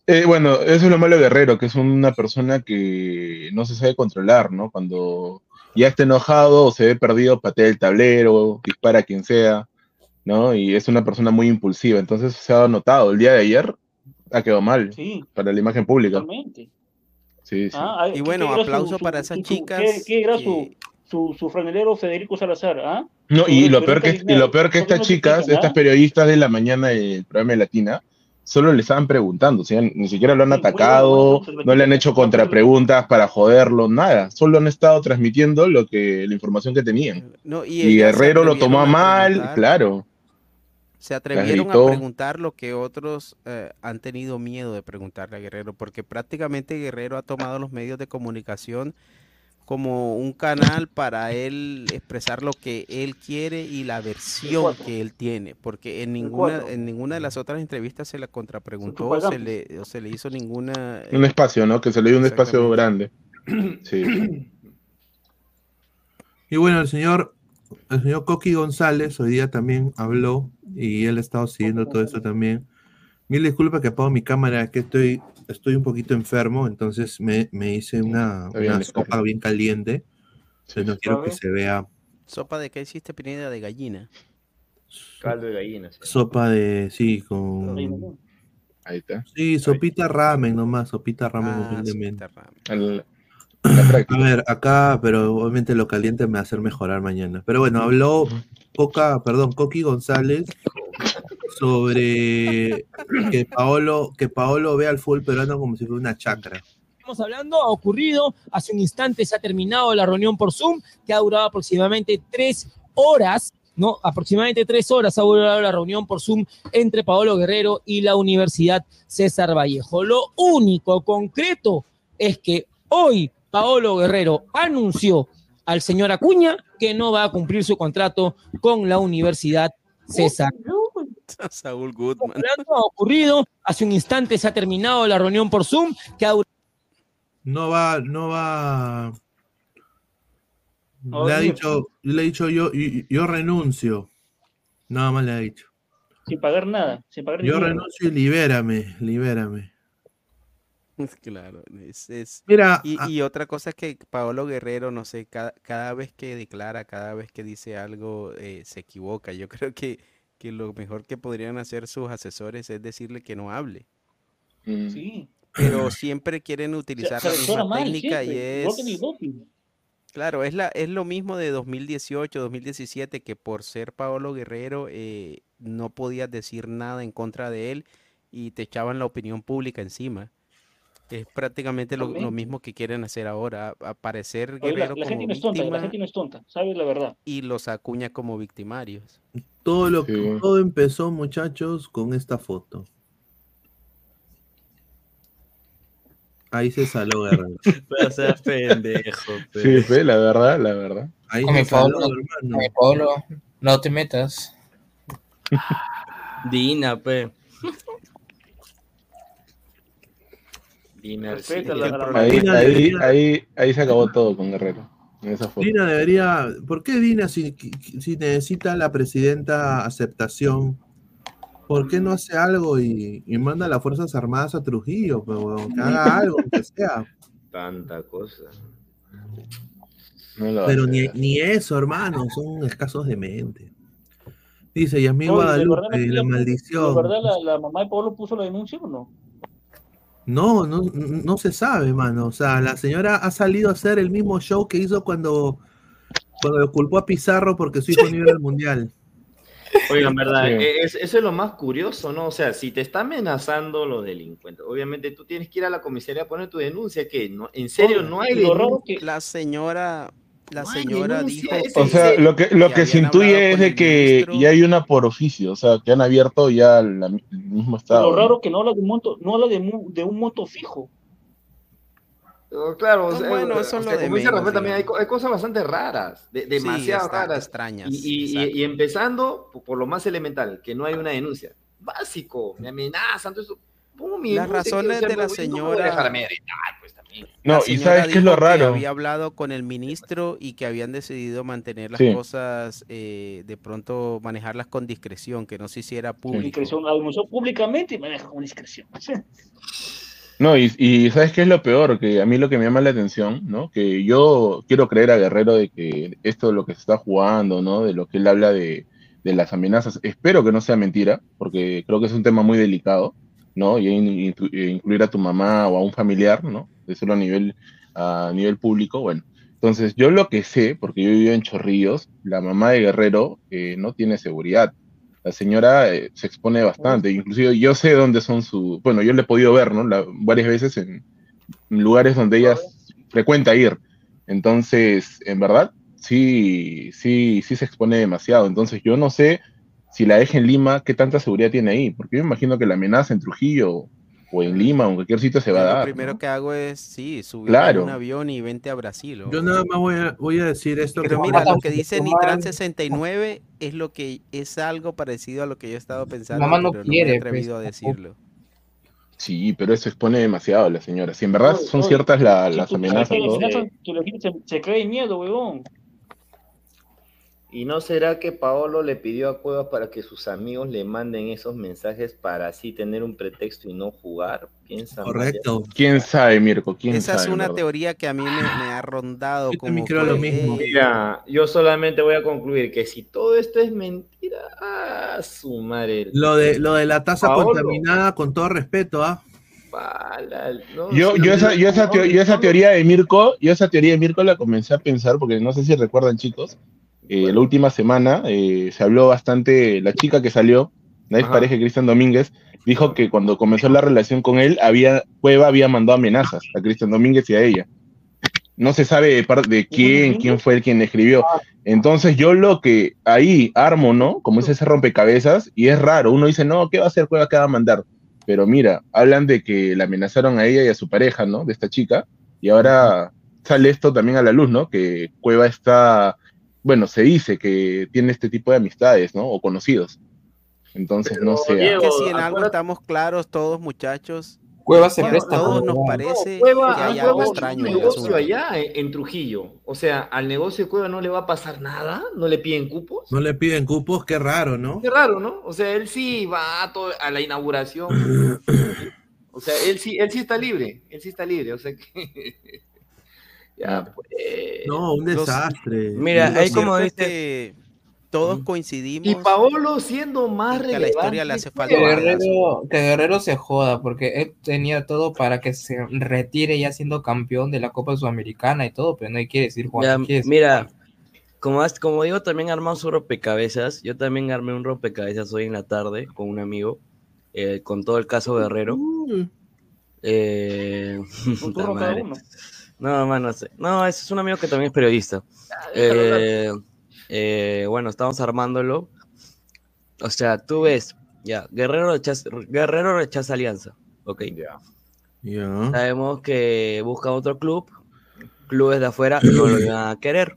Eh, bueno, eso es lo malo de Guerrero, que es una persona que no se sabe controlar, ¿no? Cuando ya está enojado o se ve perdido, patea el tablero, dispara a quien sea, ¿no? Y es una persona muy impulsiva. Entonces se ha notado. El día de ayer ha quedado mal Sí, para la imagen pública. totalmente. Sí, sí. Ah, Y ¿qué- bueno, aplauso para esas su- chicas ¿Qué, qué era que- su, su, su franelero Federico Salazar? ¿ah? No, y lo peor que, y lo peor que ¿por qué estas no chicas, critican, estas ah? periodistas de la mañana del programa de Latina, solo le estaban preguntando, o sea, ni siquiera lo han Sí, atacado, bueno, bueno, no le han hecho contrapreguntas para joderlo, nada, solo han estado transmitiendo lo que, la información que tenían. No, y Y Guerrero lo tomó a mal, claro. Se atrevieron a preguntar lo que otros eh, han tenido miedo de preguntarle a Guerrero, porque prácticamente Guerrero ha tomado los medios de comunicación como un canal para él expresar lo que él quiere y la versión que él tiene, porque en ninguna en ninguna de las otras entrevistas se la contrapreguntó, se le, o se le hizo ninguna Un eh, espacio, ¿no? Que se le dio un espacio grande. Sí. Y bueno, el señor, el señor Coqui González hoy día también habló y él ha estado siguiendo todo esto también. Mil disculpas que apago mi cámara, que estoy, estoy un poquito enfermo, entonces me, me hice una, bien, sopa bien caliente. Entonces no quiero que se vea sopa de qué hiciste Pineda de gallina. Caldo de gallina. sí. sopa de, sí, con... Ahí está. Sí, sopita ramen nomás, sopita ramen Ah, humildemente. A ver, acá, pero obviamente lo caliente me va a hacer mejorar mañana. Pero bueno, habló Coca, perdón, Coqui González sobre que Paolo, que Paolo ve al fútbol peruano como si fuera una chacra. estamos hablando ha ocurrido. Hace un instante se ha terminado la reunión por Zoom, que ha durado aproximadamente tres horas, ¿no? Aproximadamente tres horas ha durado la reunión por Zoom entre Paolo Guerrero y la Universidad César Vallejo. Lo único concreto es que hoy Paolo Guerrero anunció al señor Acuña que no va a cumplir su contrato con la Universidad César Saúl Goodman. Ha ocurrido, hace un instante se ha terminado la reunión por Zoom, que ha No va, no va. No, le ha dicho, le ha dicho yo, yo, yo renuncio. Nada más le ha dicho. Sin pagar nada, sin pagar Yo renuncio y libérame, libérame. Claro, es, es- Mira, y, a- y otra cosa es que Paolo Guerrero, no sé, cada, cada vez que declara, cada vez que dice algo, eh, se equivoca. Yo creo que, que lo mejor que podrían hacer sus asesores es decirle que no hable. Mm. Sí. Pero siempre quieren utilizar se la misma mal técnica y es... Claro, es, la, es lo mismo de 2018, 2017, que por ser Paolo Guerrero eh, no podías decir nada en contra de él y te echaban la opinión pública encima. Es prácticamente lo, mismo que quieren hacer ahora, aparecer Oye, la, Guerrero la gente no es tonta, la gente no es tonta, sabes la verdad. y los acuña como victimarios. todo lo Sí. todo empezó, muchachos, con esta foto. Ahí se saló Guerrero. No seas pendejo, pe. Sí, fe, la verdad, la verdad. Ahí Con se mi saló, Pablo, hermano. con mi Pablo, no te metas. Dina, pe. Sí. la- Ahí, Dina ahí, debería- ahí, ahí se acabó todo con Guerrero. En esa foto. Dina debería. ¿Por qué Dina, si, si necesita la presidenta aceptación, por qué no hace algo y, y manda a las Fuerzas Armadas a Trujillo? pe, huevón? que haga algo, que sea. Tanta cosa. No Pero ni, ni eso, hermano, son escasos de mente. Dice Yasmín Guadalupe, la maldición. ¿De verdad la, la mamá de Pablo puso la denuncia o no? No, no, no se sabe, mano. O sea, la señora ha salido a hacer el mismo show que hizo cuando, cuando culpó a Pizarro porque su hijo no iba al mundial. Oigan, verdad, Sí. eh, es- eso es lo más curioso, ¿no? O sea, si te está amenazando los delincuentes, obviamente tú tienes que ir a la comisaría a poner tu denuncia, que no, en serio no hay Lo que la señora, la señora dijo denuncia, es O sea, lo que, lo que se habían intuye es de que ministro. ya hay una por oficio, o sea, que han abierto ya la- el mismo estado. Lo raro que no habla de un monto, no habla de, de un monto fijo. Claro, o No, sea, bueno, eso o es sea, de dice Rafael, también hay, cosas bastante raras, de- demasiado está- raras. extrañas, Y, y- y- exacto. y empezando por, por lo más elemental, que no hay una denuncia. Básico, me amenazan, todo eso. Las razones de la ser- no No, La y ¿sabes qué es lo que raro? había hablado con el ministro y que habían decidido mantener las Sí. cosas, eh, de pronto manejarlas con discreción, que no sé si era Con público. discreción, la denunció públicamente y con discreción. No, y, y ¿sabes qué es lo peor? Que a mí lo que me llama la atención, ¿no? Que yo quiero creer a Guerrero de que esto de lo que se está jugando, ¿no? De lo que él habla de, de las amenazas, espero que no sea mentira, porque creo que es un tema muy delicado, ¿no? Y in- inclu- incluir a tu mamá o a un familiar, ¿no? Decirlo a nivel, a nivel público, bueno. Entonces, yo lo que sé, porque yo vivo en Chorrillos, la mamá de Guerrero eh, no tiene seguridad. La señora eh, se expone bastante, inclusive yo sé dónde son sus, bueno, yo le he podido ver, ¿no? La- varias veces en lugares donde ella frecuenta ir. Entonces, en verdad, sí, sí, sí se expone demasiado. Entonces, yo no sé si la deja en Lima, qué tanta seguridad tiene ahí, porque yo me imagino que la amenaza en Trujillo o en Lima o en cualquier sitio se va a Yo lo dar. primero ¿no? que hago es, sí, subir Claro. a un avión y vente a Brasil. o- Yo nada más voy a, voy a decir esto. Pero que- mira, lo que dice Nitran 69 es lo que es algo parecido a lo que yo he estado pensando, Mamá no pero quiere, no me he atrevido pues, a decirlo. Sí, pero eso expone demasiado a la señora. Si en verdad son ciertas la- las amenazas, se, se cae miedo, huevón. ¿Y no será que Paolo le pidió a Cuevas para que sus amigos le manden esos mensajes para así tener un pretexto y no jugar? Piensa. Correcto. quién sabe, Mirko, quién Esa sabe. es una verdad? teoría que a mí me, me ha rondado Yo como creo lo mismo. eh, Mira, yo solamente voy a concluir que si todo esto es mentira, ah, su madre. Lo de, lo de la taza Paolo. contaminada, con todo respeto, ¿ah? No, Yo, yo, esa, yo, esa yo esa teoría de Mirko, yo esa teoría de Mirko la comencé a pensar, porque no sé si recuerdan, chicos, eh, la última semana eh, se habló bastante, la chica que salió, la ex pareja de Cristian Domínguez, dijo que cuando comenzó la relación con él, había, Cueva había mandado amenazas a Cristian Domínguez y a ella. No se sabe de, par- de quién, quién fue el quien escribió. Entonces yo lo que ahí armo, ¿no? Como es ese rompecabezas, y es raro, uno dice, no, ¿qué va a hacer Cueva? ¿Qué va a mandar? Pero mira, hablan de que la amenazaron a ella y a su pareja, ¿no? De esta chica, y ahora sale esto también a la luz, ¿no? Que Cueva está, bueno, se dice que tiene este tipo de amistades, ¿no? O conocidos. Entonces, no sé. Diego, que si en algo acuérdate- estamos claros todos, muchachos, Cueva se a presta todos nos parece Cueva, que hay algo extraño un negocio allá en, en Trujillo. O sea, al negocio de Cueva no le va a pasar nada, no le piden cupos. No le piden cupos, qué raro, ¿no? Qué raro, ¿no? O sea, él sí va a, todo- a la inauguración. O sea, él sí, él sí está libre, él sí está libre, o sea que... ya, pues... No, un Los- desastre. Mira, ahí como dice, todos coincidimos Y Paolo siendo más que a la historia le relevante hace que falta. Guerrero, que Guerrero se joda, porque él tenía todo para que se retire ya siendo campeón de la Copa Sudamericana y todo, pero no quiere decir Juan. mira, Juan. como, has- como digo, también armamos un rompecabezas. Yo también armé un rompecabezas hoy en la tarde con un amigo, eh, con todo el caso Guerrero. Eh, Un puta turno cada madre. uno. No, mano, no sé. No, ese es un amigo que también es periodista. Eh, eh, bueno, estamos armándolo. O sea, tú ves, ya, Guerrero rechaza, Guerrero rechaza alianza. Ok. Ya. Sabemos que busca otro club. Clubes de afuera no lo van a querer.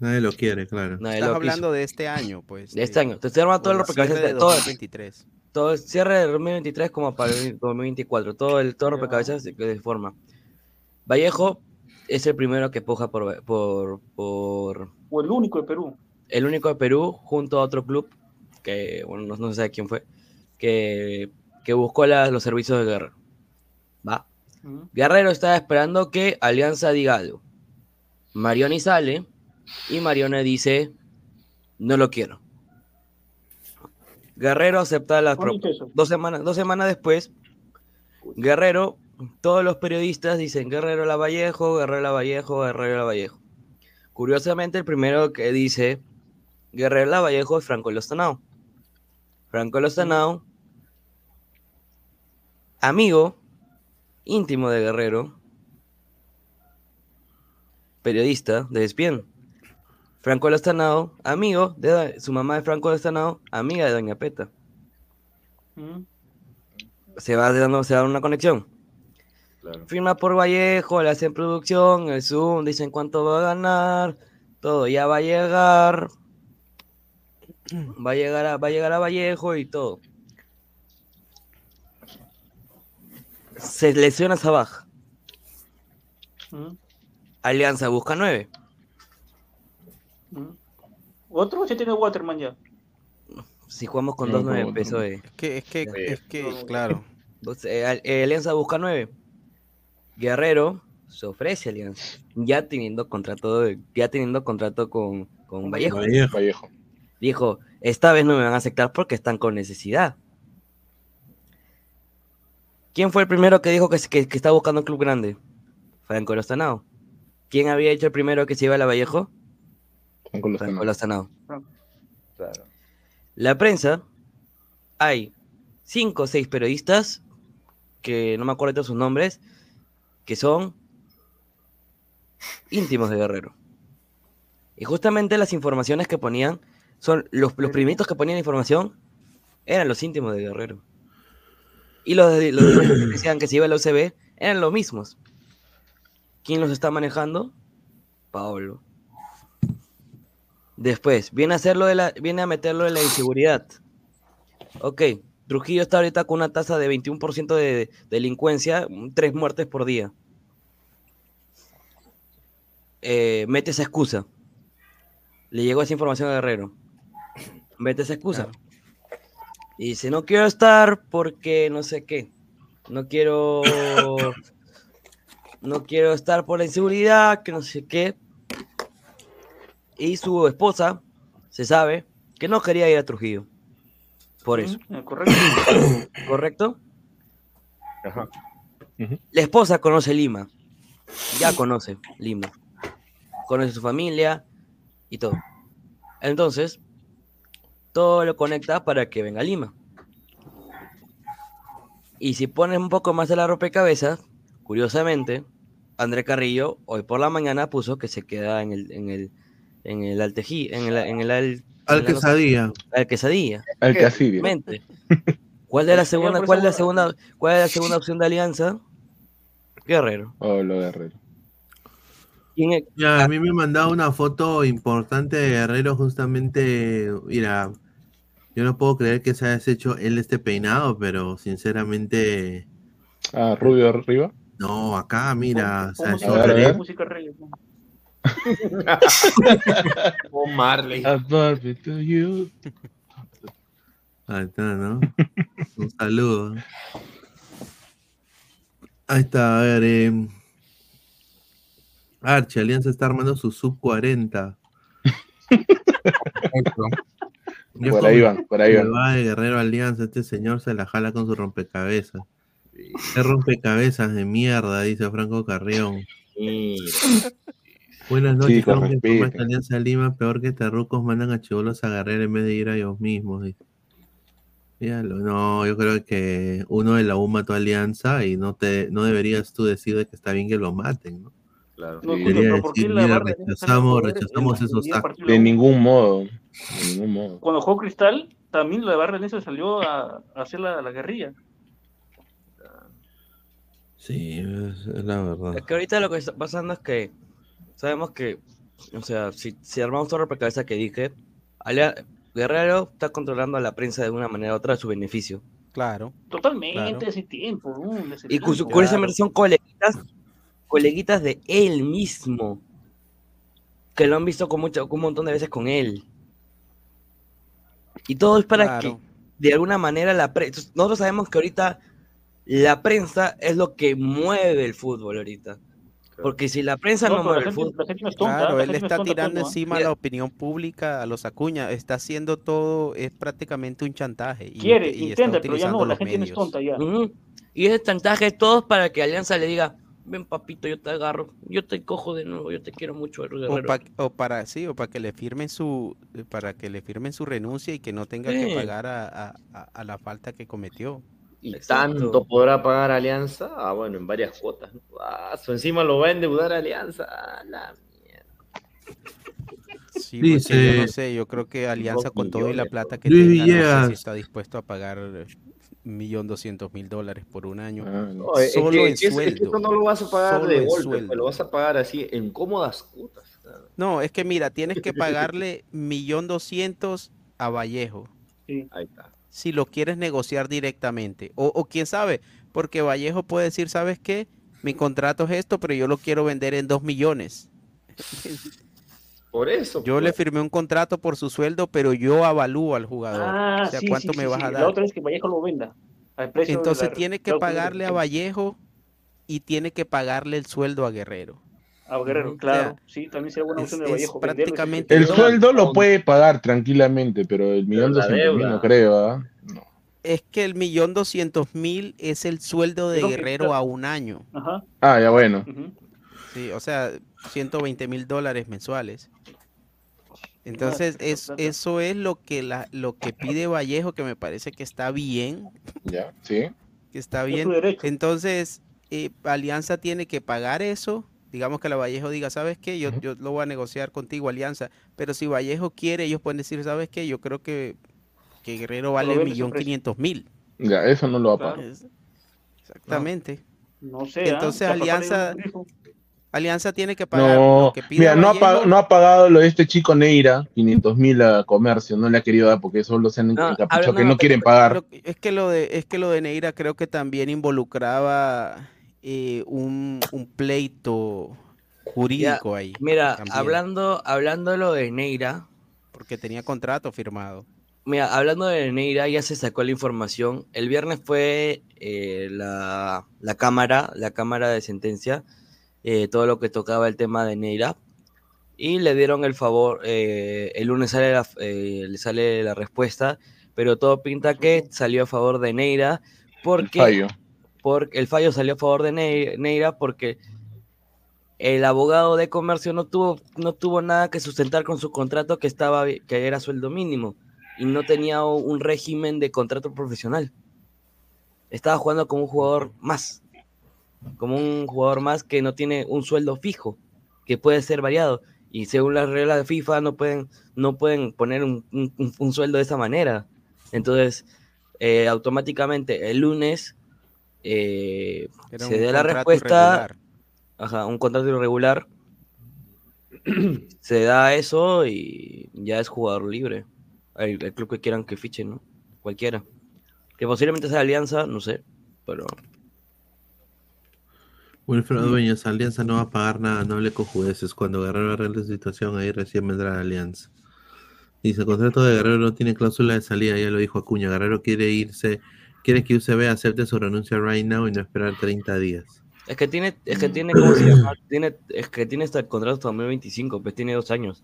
Nadie lo quiere, claro. Nadie Estás lo quiso. hablando de este año, pues. De este año. Te estoy armando todo el rompecabezas. cierre de- de Todo, 2023. todo el cierre de 2023 como para el 2024. Todo el todo el rompecabezas de forma. Vallejo es el primero que puja por, por, por O el único de Perú. el único de Perú, junto a otro club, que bueno, no, no sé quién fue, que, que buscó la- los servicios de guerra. ¿Va? Guerrero estaba esperando que Alianza diga algo. Marioni sale y Marione dice, no lo quiero. Guerrero acepta las propuestas. Dos semanas, dos semanas después, Guerrero, todos los periodistas dicen Guerrero Lavallejo, Guerrero Lavallejo, Guerrero Lavallejo. Curiosamente, el primero que dice Guerrero Lavallejo es Franco Lostanao. Franco Lostanao, amigo íntimo de Guerrero, periodista de Despien. Franco Lostanao, amigo de su mamá de Franco Lostanao, amiga de Doña Peta. Mm. Se va dando, se da una conexión. Firma por Vallejo, le hacen producción, el Zoom, dicen cuánto va a ganar, todo ya va a llegar. Va a llegar a, va a llegar a Vallejo y todo. Se lesiona Sabaj. Mm. Alianza busca nueve. Mm. Otro ya tiene Waterman ya. Si jugamos con No, dos nueve no, pesos no. de. Es que, es que, es que, claro. Entonces, eh, eh, Alianza busca nueve. Guerrero se ofrece a Alianza. Ya teniendo contrato, de- ya teniendo contrato con, con Vallejo. Vallejo. Dijo, esta vez no me van a aceptar porque están con necesidad. ¿Quién fue el primero que dijo que, que, que está buscando un club grande? Franco Lostanao. ¿Quién había hecho el primero que se iba a la Vallejo? Franco Franco Lostanao. Claro. La prensa, hay cinco o seis periodistas, que no me acuerdo de sus nombres, que son íntimos de Guerrero. Y justamente las informaciones que ponían, son los, los primeritos que ponían información, eran los íntimos de Guerrero. Y los, los que decían que se iba a la UCB, eran los mismos. ¿Quién los está manejando? Pablo. Después, viene a hacerlo de la, viene a meterlo de la inseguridad. Ok, Trujillo está ahorita con una tasa de 21% de delincuencia, tres muertes por día. Eh, mete esa excusa. Le llegó esa información a Guerrero. Mete esa excusa. Y dice, no quiero estar porque no sé qué. No quiero... No quiero estar por la inseguridad, que no sé qué. Y su esposa, se sabe, que no quería ir a Trujillo. Por eso. Correcto. ¿Correcto? La esposa conoce Lima. Ya conoce Lima. Conoce su familia y todo. Entonces, todo lo conecta para que venga a Lima. Y si pones un poco más de la rompecabezas, curiosamente, André Carrillo hoy por la mañana puso que se queda en el, en el, en el Altejí, en el, en el al, quesadilla. al quesadilla. Al quesadilla. Exactamente. ¿Cuál es la segunda, cuál es la segunda, cuál es la segunda opción de alianza? Guerrero. Oh, lo Guerrero. ¿Quién es? Ya, a mí me mandaba una foto importante de Guerrero justamente, mira, yo no puedo creer que se haya hecho él este peinado, pero sinceramente, Ah, Rubio arriba. no, acá, mira, o sea, Música es A ver, a reggae, ver. música reggae. O Marley. A Barbie to you. Ahí está, ¿no? Un saludo. Ahí está, a ver, eh, Archie, Alianza está armando su sub 40. Yo Por ahí van, por ahí van. va de Guerrero Alianza, este señor se la jala con su rompecabezas. Qué rompecabezas de mierda, dice Franco Carrión. Buenas noches, Chicos, respeten. Alianza Lima, peor que terrucos mandan a chivolos a Guerrero en vez de ir a ellos mismos. dice. Míralo, no, yo creo que uno de la U mató a Alianza y no te, no deberías tú decir de que está bien que lo maten, ¿no? Claro. No, Debería pero ¿por qué decir, la mira, rechazamos, rechazamos esos actos. De ningún modo. De ningún modo. Cuando jugó Cristal, también la barra de Alianza salió a, a hacer la, la guerrilla. Sí, es la verdad. Es que ahorita lo que está pasando es que sabemos que, o sea, si, si armamos todo el cabeza que dije, Alia- Guerrero está controlando a la prensa de una manera u otra a su beneficio. Claro. Totalmente, Claro. hace tiempo. uh, hace Y cu- tiempo. curiosamente son coleguitas, coleguitas de él mismo, que lo han visto con, mucho, con un montón de veces con él. Y todo es para Claro. que, de alguna manera, la prensa... Nosotros sabemos que ahorita la prensa es lo que mueve el fútbol ahorita. Porque si la prensa no, No, mueve el gente, fútbol. tonta, Claro, la él está tonta, tirando encima a la opinión pública, a los Acuña, está haciendo todo, es prácticamente un chantaje. Y, Quiere, y está intenta, pero ya utilizando no, la los gente no es medios. tonta ya. Ujú. Y ese chantaje es todos para que Alianza le diga, ven papito, yo te agarro, yo te cojo de nuevo, yo te quiero mucho, O, Guerrero". pa- o para sí, o para que le firmen su, para que le firmen su renuncia y que no tenga que Sí. pagar a, a- a- a la falta que cometió. Y tanto podrá pagar Alianza, ah, bueno, en varias cuotas. ¿no? Ah, su encima lo va a endeudar Alianza. ah, la Sí, porque Dice- yo no sé, yo creo que Alianza con todo y la plata que Luis tenga, no sé si está dispuesto a pagar eh, millón doscientos mil dólares por un año. No, es, solo que, en es que eso- es que sueldo. no lo vas a pagar Solo de en golpe, sueldo. pues, lo vas a pagar así en cómodas cuotas. No, es que mira, tienes que pagarle millón doscientos a Vallejo. Ahí está. Si lo quieres negociar directamente. O, o quién sabe, porque Vallejo puede decir, ¿sabes qué? Mi contrato es esto, pero yo lo quiero vender en dos millones. Por eso. Yo le firmé un contrato por su sueldo, pero yo avalúo al jugador. Ah, o sea, sí, ¿cuánto sí, me sí, vas sí. a La dar? otra es que Vallejo lo venda. Al precio de Entonces la- tiene que pagarle a. Vallejo y tiene que pagarle el sueldo a Guerrero. A Guerrero, claro. Sea, sí, también sería buena es- opción de Vallejo. prácticamente El que- sueldo lo puede pagar tranquilamente, pero el millón doscientos mil no creo, ¿ah? Es que el millón doscientos mil es el sueldo de Guerrero a un año. Ajá. Ah, ya bueno. Sí, o sea, 120 mil dólares mensuales. Entonces, es, eso es lo que la, lo que pide Vallejo, que me parece que está bien, Ya, sí. que está Es bien. Entonces, eh, Alianza tiene que pagar eso. Digamos que la Vallejo diga, ¿sabes qué? Yo, yo lo voy a negociar contigo, Alianza. Pero si Vallejo quiere, ellos pueden decir, ¿sabes qué? Yo creo que, que Guerrero vale millón quinientos mil. Ya, eso no lo va a pagar. Es- Exactamente. No sé. ¿ah? Entonces Alianza. Alianza tiene que pagar No, lo que pida mira, no ha, Vallejo. pag- no ha pagado lo de este chico Neira, 500 mil a comercio, no le ha querido dar porque solo se han No, encapuchado que no, no quieren pero- pagar. es que lo de es que lo de Neira creo que también involucraba eh, un, un pleito jurídico Ya, ahí. Mira, también, hablando, hablando de lo de Neira, porque tenía contrato firmado. Mira, hablando de Neira, ya se sacó la información. El viernes fue eh, la, la cámara, la cámara de sentencia, eh, todo lo que tocaba el tema de Neira. Y le dieron el favor, eh, el lunes sale la, eh, le sale la respuesta, pero todo pinta que salió a favor de Neira porque fallo. Porque el fallo salió a favor de Nei- Neira porque el abogado de comercio no tuvo, no tuvo nada que sustentar con su contrato que estaba que era sueldo mínimo y no tenía un régimen de contrato profesional. Estaba jugando como un jugador más, como un jugador más que no tiene un sueldo fijo, que puede ser variado. Y según las reglas de FIFA no pueden, no pueden poner un- un sueldo de esa manera. Entonces, eh, automáticamente el lunes eh, se da la respuesta, irregular. ajá, un contrato irregular, se da eso y ya es jugador libre. El, el club que quieran que fiche, ¿no? Cualquiera. Que posiblemente sea Alianza, no sé, pero Wilfredo Dueñas, Alianza no va a pagar nada, no hable cojudeces. Cuando Guerrero arregle la situación, ahí recién vendrá la Alianza. Dice, el contrato de Guerrero no tiene cláusula de salida, ya lo dijo Acuña. Guerrero quiere irse, quiere que UCB acepte su renuncia right now y no esperar 30 días. es que tiene, es que tiene, ¿cómo se llama? Tiene, es que tiene hasta el contrato hasta 2025, pues tiene dos años.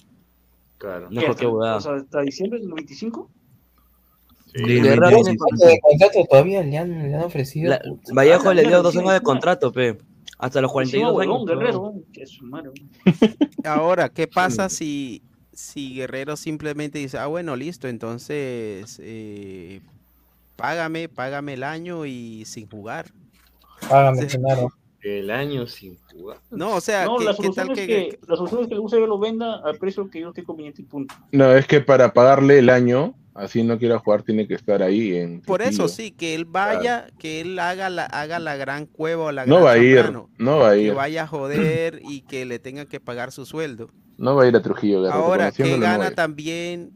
Claro. No ¿Qué, es hasta- cualquier o sea, hasta diciembre del 25? Guerrero Dos tiene años contrato. de contrato todavía le han, le han ofrecido. La-. Vallejo Ah, le dio dos sí, años de sí. contrato, pe. Hasta los Encima, 42 huevón, años. Guerrero, que huevón. Ahora, ¿qué pasa si, si Guerrero simplemente dice, ah, bueno, listo, entonces eh, págame, págame el año y sin jugar? Págame, O sea, claro. El año sin jugar. No, o sea, No, ¿qué, la qué solución, tal es que, que, la solución es que el UCB lo venda al precio que yo esté conveniente y punto. No, es que para pagarle el año, así no quiera jugar, tiene que estar ahí en por eso sí, que él vaya, que él haga la, haga la gran cueva o la No gran va a ir, no va a que ir. vaya a joder y que le tengan que pagar su sueldo. No va a ir a Trujillo, Guerrero. Ahora, ¿qué conociéndolo, no va a gana también,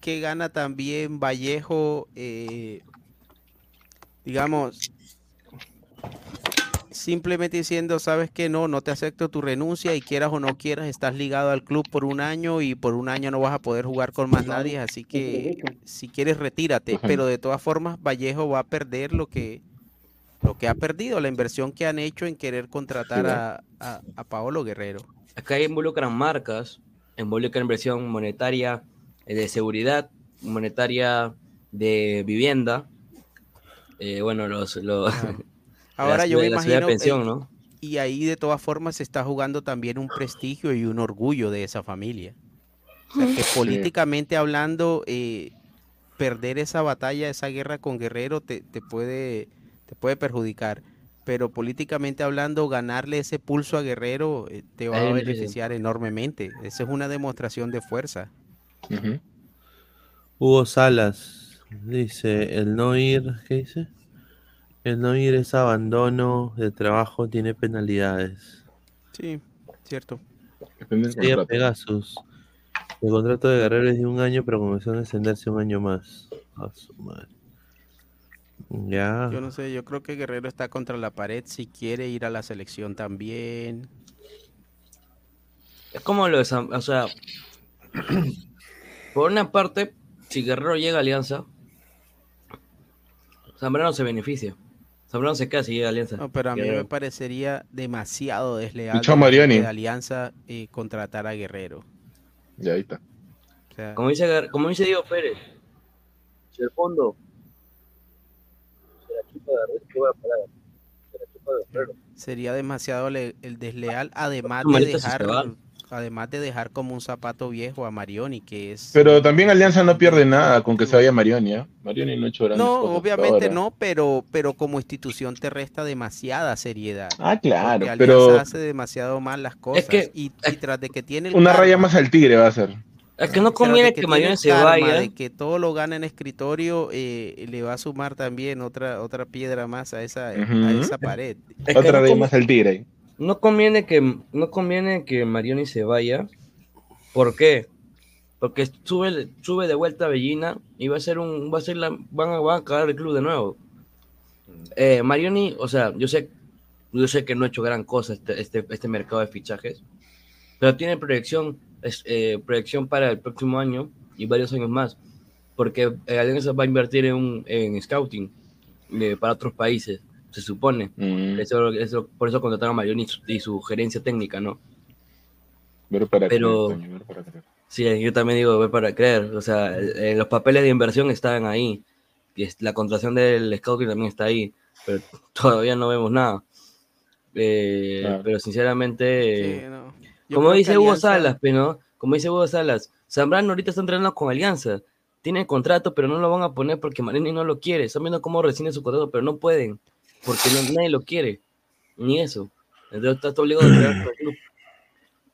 qué gana también Vallejo, eh, digamos, simplemente diciendo, sabes que no, no te acepto tu renuncia y quieras o no quieras, estás ligado al club por un año y por un año no vas a poder jugar con más nadie, así que si quieres retírate, Ajá. pero de todas formas Vallejo va a perder lo que lo que ha perdido, la inversión que han hecho en querer contratar a, a, a Paolo Guerrero. Acá involucran marcas, involucran inversión monetaria eh, de seguridad, monetaria de vivienda. Eh, bueno, los, los Ahora la yo me la imagino, pensión, eh, ¿no? y ahí de todas formas se está jugando también un prestigio y un orgullo de esa familia. O sea, que Sí. políticamente hablando, eh, perder esa batalla, esa guerra con Guerrero te, te puede, te puede perjudicar. Pero políticamente hablando, ganarle ese pulso a Guerrero eh, te va a beneficiar enormemente. Esa es una demostración de fuerza. Hugo Salas dice, el no ir, ¿qué dice? El no ir es abandono de trabajo, tiene penalidades. Sí, cierto. Depende del Sí, contrato. Pegasus. El contrato de Guerrero es de un año, pero comenzó a extenderse un año más. A su madre. Ya. Yo no sé, yo creo que Guerrero está contra la pared si quiere ir a la selección también. Es como lo de o sea, por una parte, si Guerrero llega a Alianza, Zambrano se beneficia. Zambrano se queda si llega a Alianza. No, pero a mí me parecería demasiado desleal de Alianza eh, contratar a Guerrero. Ya ahí está. O sea, Como dice, como dice Diego Pérez, si el fondo se la chupa de Guerrero, qué buena palabra, se la chupa de Guerrero. sería demasiado le- el desleal, además de dejar. Además de dejar como un zapato viejo a Marioni, que es Pero también Alianza no pierde nada con que se vaya Marioni, ¿ah? Marioni no ha hecho grandes no, cosas obviamente no, pero, pero como institución te resta demasiada seriedad. Ah, claro, Alianza pero- hace demasiado mal las cosas. que- y, y tras de que tiene el Una raya karma- más al tigre va a ser. Es que no conviene que, tiene Marioni se vaya. De que todo lo gana en escritorio, eh, le va a sumar también otra, otra piedra más a esa, a esa pared. Es que Otra no raya conv- más al tigre. No conviene que no conviene que Marioni se vaya. ¿Por qué? Porque sube, sube de vuelta a Bellina y va a ser un va a ser la van a, van a cagar el club de nuevo. Eh, Marioni, o sea, yo sé yo sé que no ha hecho gran cosa este, este, este mercado de fichajes, pero tiene proyección es, eh, proyección para el próximo año y varios años más, porque eh, Alianza va a invertir en, en scouting eh, para otros países, se supone. Mm. Eso, eso- por eso contrataron a Marioni y su, y su gerencia técnica, ¿no? Ver para Pero- creer, Toño, ver para creer. Sí, yo también digo, ver para creer. O sea, eh, los papeles de inversión están ahí. La contratación del scouting también está ahí. Pero todavía no vemos nada. Eh, Claro. Pero sinceramente, Sí, no. Yo como dice Hugo Alianza- Salas, pues, ¿no? Como dice Hugo Salas, Zambrano ahorita está entrenando con Alianza. Tiene contrato, pero no lo van a poner porque Marini no lo quiere. Están viendo cómo rescinde su contrato, pero no pueden. Porque no- nadie lo quiere. Ni eso. Entonces está todo obligado a con el club.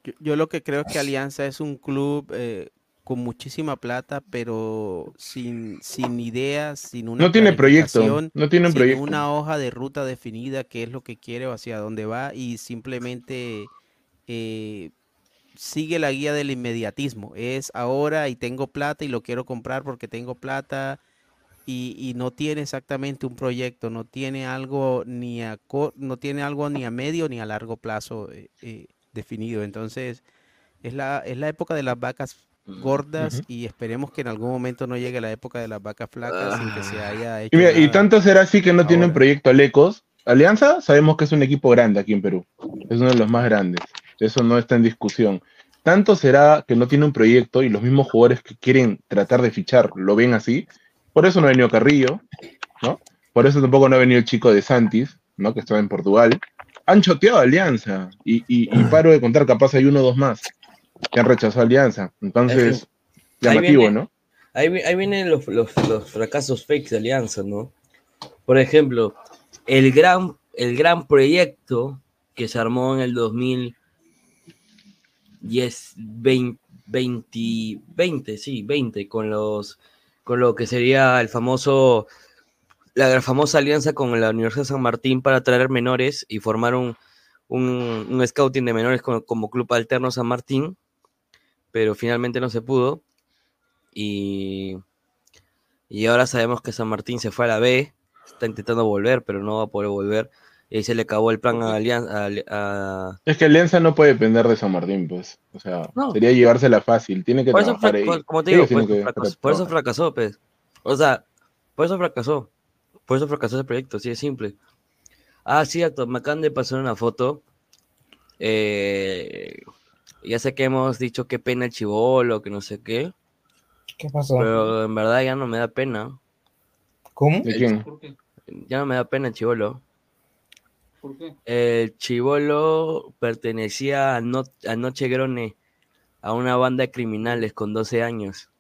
Yo, yo lo que creo es que Alianza es un club eh, con muchísima plata, pero sin, sin ideas, sin una No tiene proyecto, no tiene un sin proyecto. una hoja de ruta definida, qué es lo que quiere o hacia dónde va, y simplemente eh, sigue la guía del inmediatismo. Es ahora y tengo plata y lo quiero comprar porque tengo plata. Y, y no tiene exactamente un proyecto, no tiene algo ni a no tiene algo ni a medio ni a largo plazo eh, eh, definido. Entonces, es la, es la época de las vacas gordas y esperemos que en algún momento no llegue la época de las vacas flacas sin que se haya hecho Y, mira, y nada. tanto será así que no tiene un proyecto Alecos. Alianza, sabemos que es un equipo grande aquí en Perú. Es uno de los más grandes. Eso no está en discusión. Tanto será que no tiene un proyecto y los mismos jugadores que quieren tratar de fichar lo ven así. Por eso no ha venido Carrillo, ¿no? Por eso tampoco no ha venido el chico de Santis, ¿no? Que estaba en Portugal. Han choteado a Alianza. Y, y- y paro de contar, capaz hay uno o dos más que han rechazado a Alianza. Entonces, llamativo, viene- ¿no? Ahí, ahí vienen los, los- los fracasos fakes de Alianza, ¿no? Por ejemplo, el gran, el gran proyecto que se armó en el 2010, 20, 20, 20, sí, 20, con los con lo que sería el famoso la famosa alianza con la Universidad de San Martín para traer menores y formar un, un, un scouting de menores como, club alterno San Martín, pero finalmente no se pudo. Y, y ahora sabemos que San Martín se fue a la B, está intentando volver, pero no va a poder volver. Y ahí se le acabó el plan a Alianza. a- a- Es que Alianza no puede depender de San Martín, pues. O sea, No. sería llevársela fácil. Tiene que por, eso trabajar ahí. por- como te digo, Ellos por, tienen eso que fracasó, por eso fracasó, pues. O sea, por eso fracasó. Por eso fracasó ese proyecto, así de simple. Ah, cierto, me acaban de pasar una foto. Eh, ya sé que hemos dicho qué pena el chivolo, que no sé qué. ¿Qué pasó? Pero en verdad ya no me da pena. ¿Cómo? ¿De quién? Ya no me da pena el chivolo. ¿Por qué? El chivolo pertenecía a, no a Noche Grone, a una banda de criminales con 12 años.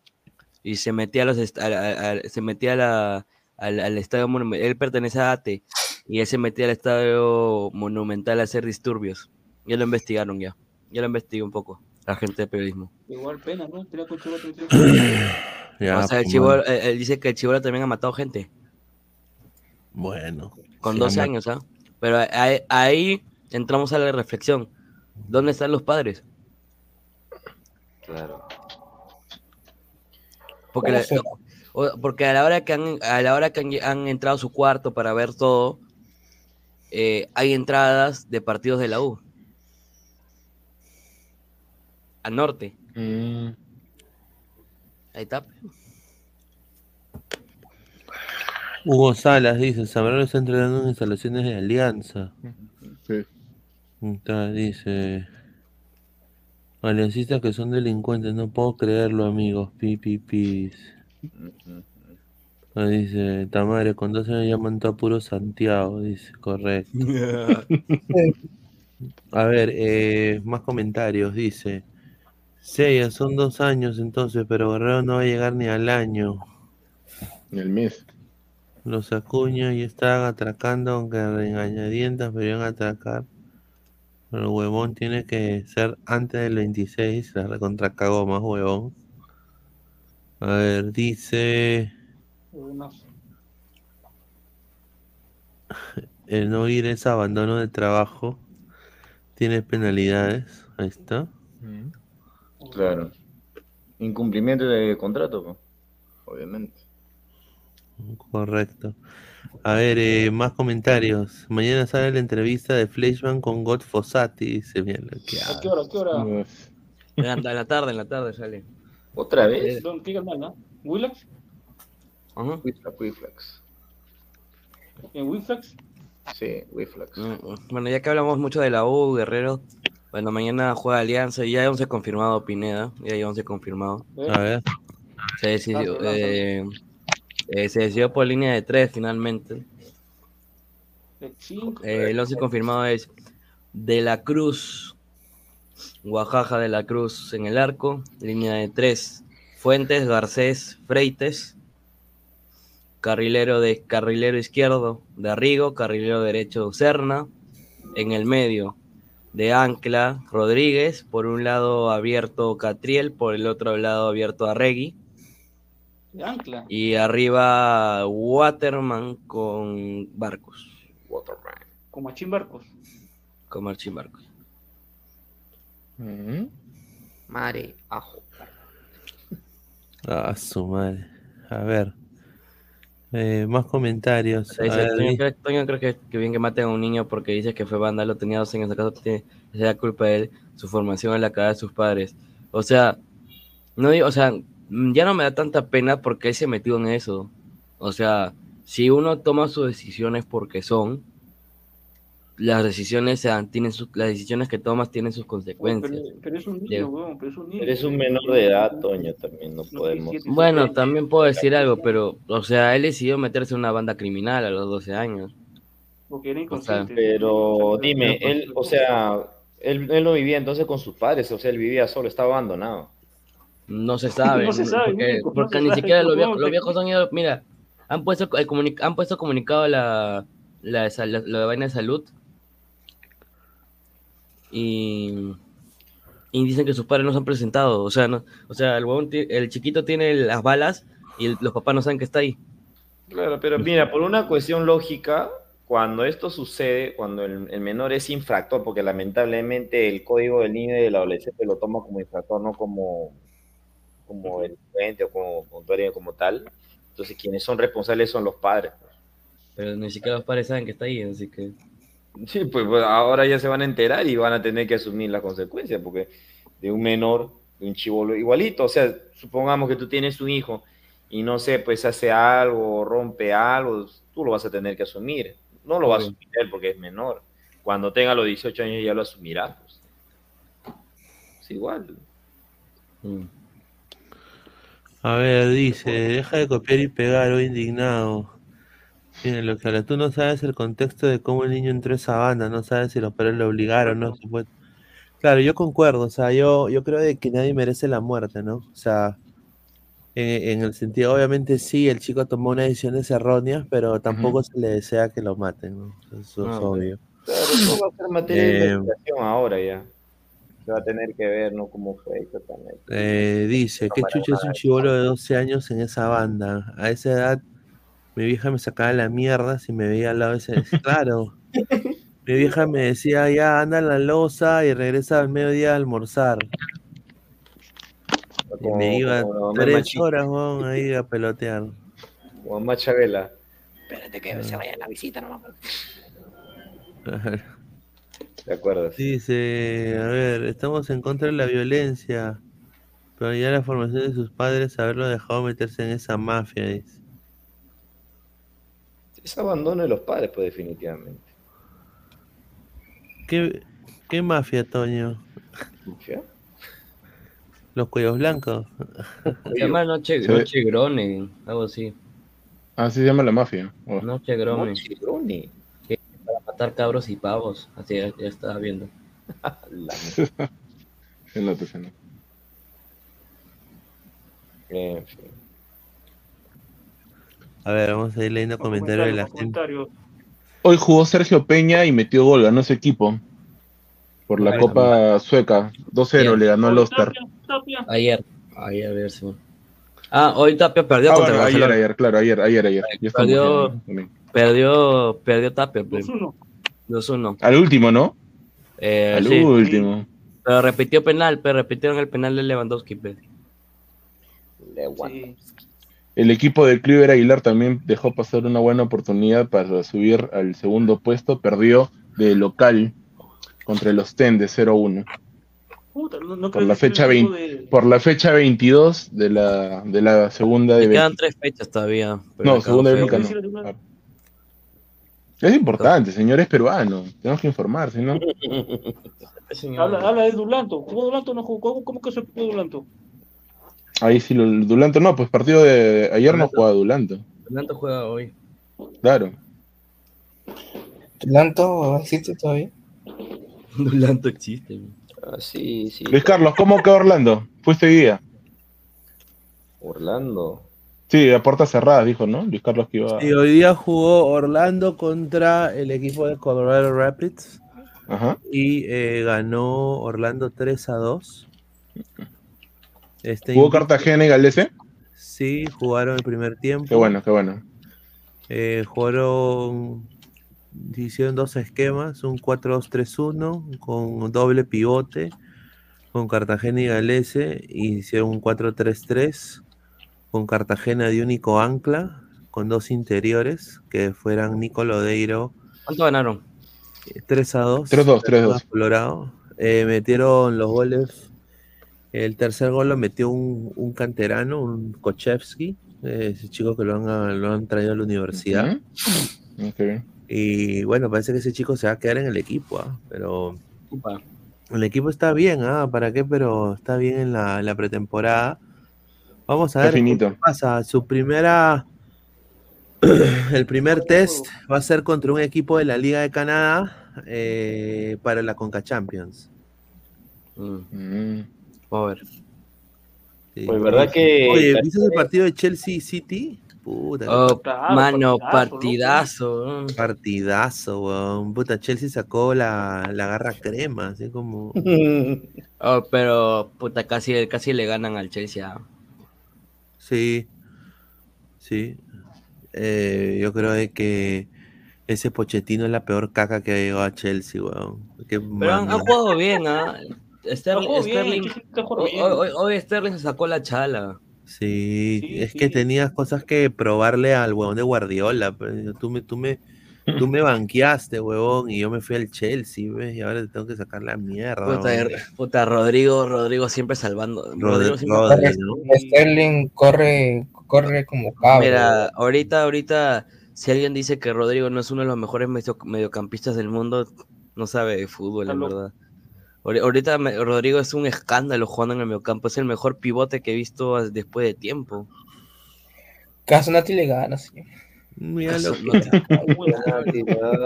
Y se metía a los est- a- a- a- se metía a la- al, al estadio monumental. Él pertenece a ATE y él se metía al estadio monumental a hacer disturbios. Ya lo investigaron ya. Ya lo investigó un poco la gente de periodismo. Igual pena, ¿no? Con Chivolo, tenía con- Ya, o sea, el pues, chivolo, mano. él, él dice que el chivolo también ha matado gente Bueno. con Sí, 12 ama- años, ¿ah? Pero ahí, ahí entramos a la reflexión. ¿Dónde están los padres? Claro. Porque, porque a la hora que han, a la hora que han, han entrado a su cuarto para ver todo, eh, hay entradas de partidos de la U. Al norte. Mm, Ahí está. Hugo Salas dice, Zambrano está entrenando en instalaciones de Alianza. sí. Está, dice, aliancistas que son delincuentes, no puedo creerlo, amigos, pi, pi, pis. Ah, Dice, Tamare, con 12 años ya montó a puro Santiago, dice, correcto. A ver, eh, más comentarios, dice, Seiya, son dos años entonces, pero Guerrero no va a llegar ni al año. En el mes. Los Acuña ya estaban atracando, aunque regañadientas, pero iban a atracar. Pero el huevón tiene que ser antes del 26, la recontra cagó más huevón. A ver, dice el no ir es abandono de trabajo. Tiene penalidades. Ahí está. Claro. Incumplimiento de contrato, pues, obviamente. Correcto. A ver, eh, más comentarios. Mañana sale la entrevista de Fleshman con God Fossati. Dice, mira ¿A qué hora? ¿A qué hora? En la, tarde, en la tarde sale. ¿Otra vez? ¿Dónde- ¿Qué canal, no? ¿Willax? Ajá. Wiflax, Wiflax. ¿En Willax? Sí, Wiflax. Mm, Bueno, ya que hablamos mucho de la U, Guerrero, bueno, mañana juega Alianza y ya hay 11 confirmado Pineda, ya hay 11 confirmado. A ver. Se decidió, Lánzalo, eh, eh, se decidió por línea de 3 finalmente. Eh, el 11 confirmado es De la Cruz, Oaxaca de la Cruz en el arco, línea de 3, Fuentes, Garcés, Freites, carrilero de carrilero izquierdo de Arrigo, carrilero derecho Serna, en el medio de Ancla Rodríguez, por un lado abierto Catriel, por el otro lado abierto Arregui, Ancla. y arriba Waterman con Barcos, Con Machín Barcos. con Marchín Barcos. Mare, ajo. Ah, su madre. A ver. Eh, más comentarios. Dice, A ver, Toño, creo, Toño creo que, que bien que maten a un niño porque dice que fue vándalo, tenía dos años, acaso tiene, sea culpa de él, su formación en la cara de sus padres. O sea, no digo, o sea, mm, ya no me da tanta pena porque él se metió en eso. O sea, si uno toma sus decisiones porque son, las decisiones se dan- tienen sus, las decisiones que tomas tienen sus consecuencias. Pero, pero es un niño, weón, pero es un niño. Eres un menor de edad, Toño, también no podemos. Bueno, también puedo decir algo, pero, o sea, él decidió meterse en una banda criminal a los 12 años. Porque era O sea, inconsciente. Pero dime, él, o sea, él, él no vivía entonces con sus padres, o sea, él vivía solo, estaba abandonado. No se sabe. No se sabe, Porque, Nico, ni sabe, siquiera los ¿cómo viejos, te- los viejos han ido. Mira, han puesto, el comuni- han puesto comunicado la, la, la, la de vaina de salud. Y, y dicen que sus padres no se han presentado. O sea, no, o sea el, huevón el chiquito tiene las balas y el- los papás no saben que está ahí. Claro, pero mira, por una cuestión lógica, cuando esto sucede, cuando el, el menor es infractor, porque lamentablemente el código del niño y del adolescente lo toma como infractor, no como, como delincuente o como, como, como tal. Entonces, quienes son responsables son los padres. Pero ni siquiera los padres saben que está ahí, así que. Sí, pues bueno, ahora ya se van a enterar y van a tener que asumir las consecuencias, porque de un menor, de un chivolo igualito, o sea, supongamos que tú tienes un hijo y no sé, pues hace algo, rompe algo, tú lo vas a tener que asumir. No lo va a asumir él porque es menor. Cuando tenga los 18 años ya lo asumirá. pues. Es igual. A ver, dice, deja de copiar y pegar, o indignado. Mira, lo que ahora tú no sabes el contexto de cómo el niño entró a esa banda, no sabes si los padres lo obligaron, ¿no? Claro, yo concuerdo, o sea, yo, yo creo de que nadie merece la muerte, ¿no? O sea, en, en el sentido, obviamente sí, el chico tomó unas decisiones erróneas, pero tampoco se le desea que lo maten, ¿no? Eso es No, obvio. Claro, eso va a ser materia de Eh, investigación ahora ya. Se va a tener que ver, ¿no? Cómo fue exactamente. Eh, dice, ¿qué chucha es un chivolo de 12 años en esa banda? A esa edad, mi vieja me sacaba la mierda si me veía al lado de ese. Claro. Mi vieja me decía, ya anda a la loza y regresa al mediodía a almorzar. Y Como- me iba como tres Machito. horas weón, ahí a pelotear. Como Chabela. Espérate que se vaya la visita nomás. ¿Te acuerdas? Dice, a ver, estamos en contra de la violencia, pero ya la formación de sus padres haberlo dejado meterse en esa mafia, dice. Es abandono de los padres, pues definitivamente. ¿Qué, qué mafia, Toño? ¿Ya? Los cuellos blancos. Se llama Noche, Sí. Noche Grone, algo así. Así se llama la mafia. Oh. Noche Grone. Noche Grone. Matar cabros y pavos. Así ya, ya estaba viendo. En fin. A ver, vamos a ir leyendo comentarios de la gente. Hoy jugó Sergio Peña y metió gol, ganó su equipo. Por la Ay, Copa Sueca. 2-0 Bien. le ganó al Oster. Ayer. Ayer, a ver si. Ah, hoy Tapia perdió Ah, contra bueno, ayer, ayer, claro, ayer, ayer, ayer. Perdió. Perdió, perdió Tapia. pues. 2-1. 2-1. Al último, ¿no? Eh, Al sí. último. Pero repitió penal, pero repitieron el penal de Lewandowski. pues. Sí. El equipo de Cliver Aguilar también dejó pasar una buena oportunidad para subir al segundo puesto. Perdió de local contra el Ostende 0-1. Puta, no, no Por creo la fecha el equipo 20, de- por la fecha 22 de la, de la segunda de quedan tres fechas todavía. pero No, segunda de feo. no. Es importante, señor, es peruano. Tenemos que informarse, ¿no? Habla, habla de Dulanto. ¿Jugó Dulanto no jugó? ¿Cómo, cómo que se jugó Dulanto? Ahí sí, lo, Dulanto no, pues partido de ayer no jugaba Dulanto. Dulanto juega hoy. Claro. ¿Dulanto existe todavía? Dulanto existe. Ah, sí, sí. Luis Carlos, ¿cómo quedó Orlando? Fuiste hoy día. Orlando. Sí, a puertas cerradas, dijo, ¿no? Luis Carlos que iba. Y hoy día jugó Orlando contra el equipo de Colorado Rapids. Ajá. Y eh, ganó Orlando 3 a 2. Este ¿Jugó Cartagena y Galese? Sí, jugaron el primer tiempo. Qué bueno, qué bueno. Eh, jugaron, hicieron dos esquemas, un 4-2-3-1 con doble pivote con Cartagena y Galese, y hicieron un 4-3-3 con Cartagena de único ancla, con dos interiores que fueran Nico Lodeiro ¿Cuánto ganaron? 3 a 2. 3-2, 3-2. Colorado. Eh, metieron los goles. El tercer gol lo metió un, un canterano, un Kochevsky, eh, ese chico que lo han, lo han traído a la universidad. Y bueno, parece que ese chico se va a quedar en el equipo, ¿ah? pero Upa. el equipo está bien, ¿ah? ¿Para qué? Pero está bien en la, en la pretemporada. Vamos a ver qué pasa. Su primera, el primer test va a ser contra un equipo de la Liga de Canadá eh, para la Conca Champions. Mm. A ver. Sí. Pues verdad que. Oye, ¿viste el partido de Chelsea City? Puta. Oh, Claro, mano, partidazo, partidazo. ¿no? Partidazo, weón. Puta, Chelsea sacó la, la garra crema, así como. Oh, pero puta, casi, casi le ganan al Chelsea. ah. Sí. Sí. Eh, yo creo de que ese Pochettino es la peor caca que ha llegado a Chelsea, weón. Qué Pero han, jugado bien, ¿ah? Sterling, hoy, bien. hoy- hoy Sterling se sacó la chala. Sí, Sí, es sí. que tenías cosas que probarle al huevón de Guardiola. pues, Tú me, tú me, tú me banqueaste, huevón, y yo me fui al Chelsea, ¿ves? Y ahora te tengo que sacar la mierda. Puta, Rodrigo, Rodrigo siempre salvando. Rodri- Rodrigo siempre- Rodri, ¿no? Sterling corre, corre como cabra. Mira, ahorita, ahorita Si alguien dice que Rodrigo no es uno de los mejores medio- mediocampistas del mundo, no sabe de fútbol, en verdad. Ahori- Ahorita me- Rodrigo es un escándalo jugando en el mediocampo. Es el mejor pivote que he visto después de tiempo. Casonati le gana, sí. Míralo.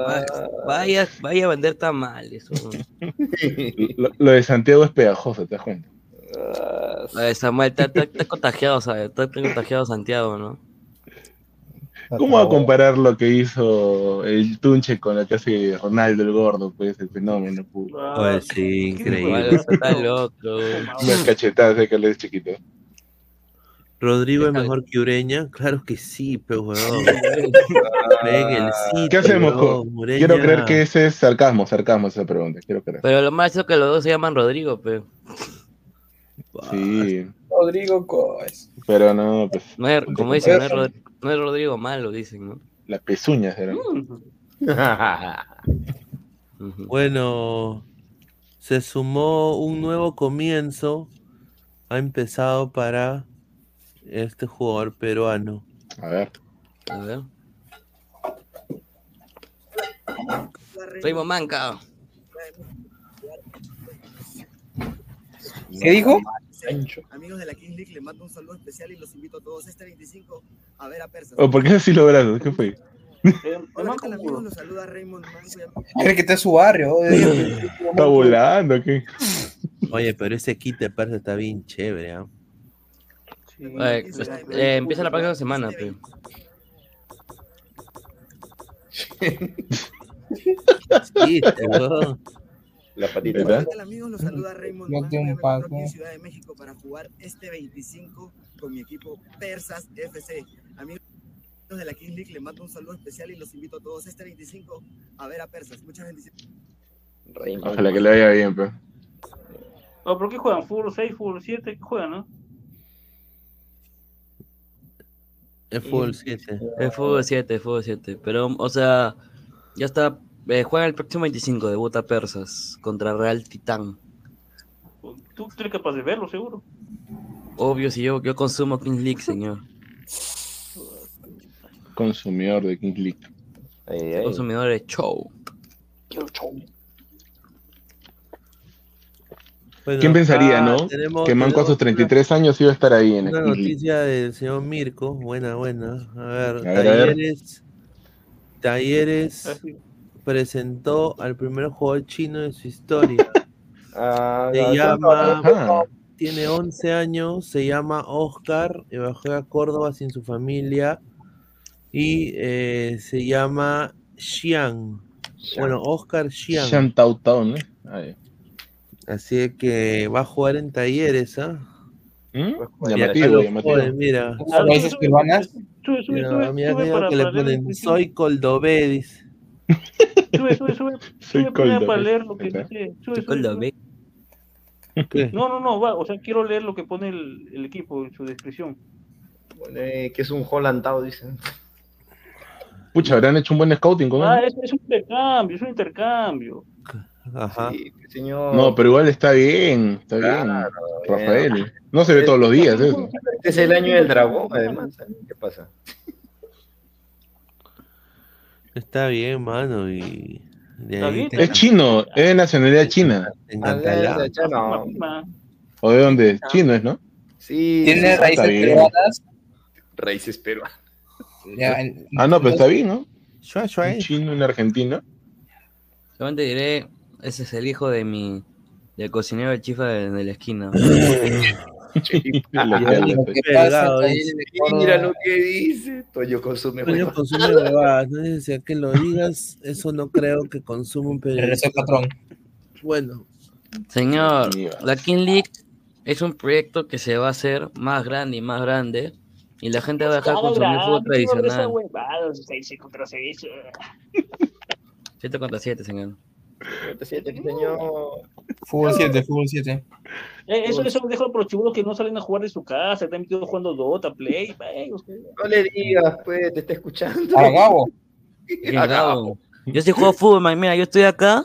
Va- Vaya, vaya a vender tan mal eso. Lo, lo de Santiago es pegajoso, ¿te das cuenta? Eh, Samuel, está, está- está contagiado, ¿sabes? Está, está contagiado Santiago, ¿no? ¿Cómo va a comparar lo que hizo el Tunche con lo que hace Ronaldo el Gordo? Pues el fenómeno. puro. Pues sí, increíble. Está loco. Unas cachetadas de que le es chiquito. ¿Rodrigo es mejor que Ureña? Claro que sí, pero weón. Sitio, ¿Qué hacemos? weón, con- Ureña. Quiero creer que ese es sarcasmo, sarcasmo esa pregunta. Quiero creer. Pero lo más es que los dos se llaman Rodrigo, pero. Sí, Rodrigo Coes. pero no, pues. No es, como dicen, no es, Rod- no es Rodrigo malo, dicen, ¿no? Las pezuñas eran. Bueno, se sumó un nuevo comienzo. Ha empezado para este jugador peruano. A ver. A ver. Primo Manca. ¿Qué dijo? Amigos de la King League, les mando un saludo especial y los invito a todos este 25 a ver a Persas. ¿O por qué así los brazos? ¿Qué fue? Hola, ¿qué tal amigos? Los saluda Raymond Manco. Cree que está en su barrio. Está volando, ¿qué? Oye, pero ese kit de persa está bien chévere, ¿ah? Eh, pues, eh, empieza la próxima semana. Sí, weón. La patita. Hola, ¿Verdad? ¿qué tal amigos? Los saluda Raymond No Manco. te Me un en Ciudad de México para jugar este 25 con mi equipo Persas FC. Amigos de la King League, les mando un saludo especial y los invito a todos este 25 a ver a Persas. Muchas bendiciones. Ojalá que le vaya bien, pues. No, ¿Pero qué juegan? ¿Fútbol 6, fútbol 7? ¿Qué juegan, no? Es fútbol 7. Es fútbol 7, fútbol 7. Pero, o sea, ya está. Eh, juegan el próximo 25, debuta Persas contra Real Titán. ¿Tú eres capaz de verlo, seguro? Obvio, si yo, yo consumo Kings League, señor. Consumidor de King League. Consumidor de show. Bueno, ¿Quién pensaría, no? tenemos- Que Manco a sus tenemos 33 años iba a estar ahí en el Una noticia del señor Mirko, buena, buena. A ver, A ver, a ver. Talleres, Talleres presentó al primer jugador chino de su historia. Ah, Se no, llama, tiene 11 años, se llama Oscar, y bajó a Córdoba sin su familia y eh, se llama Xiang. Bueno, Oscar Xiang. Tao Tao, ¿no? Ahí. Así que va a jugar en Talleres, ¿ah? ¿Mm? Mira, Llamativo, llamativo. mira. ¿Son raíces peruanas? Sube, sube, Mira, sube, sube mira para, que le para ponen, soy Coldové, dice. Sube, sube, sube. Soy sube para, leer lo que dice. Sube. No, no, no, va. O sea, quiero leer lo que pone el, el equipo en su descripción. Eh, que es un Hollandao, dicen. Pucha, habrán hecho un buen scouting con Ah, él. es, es un intercambio, es un intercambio. Ajá. Sí, señor. No, pero igual está bien, está bien. Rafael. No se ve todos los días eso. Este es el año del dragón, además. ¿eh? ¿Qué pasa? Está bien, mano, y... de Está ahí bien, te Es chino, es de nacionalidad china. Ah. ¿O de dónde? es? Chino es, ¿no? Sí. ¿Tiene raíces peruanas? Raíces peruanas. En- Ah, no, pero está bien, ¿no? Eh. chino, un argentino. Solamente diré, ese es el hijo de mi, del cocinero de chifa de, de la esquina. Mira lo que dice. Toyo consume Coño, huevas. consume huevadas, no es decir, que lo digas, eso no creo que consuma un periodista. patrón. Bueno, Señor, la King League es un proyecto que se va a hacer más grande y más grande. Y la gente va a dejar de consumir fútbol tradicional. 6 contra 6. 7 contra 7, señor. Fútbol 7, fútbol 7. Eh, eso, eso lo dejo por los chibulos que no salen a jugar de su casa, están metidos jugando Dota, Play. usted- No le digas, pues, te está escuchando. A Gabo. Yo sí juego fútbol, man. Mira, yo estoy acá,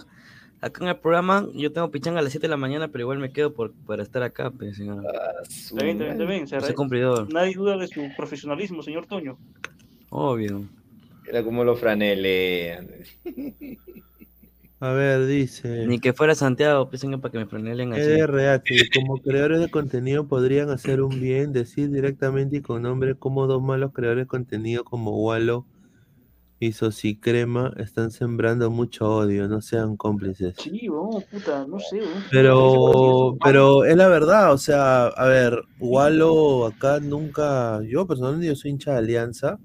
acá en el programa. Yo tengo pichanga a las 7 de la mañana, pero igual me quedo por, para estar acá, pues, señor. Está bien, está bien, está bien. Nadie duda de su profesionalismo, señor Toño. Obvio. Era como lo franelean. A ver, dice. Ni que fuera Santiago, piensen para que me franelen así. EDRH, como creadores de contenido podrían hacer un bien, decir directamente y con nombre como dos malos creadores de contenido como Wallo y Crema están sembrando mucho odio, no sean cómplices. Sí, vamos, puta, no sé. Pero, pero es la verdad, o sea, a ver, Wallo acá nunca, yo personalmente yo soy hincha de Alianza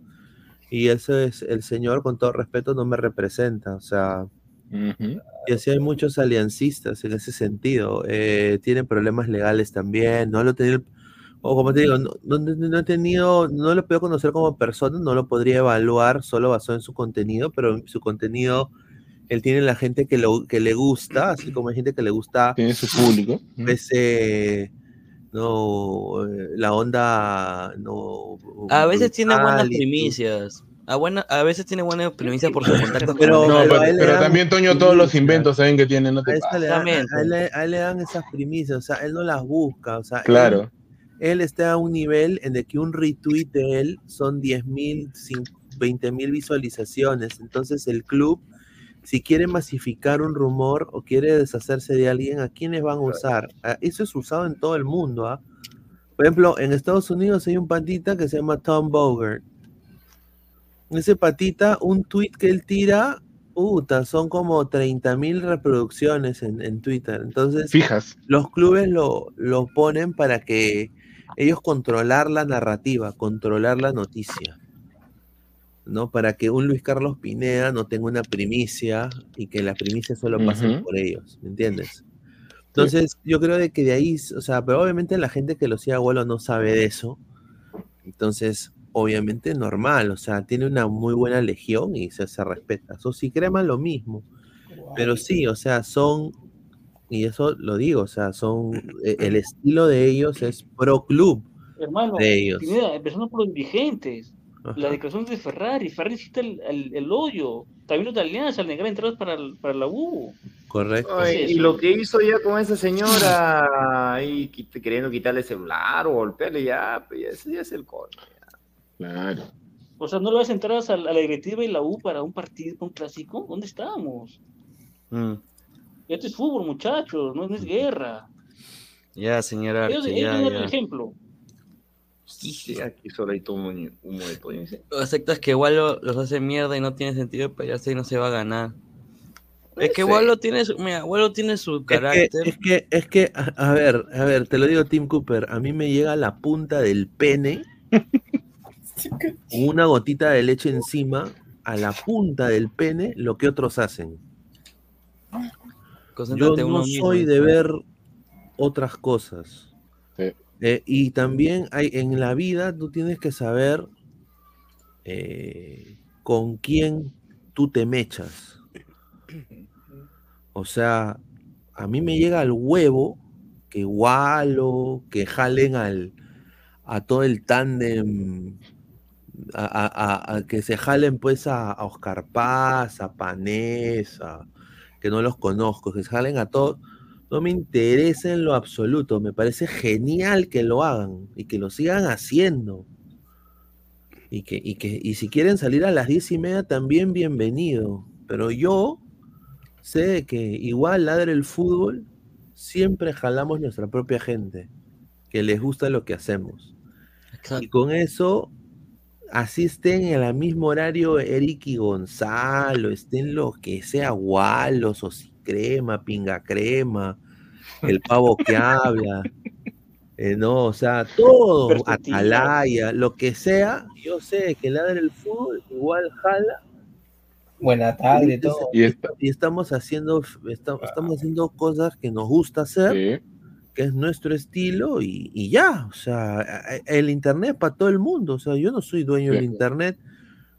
y ese es el señor, con todo respeto, no me representa, o sea, y así hay muchos aliancistas en ese sentido. Eh, tienen problemas legales también. No lo tenía, o como te digo, no, no- no he tenido, no lo puedo conocer como persona, no lo podría evaluar solo basado en su contenido, pero en su contenido él tiene la gente que, lo, que le gusta, así como hay gente que le gusta. Tiene su público. Ese, no, eh, la onda, no. A veces tiene buenas primicias. A, buena, a veces tiene buenas primicias por su contacto Pero- con No, pero pero, a él le pero dan también, Toño, todos los inventos saben que tiene, no A, te esa le dan- También, a él, le- a él le dan esas primicias, o sea, él no las busca, o sea, Claro. él, está a un nivel en el que un retweet de él son 10 mil, 20 mil visualizaciones, entonces el club, si quiere masificar un rumor o quiere deshacerse de alguien, ¿a quiénes van a usar? Ah, Eso es usado en todo el mundo, ¿ah? Por ejemplo, en Estados Unidos hay un patita que se llama Tom Bogert. Ese patita, un tweet que él tira, puta, son como 30 mil reproducciones en, en Twitter. Entonces, Fijas. los clubes lo, lo ponen para que ellos controlar la narrativa, controlar la noticia. ¿No? Para que un Luis Carlos Pineda no tenga una primicia y que la primicia solo pase por ellos, ¿me entiendes? Entonces, yo creo de que de ahí, o sea, pero obviamente la gente que lo sigue abuelo no sabe de eso. Entonces, obviamente normal, o sea, tiene una muy buena legión y se, se respeta. Eso sí, crema lo mismo. Pero sí, o sea, son, y eso lo digo, o sea, son, e- el estilo de ellos es pro club Hermano, de ellos. Pineda, empezando por los dirigentes. Ajá. Las declaraciones de Ferrari. Ferrari cita el, el, el hoyo. También los de Alianza al negar entradas para, el- para la U. Correcto. Ay, y lo que hizo ya con esa señora ahí quit- queriendo quitarle el celular o golpearle ya, pues ya, ese ya es el colmo. Claro. O sea, ¿no le vas entradas a, a la directiva y la U para un partido, un clásico? ¿Dónde estamos? Mm. Esto es fútbol, muchachos, no, no es guerra. Ya, señora Ellos, ellos ya, dan el ya. ejemplo. Sí, aquí solo hay todo un humo de todo. dice. Aceptas que Wallo los hace mierda y no tiene sentido pelearse y no se va a ganar. Es que. Wallo tiene su, mira, Wallo tiene su Es que, carácter. es que, es que, a, a ver, a ver, te lo digo Tim Cooper, a mí me llega la punta del pene una gotita de leche encima, a la punta del pene, lo que otros hacen. Yo no soy de ver otras cosas. Eh, y también hay en la vida tú tienes que saber eh, con quién tú te mechas. O sea, a mí me llega al huevo que Walo, que jalen al, a todo el tándem, a, a- a- a que se jalen pues a, a Oscar Paz, a Panés, que no los conozco, que se jalen a todos. No me interesa en lo absoluto, me parece genial que lo hagan y que lo sigan haciendo. Y que, y que, y si quieren salir a las diez y media, también bienvenido. Pero yo sé que igual ladre el fútbol, siempre jalamos nuestra propia gente, que les gusta lo que hacemos. Y con eso, así estén en el mismo horario Eric y Gonzalo, estén los que sea Walos, o crema, pinga crema, el pavo que habla, eh, no, o sea, todo. Atalaya, lo que sea, yo sé que ladre el fútbol, igual jala. Buena tarde, Y- todo. Y, y estamos haciendo, esta- estamos haciendo cosas que nos gusta hacer, que es nuestro estilo, y, y ya, o sea, a- a- el internet para todo el mundo, o sea, yo no soy dueño del internet,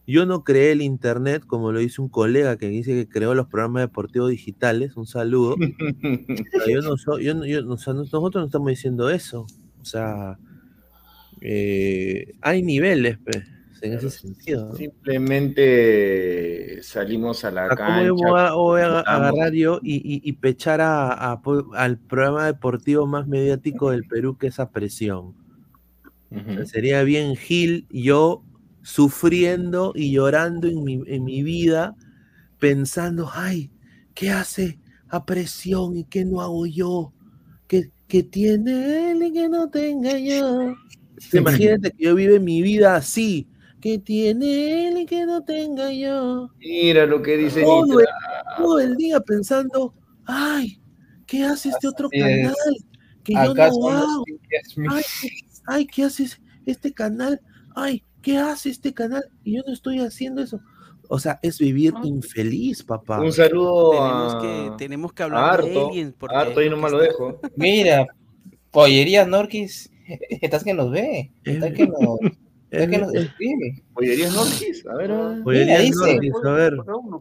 yo no creé el internet, como lo dice un colega que dice que creó los programas deportivos digitales, un saludo. O sea, yo no soy, yo o sea, nosotros no estamos diciendo eso, o sea, eh, hay niveles, pues, en ese sentido. ¿no? Simplemente salimos a la ¿Cómo cancha. yo voy a, voy a agarrar yo y, y- y pechar a, a al programa deportivo más mediático del Perú que esa presión? O sea, sería bien Gil yo sufriendo y llorando en mi, en mi vida, pensando, ay, ¿qué hace a presión y qué no hago yo? ¿Qué, qué tiene él y que no tenga yo? Imagínate que yo vive mi vida así. ¿Qué tiene él y que no tenga yo? Mira lo que dice Todo el, todo el día pensando, ay, ¿qué hace este otro Así es. canal? Que yo ¿Acaso no hago. Ay, ¿qué- ay, ¿qué hace este canal? Ay, ¿qué hace este canal? Y yo no estoy haciendo eso. O sea, es vivir infeliz, papá. Un saludo Tenemos a, que, tenemos que hablar de Harto. aliens. porque Harto, ahí nomás lo dejo. Mira, Pollería Norquis, estás que nos ve, estás que nos, estás que nos escribe. ¿Pollerías Norquis? A ver, a.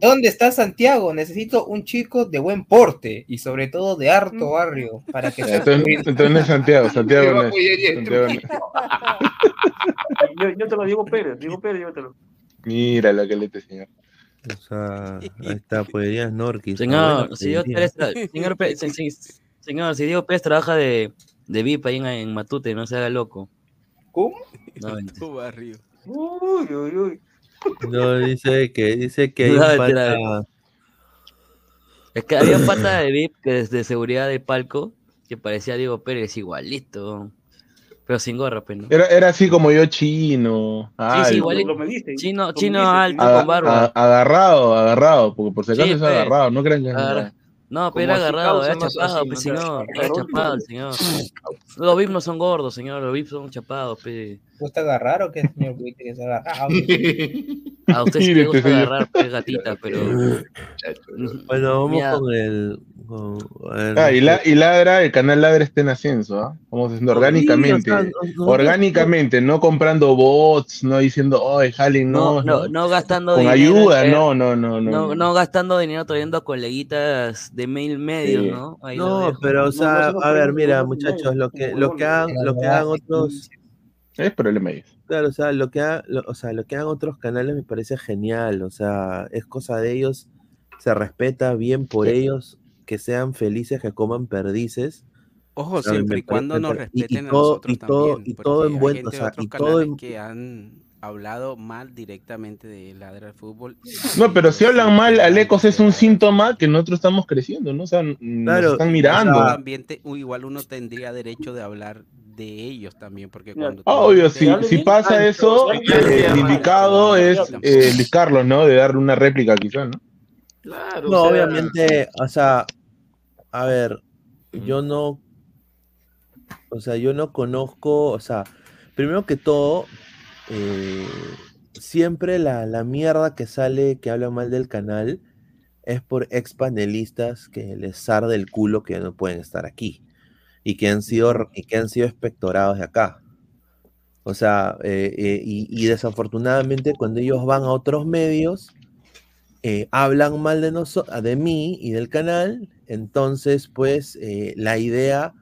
¿dónde está Santiago? Necesito un chico de buen porte y sobre todo de harto barrio para que sea Entonces, entonces no es Santiago, Santiago no es. pollería, Santiago no es. Yo, yo te lo digo Pérez, digo Pérez, llévatelo. Mira lo que le te señor. O sea, ahí está, podrías Norquis. Señor, Ah, si. Pérez señor, Pérez- se- se- señor, si Diego Pérez trabaja de, de VIP ahí en, en Matute, no se haga loco. ¿Cómo? No. Tu barrio. Uy, uy, uy. No, dice que, dice que hay No, un mentira. pata- Es que había un pata de VIP que es de seguridad del palco que parecía Diego Pérez igualito. Pero sin gorra, pues, ¿no? Era, era así como yo chino. Sí, igualito. Chino, chino alto, Aga- con barba. a- agarrado, agarrado, porque por si acaso Sí, es pe. agarrado, no crean que es Agarra- agarrado. No, pero agarrado, era chapado, así, pues, señor. Era chapado, el señor. Los VIP no son gordos, señor. Los VIP son chapados, pe. ¿Gusta agarrar o qué, señor Buitre, que se agarra? A usted sí le gusta este agarrar, pe, gatita, pero. Bueno, vamos Mira, con el. con- ver, Ah, y, la, sé. y ladra, el canal ladra está en ascenso, ¿ah? Vamos haciendo orgánicamente. o sea, no- no- orgánicamente, no comprando bots, no diciendo, oh, jalen, No, no. no, no gastando Con dinero. ayuda, en- no, no, no, no. No, no gastando dinero trayendo coleguitas de mail medios, Sí. ¿no? Ahí No, pero, o sea, a ver, mira, muchachos, lo que, lo que hagan, lo que hagan otros. Es problema ellos. Claro, o sea, lo que ha- lo- o sea, lo que hagan otros canales me parece genial. O sea, es cosa de ellos, se respeta bien por ellos, que sean felices, que coman perdices. Ojo, siempre y cuando nos pare- y- y respeten a nosotros y todo, también. y todo en buen, o sea, y todo en, que han hablado mal directamente de Ladra al Fútbol. No, pero si hablan mal, Alecos es un síntoma que nosotros estamos creciendo, ¿no? O sea, nos están mirando. O sea, igual uno tendría derecho de hablar de ellos también, porque cuando... Ah, obvio, si, si pasa eso, eh, el indicado es eh, Luis Carlos, ¿no? De darle una réplica quizás, ¿no? Claro, No, o sea, obviamente, o sea, a ver, yo no, o sea, yo no conozco, o sea, primero que todo, eh, siempre la, la mierda que sale, que habla mal del canal, es por ex panelistas que les arde el culo que no pueden estar aquí y que han sido, y que han sido espectorados de acá. O sea, eh, eh, y, desafortunadamente cuando ellos van a otros medios, hablan mal de, de mí y del canal, entonces pues la idea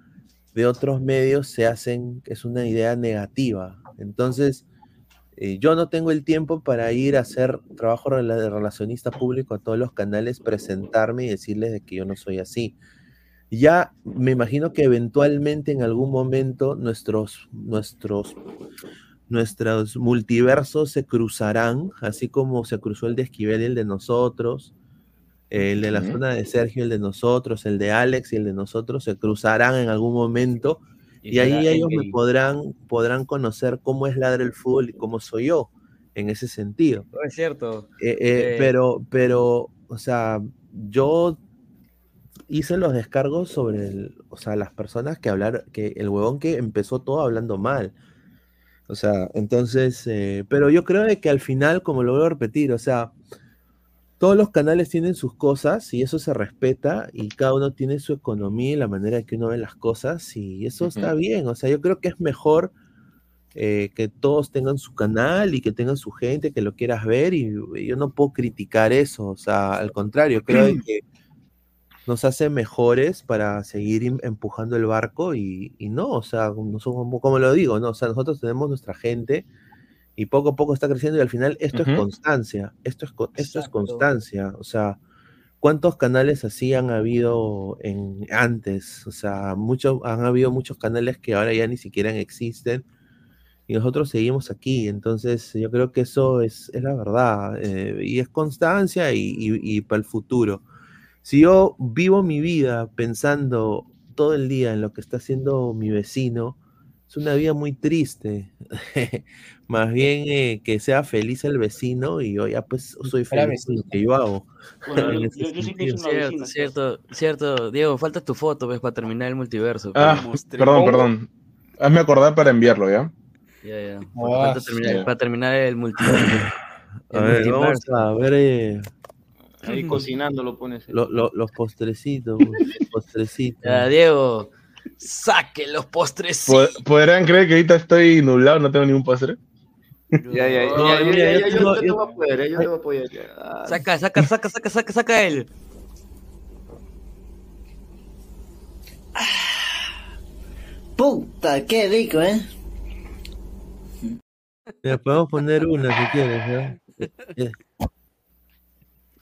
de otros medios se hacen, es una idea negativa. Entonces, eh, yo no tengo el tiempo para ir a hacer trabajo de relacionista público a todos los canales, presentarme y decirles de que yo no soy así. Ya me imagino que eventualmente en algún momento nuestros, nuestros, nuestros multiversos se cruzarán, así como se cruzó el de Esquivel y el de nosotros, el de la zona de Sergio, el de nosotros, el de Alex y el de nosotros, se cruzarán en algún momento y, Y ahí ellos me podrán, podrán conocer cómo es ladra el fútbol y cómo soy yo en ese sentido. No, es cierto. Eh, eh, Eh, pero, pero, o sea, yo hice los descargos sobre el, o sea, las personas que hablar, que el huevón que empezó todo hablando mal. O sea, entonces, pero yo creo de que al final, como lo vuelvo a repetir, o sea, todos los canales tienen sus cosas y eso se respeta y cada uno tiene su economía y la manera que uno ve las cosas y eso está bien. O sea, yo creo que es mejor eh, que todos tengan su canal y que tengan su gente que lo quieras ver y, y yo no puedo criticar eso. O sea, al contrario, creo que nos hace mejores para seguir empujando el barco y, y no, o sea, como, como lo digo, ¿no? O sea, nosotros tenemos nuestra gente y poco a poco está creciendo y al final esto es Ujú. constancia, esto es, esto es constancia, o sea, ¿cuántos canales así han habido en antes? O sea, muchos, han habido muchos canales que ahora ya ni siquiera existen y nosotros seguimos aquí. Entonces, yo creo que eso es, es la verdad. eh, y es constancia y, y- y para el futuro. Si yo vivo mi vida pensando todo el día en lo que está haciendo mi vecino, es una vida muy triste. Más bien eh, que sea feliz el vecino y yo ya pues soy feliz con lo que yo hago. Bueno, yo, yo, yo sí Cierto, vecina. cierto, cierto. Diego, falta tu foto, pues, para terminar el multiverso. Ah, perdón, perdón. Hazme acordar para enviarlo, ¿ya? Ya, ya. Ah, Falta terminar- sí. para terminar el multiverso. A ver, vamos a ver eh, Ahí cocinando lo pones. lo- lo- los postrecitos. los postrecitos. Ya, Diego, saque los postres. Po- ¿Podrán creer que ahorita estoy nublado, no tengo ningún postre? Ya, ya, ya, yo te voy a apoyar, ya, yo te voy a apoyar. ya. Saca, saca, saca, saca, saca, saca él. Puta, qué rico, ¿eh? Podemos poner una si quieres, ¿no?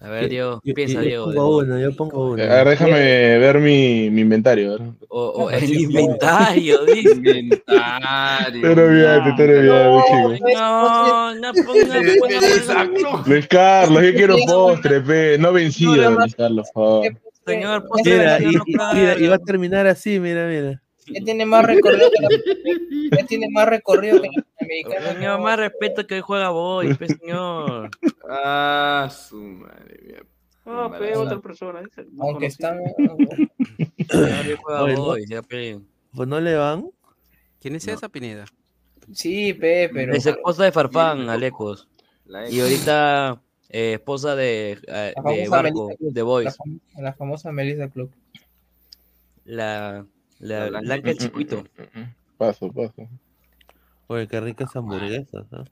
A ver, Diego, yo- piensa, yo Diego. pongo una, yo pongo una. A ver, déjame ver mi, mi inventario. a ver. O, o el inventario, dice. Inventario. Te lo olvidaste, te lo olvidaste, chico. No, no ponga, ponga, Luis Carlos, yo quiero postre, pe. No vencido, Luis Carlos, por favor. Señor, postre, Mira, y, no, y- mira, y va a terminar así, mira, mira. Ya tiene más recorrido que la, ya tiene más recorrido que la americana. Señor, más respeto que hoy juega Boy, pues, señor. Ah, su madre mía. Ah, pe, otra persona. dice, no Aunque están Señor, hoy juega Oye, ¿no? Boy, ya, pe. Pues no le van. ¿Quién es esa, Pineda? Sí, pe, pero Es esposa de Farfán, Alecos. La Y ahorita eh, esposa de, eh, La de Barco, de la, Boys. fam- la famosa Melissa Club. La, la, La Blanca. Blanca el Chiquito. Paso, paso. Oye, qué ricas hamburguesas, ¿no?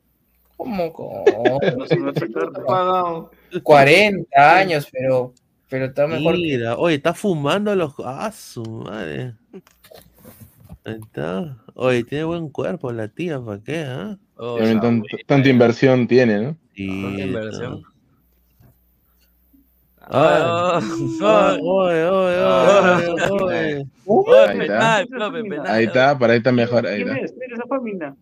¿Cómo? con No se me va a sacar. pagado. 40 años, pero, pero está mejor que Mira, oye, está fumando los. ¡Ah, su madre! Ahí está. Oye, tiene buen cuerpo la tía, ¿para qué? Oh, tan- tanta inversión tiene, ¿no? Sí, Tanta inversión. Ah, Ah, ah, oye, oye, oye, oye. Oye, Ahí está. para ahí está mejor. Ahí ¿Quién está.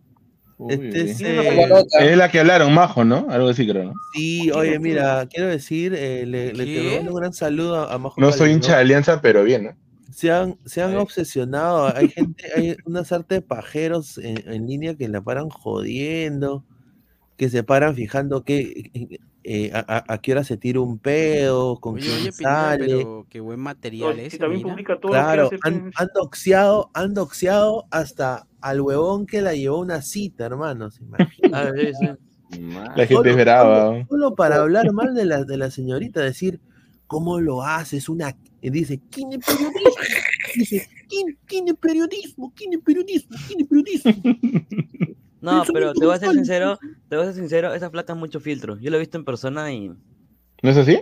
Este es, eh. Es la que hablaron, Majo, ¿no? Algo así creo, ¿no? Sí, oye, mira, quiero decir, eh, le, le un gran saludo a, a Majo No soy hincha de Alianza, pero bien, ¿no? Se han, se han obsesionado, hay gente, hay una sarta de pajeros en, en línea que la paran jodiendo, que se paran fijando que, eh, a, a- a qué hora se tira un pedo, con Oye, quién oye, sale. pero qué buen material ese, y también mira. publica todo Claro, lo que hace. han, pe. han doxeado, han doxeado hasta al huevón que la llevó a una cita, hermanos. Ah, sí, sí. La gente es brava. ¿no? Solo para hablar mal de la, de la señorita, decir, ¿cómo lo haces? Una... y dice, ¿quién es periodismo? Dice, ¿quién, quién es periodismo? ¿Quién es periodismo? ¿Quién es periodismo? No, pero te voy a ser sincero, te voy a ser sincero, esa flaca es mucho filtro. Yo la he visto en persona y ¿No es así?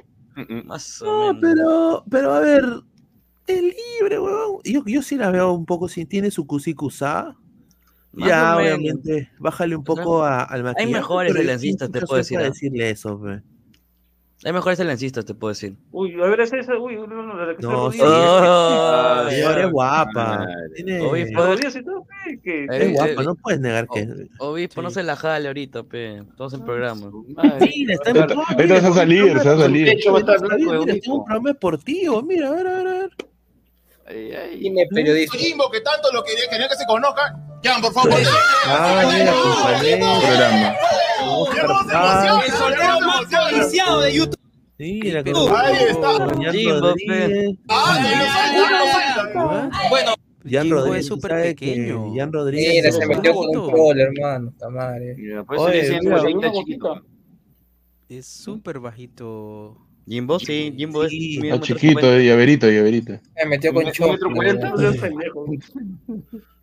más o No, menos. pero, pero a ver, es libre, huevón. Yo, yo sí la veo un poco, si tiene su cusicusa, Más ya o obviamente, bájale un O sea, poco a- al maquillaje. mejores pero yo silencistas, te puedo decir, ¿ah? decirle eso, pe. Hay mejores silencistas, te puedo decir. Uy, a ver, esa, esa, uy, no, no, la que No, sí, Ah, es que- señora ya. es guapa. Sí pe, que- Eh, es guapa, eh, no puedes negar que. Obispo, no se la jale ahorita, pe. Estamos en programa. Mira, está en Ahorita ahorita se va a salir, se va a salir. Obispo. tengo un programa deportivo, mira, a ver, a ver, a ver. Ay, ay. Tiene periodismo. Jimbo, que tanto lo quería, quería que se conozca. Llaman, por favor. Ah, mira, compañero. Programa. Ah, El soltero más codiciado de YouTube. Mira, con Ahí está. con Jan Jimbo, Rodríguez. Bueno, Jan Jimbo es Rodríguez, súper ¿sabe que pequeño. Jan Rodríguez. Mira, es se un- metió con un bajito. troll, hermano. Por eso le chiquito. Es súper bajito. Jimbo, sí, Jimbo Sí, es. Chiquito, eh, llaverito, llaverito. Se metió con ¿Un Chop. metro cuarenta?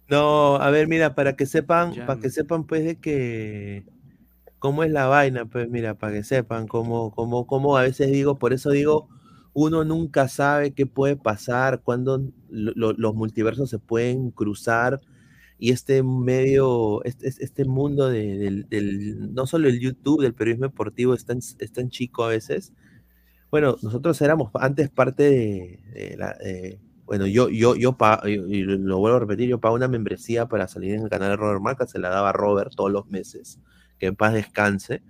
No a ver, mira, para que sepan, para que sepan, pues, de que cómo es la vaina, pues, mira, para que sepan cómo, cómo, cómo a veces digo, por eso digo, uno nunca sabe qué puede pasar, cuando lo- lo- los multiversos se pueden cruzar y este medio, este, este mundo de- del, no solo el YouTube, del periodismo deportivo es tan, chico a veces. Bueno, nosotros éramos antes parte de, la, de- bueno, yo, yo, yo pago, y y lo vuelvo a repetir, yo pago una membresía para salir en el canal de Robert Marca, se la daba Robert todos los meses, que en paz descanse.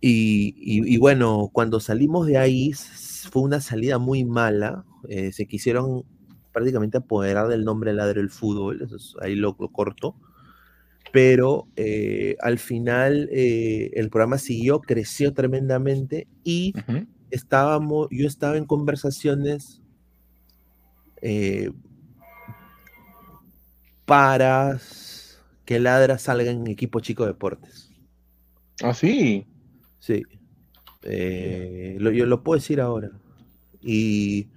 Y, y- y bueno, cuando salimos de ahí, fue una salida muy mala, eh, se quisieron prácticamente apoderar del nombre Ladre el Fútbol, eso es- ahí lo, lo corto, pero eh, al final eh, el programa siguió, creció tremendamente y estábamos, yo estaba en conversaciones para que Ladra salga en equipo chico deportes. Ah, sí. Sí. Eh, lo, yo lo puedo decir ahora. Y,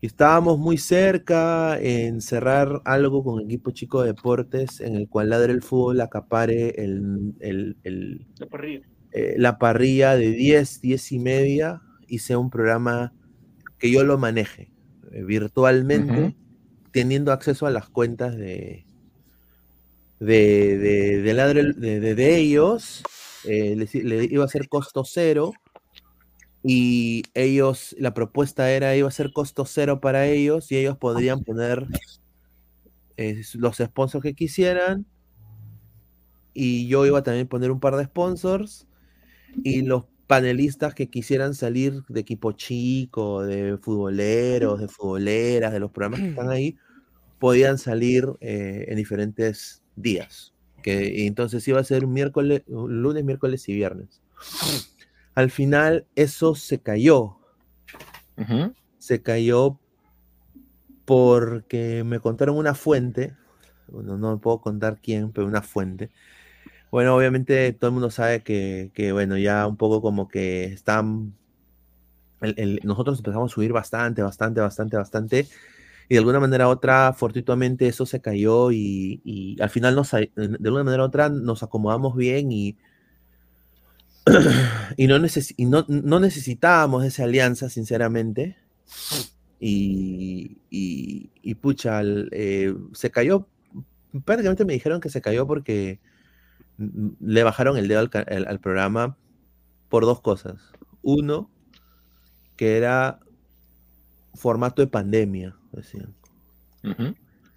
y estábamos muy cerca en cerrar algo con equipo chico deportes en el cual Ladra el fútbol acapare el, el- el- La parrilla. eh, la parrilla de 10, 10 y media y sea un programa que yo lo maneje eh, virtualmente, teniendo acceso a las cuentas de, de, de, de de- ellos. eh, le iba a ser costo cero y ellos, la propuesta era, iba a ser costo cero para ellos y ellos podrían poner eh, los sponsors que quisieran y yo iba a también poner un par de sponsors y los panelistas que quisieran salir de equipo chico, de futboleros, de futboleras, de los programas que están ahí, podían salir eh, en diferentes días. Que entonces iba a ser un miércoles, un lunes, miércoles y viernes. Al final eso se cayó. Se cayó porque me contaron una fuente, bueno, no puedo contar quién, pero una fuente. Bueno, obviamente todo el mundo sabe que, que, bueno, ya un poco como que están, el- el- nosotros empezamos a subir bastante, bastante, bastante, bastante, y de alguna manera u otra, fortuitamente eso se cayó y, y al final nos, a- de alguna manera u otra nos acomodamos bien y, y, no, neces- no, no necesitábamos esa alianza, sinceramente. Y, y, pucha, eh, se cayó, prácticamente me dijeron que se cayó porque le bajaron el dedo al, al- al programa por dos cosas. Uno, que era formato de pandemia, decían.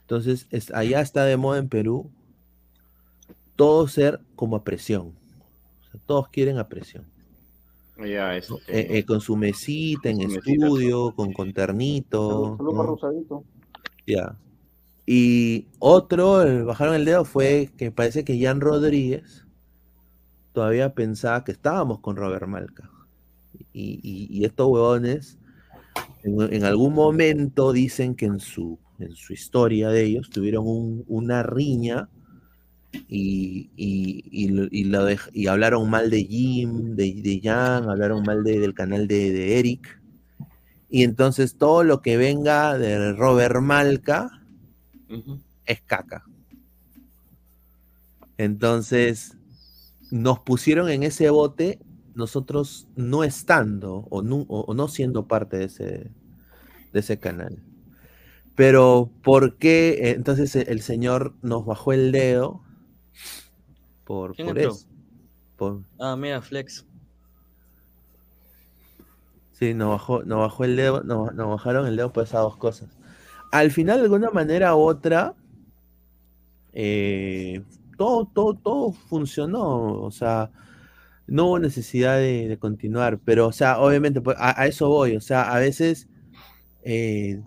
Entonces, es- allá está de moda en Perú todo ser como a presión. O sea, todos quieren a presión. Ya, este, Eh, eh, con su mesita en Su mesita, estudio, con, con ternito. Solo más ¿no? rosadito. Ya. Y otro, el- bajaron el dedo, fue que parece que Jan Rodríguez todavía pensaba que estábamos con Robert Malca. Y, y- y estos huevones en, en algún momento dicen que en su, en su historia de ellos tuvieron un- una riña y, y, y lo- y lo dej- y hablaron mal de Jim, de, de Jan, hablaron mal de- del canal de, de Eric. Y entonces todo lo que venga de Robert Malca es caca. Entonces nos pusieron en ese bote nosotros no estando o no, o- no siendo parte de ese, de ese canal. Pero ¿por qué eh, entonces el el señor nos bajó el dedo? Por, ¿Quién por entró? eso. Por, Ah, mira, Flex. Sí, nos bajó, nos bajó el dedo, nos, nos bajaron el dedo por esas dos cosas. Al final, de alguna manera u otra, eh, todo, todo, todo funcionó. O sea, no hubo necesidad de, de continuar. Pero, o sea, obviamente, pues, a, a eso voy. O sea, a veces, eh,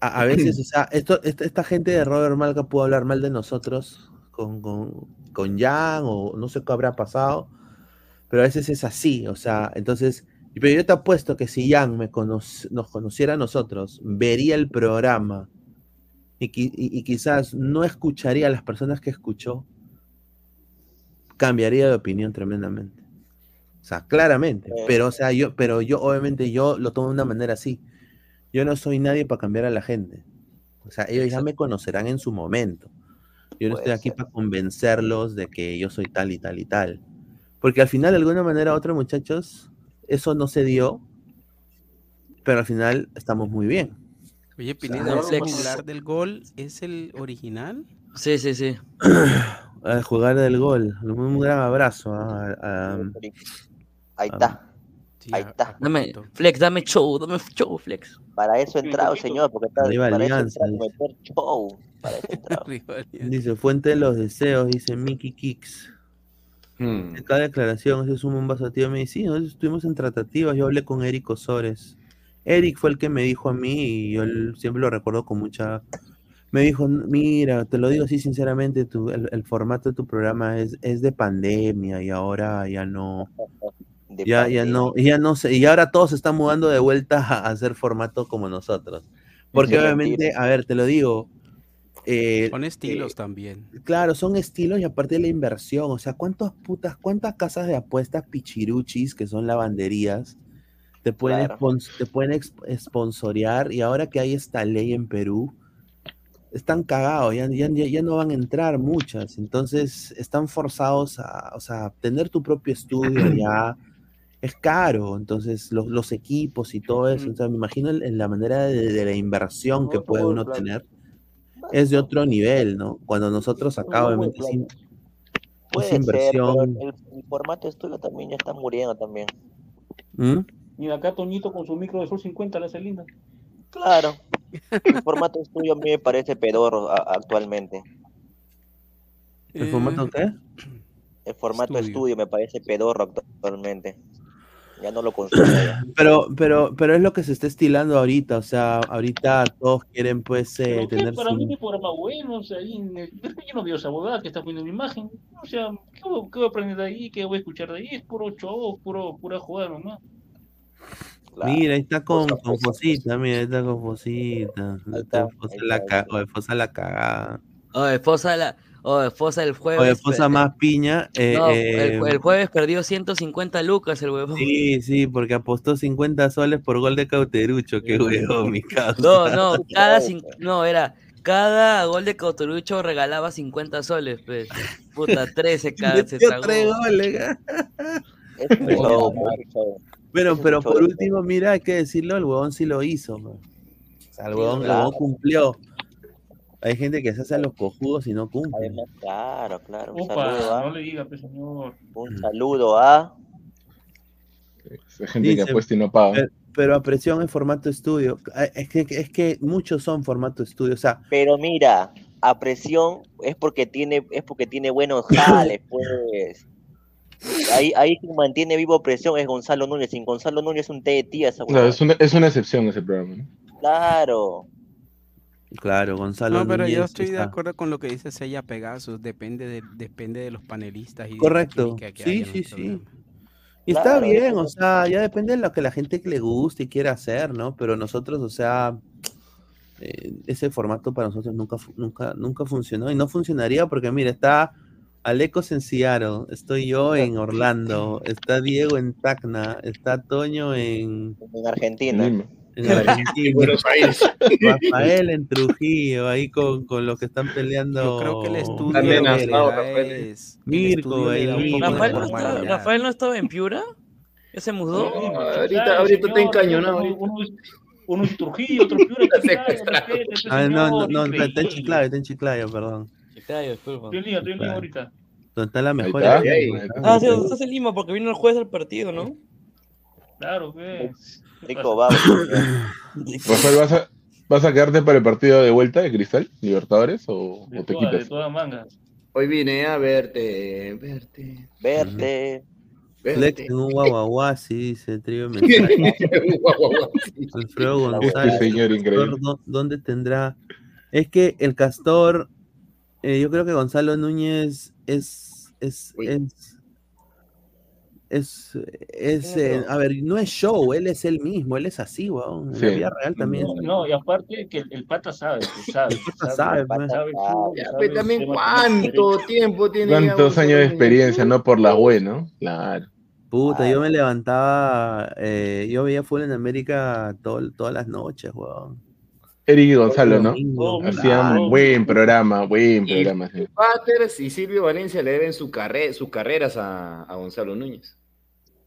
a, a veces, o sea, esto, esta, esta gente de Robert Malca pudo hablar mal de nosotros con, con, con Jan o no sé qué habrá pasado pero a veces es así, o sea, entonces, pero yo te apuesto que si Jan me cono- nos conociera a nosotros, vería el programa y- y quizás no escucharía a las personas que escuchó, cambiaría de opinión tremendamente. O sea, claramente, pero o sea, yo, pero yo obviamente yo lo tomo de una manera así. Yo no soy nadie para cambiar a la gente. O sea, ellos ya me conocerán en su momento. Yo no estoy aquí para convencerlos de que yo soy tal y tal y tal. Porque al final, de alguna manera u otra, muchachos, eso no se dio, pero al final estamos muy bien. Oye, sea, Pineda, no, ¿vamos a Flex. hablar del gol? ¿Es el original? Sí, sí, sí. Al jugar del gol. Un gran abrazo. a- a- Ahí a- está. Ahí está. Dame, Flex, dame show, dame show, Flex. Para eso he entrado, señor, porque está, Arriba para eso Alianza, entrado, dice. meter show. Para eso he. Dice, fuente de los deseos, dice Mickey Kicks. Hmm. En cada declaración, ese es un vaso tío. Me dice, sí, nosotros estuvimos en tratativas. Yo hablé con Eric Osores. Eric fue el que me dijo a mí y yo siempre lo recuerdo con mucha. Me dijo, mira, te lo digo así sinceramente, tu- el, el formato de tu programa es, es de pandemia y ahora ya no. Ya, ya no, ya no sé, y ahora todos se están mudando de vuelta a, hacer formato como nosotros. Porque obviamente, a ver, te lo digo. eh, Son estilos eh, también. Claro, son estilos y aparte de la inversión. O sea, ¿cuántas putas, cuántas casas de apuestas pichiruchis, que son lavanderías, te pueden, Claro. te pueden exp- sponsorear? Y ahora que hay esta ley en Perú, están cagados, ya, ya, ya- ya no van a entrar muchas. Entonces, están forzados a, o sea, tener tu propio estudio ya es caro. Entonces, los, los equipos y todo eso. O sea, me imagino en, la manera de, de la inversión que puede uno tener es de otro nivel, ¿no? Cuando nosotros acá, obviamente, sin, Puede esa ser, pero inversión. el, el formato estudio también ya está muriendo también. ¿Mm? Mira, acá Toñito con su micro de Sol 50 la hace linda. Claro. El formato estudio a mí me parece pedorro a- actualmente. ¿El formato qué? El formato Estudio. estudio, me parece pedorro actualmente. Ya no lo consumo. Pero, pero, pero es lo que se está estilando ahorita, o sea, ahorita todos quieren pues eh, tener para mí su... es programa bueno, o sea, ahí en el- pero yo no veo esa abogada que está poniendo mi imagen. O sea, ¿qué voy, qué voy a aprender de ahí? ¿Qué voy a escuchar de ahí? Es puro show, puro, pura jugada nomás. Mira, ahí está con, con Fosita, mira, ahí está con Fosita. Ahí está Fosa la, ca- oye, Fosa la cagada. Oye, Fosa, la, oye, Fosa el jueves. Oye, Fosa pe- más piña. eh, No, eh, el, el jueves perdió 150 lucas el huevón. Sí, sí, porque apostó 50 soles por gol de Cauterucho, qué huevón, mi causa. No, no, cada cin- no, era cada gol de Cauterucho regalaba 50 soles, pues. Puta, 13 cada se tragó. tres goles, ¿eh? Es un show. Pero, es por último, mira, hay que decirlo, el huevón sí lo hizo. man. O sea, el Sí, huevón, el claro. huevón cumplió. Hay gente que se hace a los cojudos y no cumple. Además, claro, claro. Un Opa, saludo a. no le diga, pues, señor. Un saludo a. Hay gente que apuesta y no paga. Pero, pero a presión en formato estudio. Eh, Es que, es que muchos son formato estudio. O sea, Pero mira, a presión es porque tiene, es porque tiene buenos jales, pues. Ahí, ahí quien mantiene vivo presión es Gonzalo Núñez. Sin Gonzalo Núñez es un té de tía esa O sea, huevada. es, una, es una excepción ese programa. ¿no? Claro. claro, Gonzalo. No, pero yo estoy de acuerdo con lo que dice Sella Pegasus. Depende de, depende de los panelistas y de la Correcto. que Sí, sí, sí. Y está bien, o sea, ya depende de lo que la gente que le guste y quiera hacer, ¿no? Pero nosotros, o sea, eh, ese formato para nosotros nunca, nunca, nunca funcionó y no funcionaría porque, mira, está Alecos en Seattle, estoy yo en Orlando, está Diego en Tacna, está Toño en, En Argentina. Lima. en Argentina, Buenos Aires. Rafael en Trujillo, ahí con, con los que están peleando. Yo creo que el estudio También le da Rafael. es- el Mirko, estudio de Rafael no. Rafael no estaba en Piura. ¿Ya se mudó? No, ahorita, ahorita está encañonado. Uno, es- es Trujillo, otro Piura, Chiclayo, respete, pues, Ah, no, no, está, está en. Chiclayo, está en Chiclayo, perdón. Chiclayo, disculpa. Estoy en Lima, estoy en Lima ahorita. Donde está la mejor. está. Ahí. Ah, sí, estás en Lima porque vino el juez del partido, ¿no? Claro, pues. ¿Qué Rico vamos. Rafael, ¿vas a, ¿vas a quedarte para el partido de vuelta de Cristal, Libertadores, o, De o te todas, de quitas? todas mangas. Hoy vine a verte, verte. Verte. Flex verte. en un guaguaguá, sí, dice Trío Mensaje. Alfredo González. Este señor el increíble. Castor, ¿dó- ¿Dónde tendrá? Es que el Castor, eh, yo creo que Gonzalo Núñez es, es, es, es, es, eh, a ver, no es show, él es él mismo, él es así, weón. En la Sí. vida real también. No, no, y aparte que el, el pata sabe, pues, sabe. El pata sabe, pues. sabe, pues el también cuánto tiempo tiene. ¿Cuántos años de experiencia, no? Por la web, ¿no? Claro. Puta, yo me levantaba, eh, yo veía Full en América todo- todas las noches, weón. Eric y Gonzalo, ¿no? Hacían buen programa, buen Y programa. sí. Paters y Silvio Valencia le deben su carre- sus carreras a, a Gonzalo Núñez.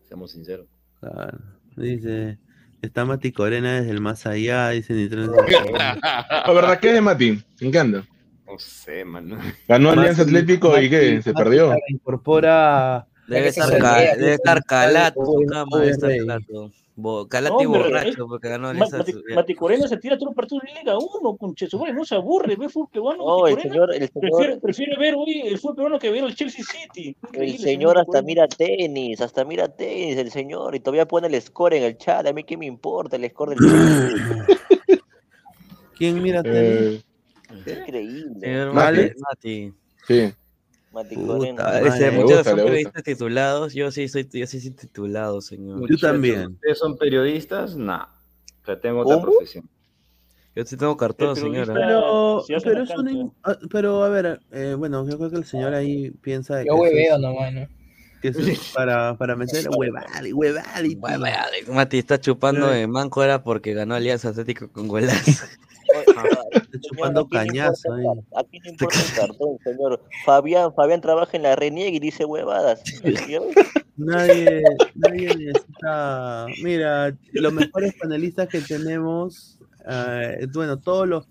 Seamos sinceros. Claro. Dice, está Mati Corena desde el más allá, dice Nitrón. La verdad, ¿qué es de Mati? ¿En qué anda? No sé, mano. Ganó Mati- Alianza Atlético y ¿qué? Mati- ¿Se Mati perdió? Incorpora Debe que estar, debe estar calato cama, debe estar calato. Bo- Calato y No, borracho, refiero- porque ganó Alianza. Mati, su- Mati Corena se tira todos los partidos de Liga 1, con Chesumare, no se aburre, ve fútbol peruano. No, el Corena señor, el señor, prefiere, prefiere ver hoy el fútbol peruano que ver el Chelsea City. el señor hasta Corena. mira tenis, hasta mira tenis, el señor, y todavía pone el score en el chat. A mí qué me importa el score del tenis. ¿Quién mira Eh, Increíble. Señor ¿Vale? Mati, Mati. sí. Puta, ese, muchos gusta, son periodistas titulados. Yo sí soy, yo sí soy titulado, señor. Yo también. ¿Ustedes son periodistas? No. O sea, tengo otra ¿Cómo? profesión. Yo sí tengo cartón, señora. Pero, hace pero, es ah, pero a ver, eh, bueno, yo creo que el señor ahí piensa Yo que eso hueveo es, nomás, ¿no? que eso es para, para meter Bueno, ya, Mati está chupando de manco era porque ganó Alianza Atlético con golazo. Está chupando Señor, aquí no cañazo ahí. importa- Aquí no importa el cartón, señor. Fabián, Fabián trabaja en la reniega y dice huevadas. Nadie, nadie necesita. Mira, los mejores panelistas que tenemos, eh, bueno, todos los,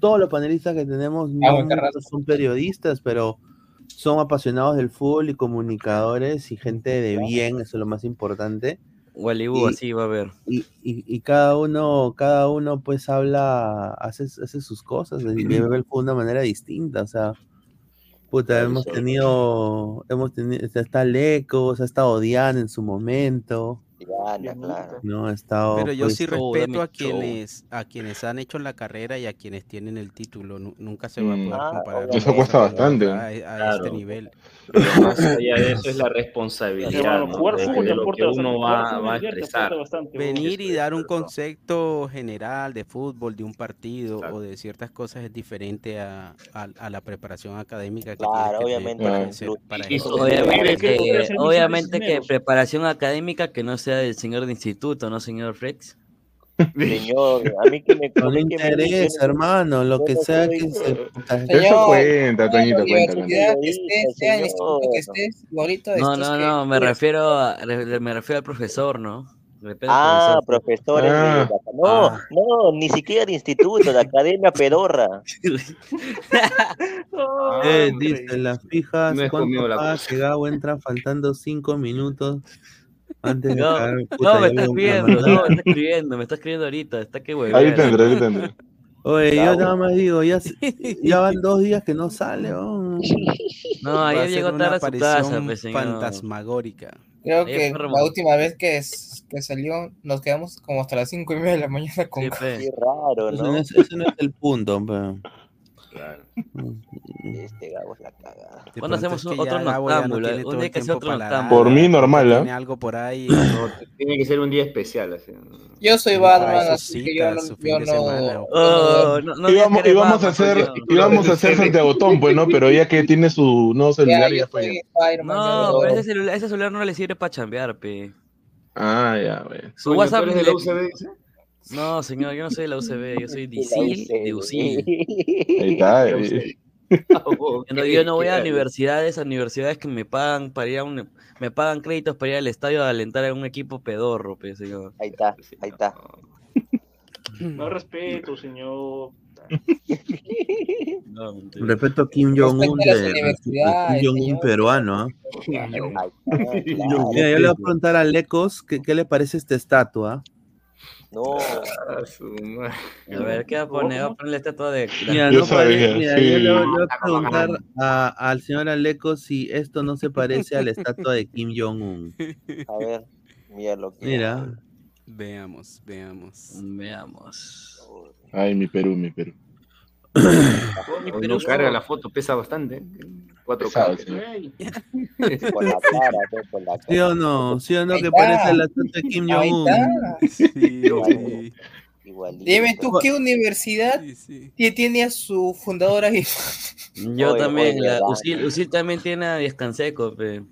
todos los panelistas que tenemos Ah, no son periodistas, pero son apasionados del fútbol y comunicadores y gente de bien, eso es lo más importante. Walibú, así va a ver. Y, y, y cada uno, cada uno pues habla, hace, hace sus cosas el fútbol de una manera distinta, o sea, puta, hemos sí. tenido, hemos tenido, está Lecos, ha estado Diana en su momento, Claro. no, ha estado Pero yo pues, sí respeto a quienes, a quienes han hecho la carrera y a quienes tienen el título. Nu- Nunca se va a Mm. poder Ah, comparar. Eso cuesta bastante. A, a este Claro. nivel. Pero más allá de eso es la responsabilidad jugar de, fútbol de lo que uno va, va a expresar. Venir y dar un concepto general de fútbol, de un partido Exacto. o de ciertas cosas es diferente a, a- a la preparación académica que Claro, que obviamente, para, claro. ejercer- para Y Obviamente que obviamente que preparación académica que no sea del señor de instituto, ¿no, señor Flex? Señor, a mí que me no le interesa, hermano, lo que sea que se... Eso Señor, cuenta, Toñito, que estés, sea el Señor. instituto que estés, igualito No, no, que no, me refiero a, me refiero al profesor, ¿no? Ah, profesor. profesores Ah. No, Ah. no, ni siquiera de instituto, de academia pedorra. Eh, dice, las fijas, No ¿cuánto la que Gabo entra faltando cinco minutos antes de No? No, me está escribiendo, no, me está escribiendo, me está escribiendo ahorita, está que huevea. Ahorita entra, ahorita entra. Oye, yo nada más digo, ya, se- ya van dos días que no sale, oh. No, ayer llegó una tarde a su casa, aparición pues, señor. fantasmagórica. Creo Ayer que la última vez que, es- que salió nos quedamos como hasta las cinco y media de la mañana con Sí, pe. Qué raro, ¿no? no es, ese no es el punto, pero... Claro. Este Gabo es la cagada. De ¿Cuándo pronto hacemos es que otro no noctámbulo? tiene Un día que tiempo otro noctámbulo. Por mí, normal, ¿ah? Tiene algo por ahí. No, tiene que ser un día especial. Así. Yo soy Batman, así que yo no, yo no, no Oh, no, no Íbamos, a Batman, hacer, coño. íbamos a hacer Santiago Tom, pues, ¿no? Pero ya que tiene su nuevo celular, ya fue. No, no pero ese celular, ese celular no le sirve para chambear, pe. Ah, ya, güey. Su WhatsApp ¿tú eres de le- la UCB, dice? No, señor, yo no soy de la UCB, yo soy de de UCIL. Ahí está. Eh. Yo no, voy a universidades, a universidades que me pagan para ir a un, me pagan créditos para ir al estadio a alentar a un equipo pedorro, pe, señor. Ahí está, ahí está. No respeto, señor. No. Respeto a Kim Jong-un de, Kim Jong-un peruano, claro. Mira, yo le voy a preguntar a Lecos qué, qué le parece esta estatua. No, Ah, su madre. A ver, ¿qué va a poner? Va a poner la estatua de... Mira, Yo no sabía, mira, sí. yo le, voy a preguntar a- al señor Aleco si esto no se parece a la estatua de Kim Jong-un. a ver, mira lo que. Mira, Veamos, veamos. Veamos. Ay, mi Perú, mi Perú. Hoy no carga la foto, pesa bastante. ¿Eh? 4K. Pesado, señor. Con la cara, pues, con la ¿sí cara. o no? ¿Sí o no que parece la de Kim Jong-un? Sí, sí. Igualito. Dime tú qué universidad Sí, sí. tie- tiene a su fundador ahí. Yo Oye, también, oye, la, ¿verdad? Usil, Usil también tiene a Descanseco, pe.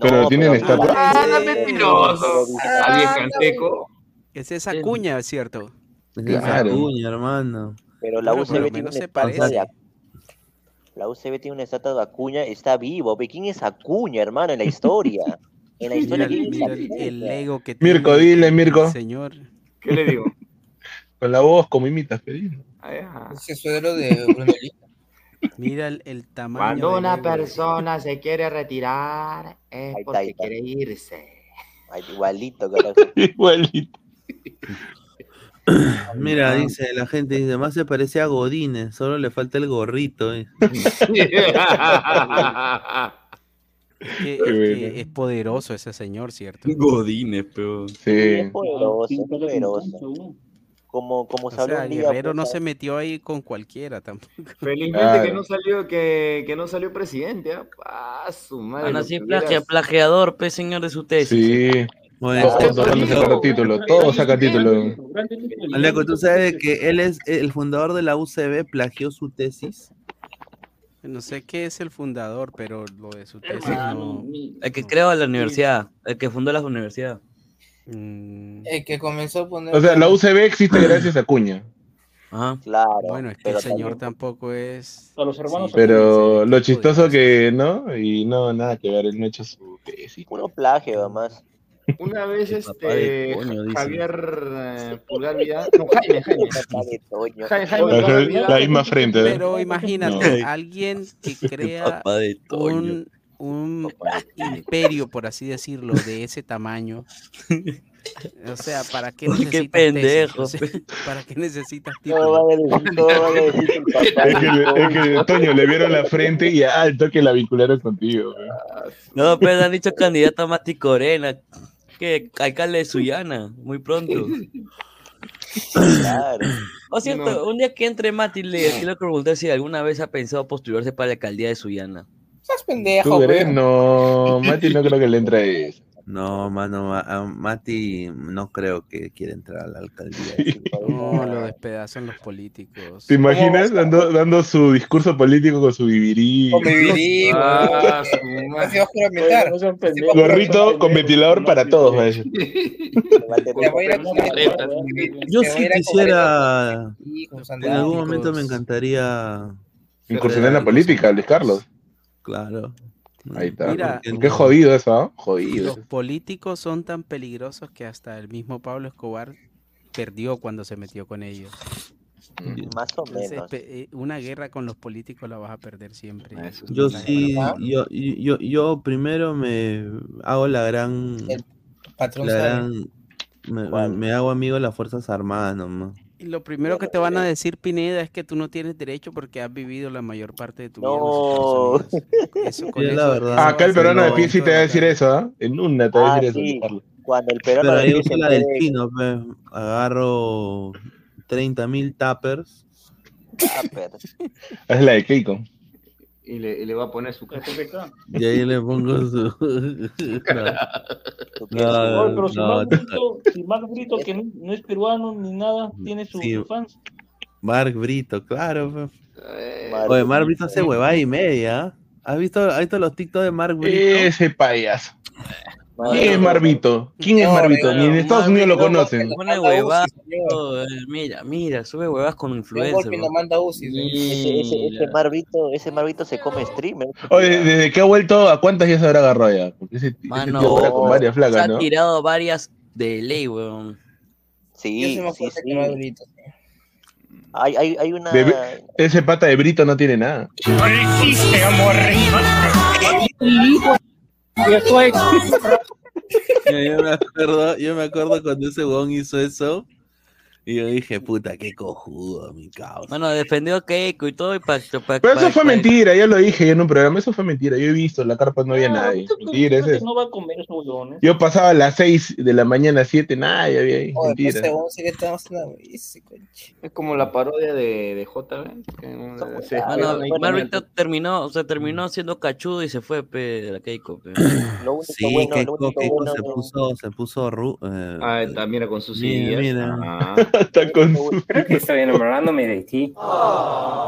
Pero tienen pero- estatua. ¡Ah, mentiroso! A Viejanteco. Es esa cuña, ¿cierto? Es Claro. esa cuña, hermano. Pero la por UCB tiene una se estatua parece. de La UCB tiene una estatua de Acuña, está vivo. ¿Quién es Acuña, hermano, en la historia? En la Mira, historia, el- ¿quién es mira el, Acuña? el ego que Mirko, tiene dile, Mirko. Señor. ¿Qué le digo? Con la voz como imitas. Ah. Ese suelo de. Mira el, el tamaño. Cuando una persona se quiere retirar es Ahí está, porque ahí está. quiere irse. Ay, igualito, carajo. Igualito. Mira, dice la gente, dice, más se parece a Godínez, solo le falta el gorrito. eh". Que- es poderoso ese señor, ¿cierto? Godines, pero. Sí, Sí. es poderoso, es poderoso. Como, como O se habló sea, un día. Guerrero pues, no se metió ahí con cualquiera tampoco. Felizmente Claro. que no salió, que, que no salió presidente. ¿ah? Ah, su madre. Van plagia, plagiador, pe señor de su tesis. Sí. Bueno, Todos tratando de sacar título, todo saca título. Aleco, tú sabes que él es el fundador de la UCB, plagió su tesis. No sé qué es el fundador, pero lo de su tesis Hermano, no. mi- El que creó la universidad, el que fundó la universidad. Mm, El que comenzó a poner. O sea, la UCB existe gracias a Cuña. Ajá. Claro. Bueno, es que el señor también- tampoco es. A los hermanos Pero lo chistoso que no, y no, nada que ver, él no ha hecho su tesis. Puro plagio, además. Una vez este. Javier eh, Pulgar Vidal, no Jaime, Jaime. La, Pulgar Vidal. la misma frente, ¿eh? Pero imagínate, No. alguien que crea Papá de Toño. un, un imperio, por así decirlo, de ese tamaño. O sea, ¿para qué Qué necesitas pendejo, tesis? O sea, ¿Para qué necesitas No no. Es que, es que Toño le vieron la frente y al toque la vincularon contigo. No, pero han dicho candidato a Mati Corena. Que alcalde de Sullana, muy pronto. Claro. O cierto, un día que entre Mati, le quiero preguntar si alguna vez ha pensado postularse para la alcaldía de Sullana. Estás pendejo, ¿Tú crees? güey. No, Mati no creo que le entre eso. No, mano, a Mati no creo que quiera entrar a la alcaldía. No, lo despedazan los políticos. ¿Te imaginas dando, dando su discurso político con su vivirí? Con vivirí, Ah, juramentar. No. Gorrito con ventilador para todos. Yo sí quisiera, Sí, en algún momento me encantaría, Incursionar en la política, Luis Carlos. claro. Ahí está. Mira, Qué jodido eso, ¿ah? Jodido. Los políticos son tan peligrosos que hasta el mismo Pablo Escobar perdió cuando se metió con ellos. Más o menos. eh, una guerra con los políticos la vas a perder siempre. Yo La sí, guerra- yo, yo, yo primero me hago la gran, Patrón la gran, me hago amigo de las Fuerzas Armadas nomás. Y lo primero que te van a decir, Pineda, es que tú no tienes derecho porque has vivido la mayor parte de tu vida No. Eso, con Sí, la verdad. Acá el peruano de sí te va a decir eso, ¿ah? En una te va a Ah, decir eso, sí. Cuando el peruano Pero de yo uso la del chino, pues, agarro 30 mil tappers. Ah, pero- Es la de Keiko. Y le, y le va a poner su Y ahí le pongo su. ¿Tú No, no, pero si no, Mark Brito, si Mark Brito, que no, no es peruano ni nada, tiene sus Sí. fans. Mark Brito, claro. Mar- Oye, Mark Brito hace huevada y media. ¿Has visto, ¿Has visto los TikTok de Mark Brito? Ese payaso. ¿Quién es Marvito? ¿Quién es No, Marvito? Ni en no, Estados Unidos lo conocen. Pone eh, Mira, mira, sube huevas con influencer. manda UCI. Ese, ese, ese Marvito, ese Marvito se come streamer. Oye, desde que ha vuelto, ¿a cuántas ya se habrá agarrado ya? Porque ese, ese Mano, tío para con varias se flacas, ha ¿no? tirado varias de ley, weón. Sí, sí, sí. que. Hay, hay, hay una. De- ese pata de Brito no tiene nada. Yo, yo me acuerdo, yo me acuerdo cuando ese huevón hizo eso. Y yo dije, puta, qué cojudo, mi causa. Bueno, defendió a Keiko y todo. Y pa, pa- Pero eso pa- fue pa- mentira, ya lo dije yo en un programa, eso fue mentira. Yo he visto, en la carpa no había nadie. ¿tú- tú Mentira, es. no va a comer esos huevones? Yo pasaba a las 6 de la mañana, 7, nadie había ahí. Oye, pues Mentira. que estamos ese conche. Es como la parodia de, de JB. que no- se- ahí Mark comenta. Brito terminó, o sea, terminó siendo cachudo y se fue, pe, de la Keiko, pe. Lo único Sí, bueno, lo Keiko, único Keiko bueno. se puso, se puso ru- eh, Ah, está, mira con sus Mira, ideas. mira. Ah. Está con su- Creo que estoy enamorándome de ti.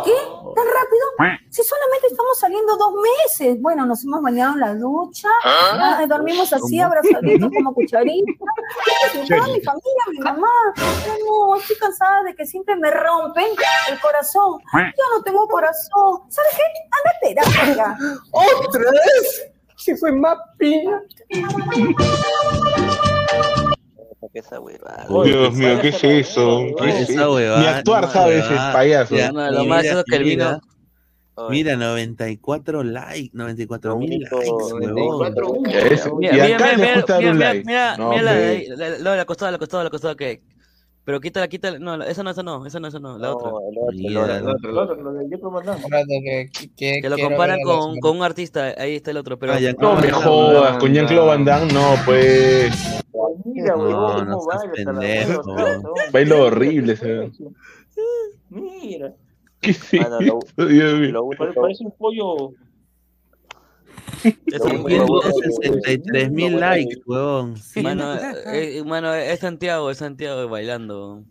¿Qué? ¿Tan rápido? Si solamente estamos saliendo dos meses. Bueno, nos hemos bañado en la ducha, ah, dormimos así, abrazaditos como cucharitas. Mi familia, mi mamá. No, estoy cansada de que siempre me rompen el corazón. Yo no tengo corazón. ¿Sabes qué? Anda a terapia. ¿Otra vez? Se fue más pina. que esa huevada. Dios mío, ¿qué es eso? ¿Qué es Esa eso? huevada, Ni actuar no, sabe ese huevada. payaso. Ya, no, lo más mira, es que el mira. vino. Mira, 94 likes, 94 mil likes, huevón. 94 Ya es- Mira, y mira, acá mira, le mira, gusta dar mira, un mira, like. mira, No, mira la, hombre. de- la, la, la costada, la costada, la costada que. Pero quítala, quítala. No, esa no, esa no, esa no, esa no, la otra. Lo otro, lo de Jacob Van Damme. que, que, Que lo comparan con, con un artista, ahí está el otro, pero. Ah, ya, No me jodas, con Jean-Claude Van Damme, no, pues. Mira, No, no pendejo. Baila horrible ese. Mira, ¿Qué? Mano, lo-. Lo único, parece un pollo. Es lo un- único es- bueno que- 63 mil likes, huevón. Mano, eh, mano, es Santiago, es Santiago bailando.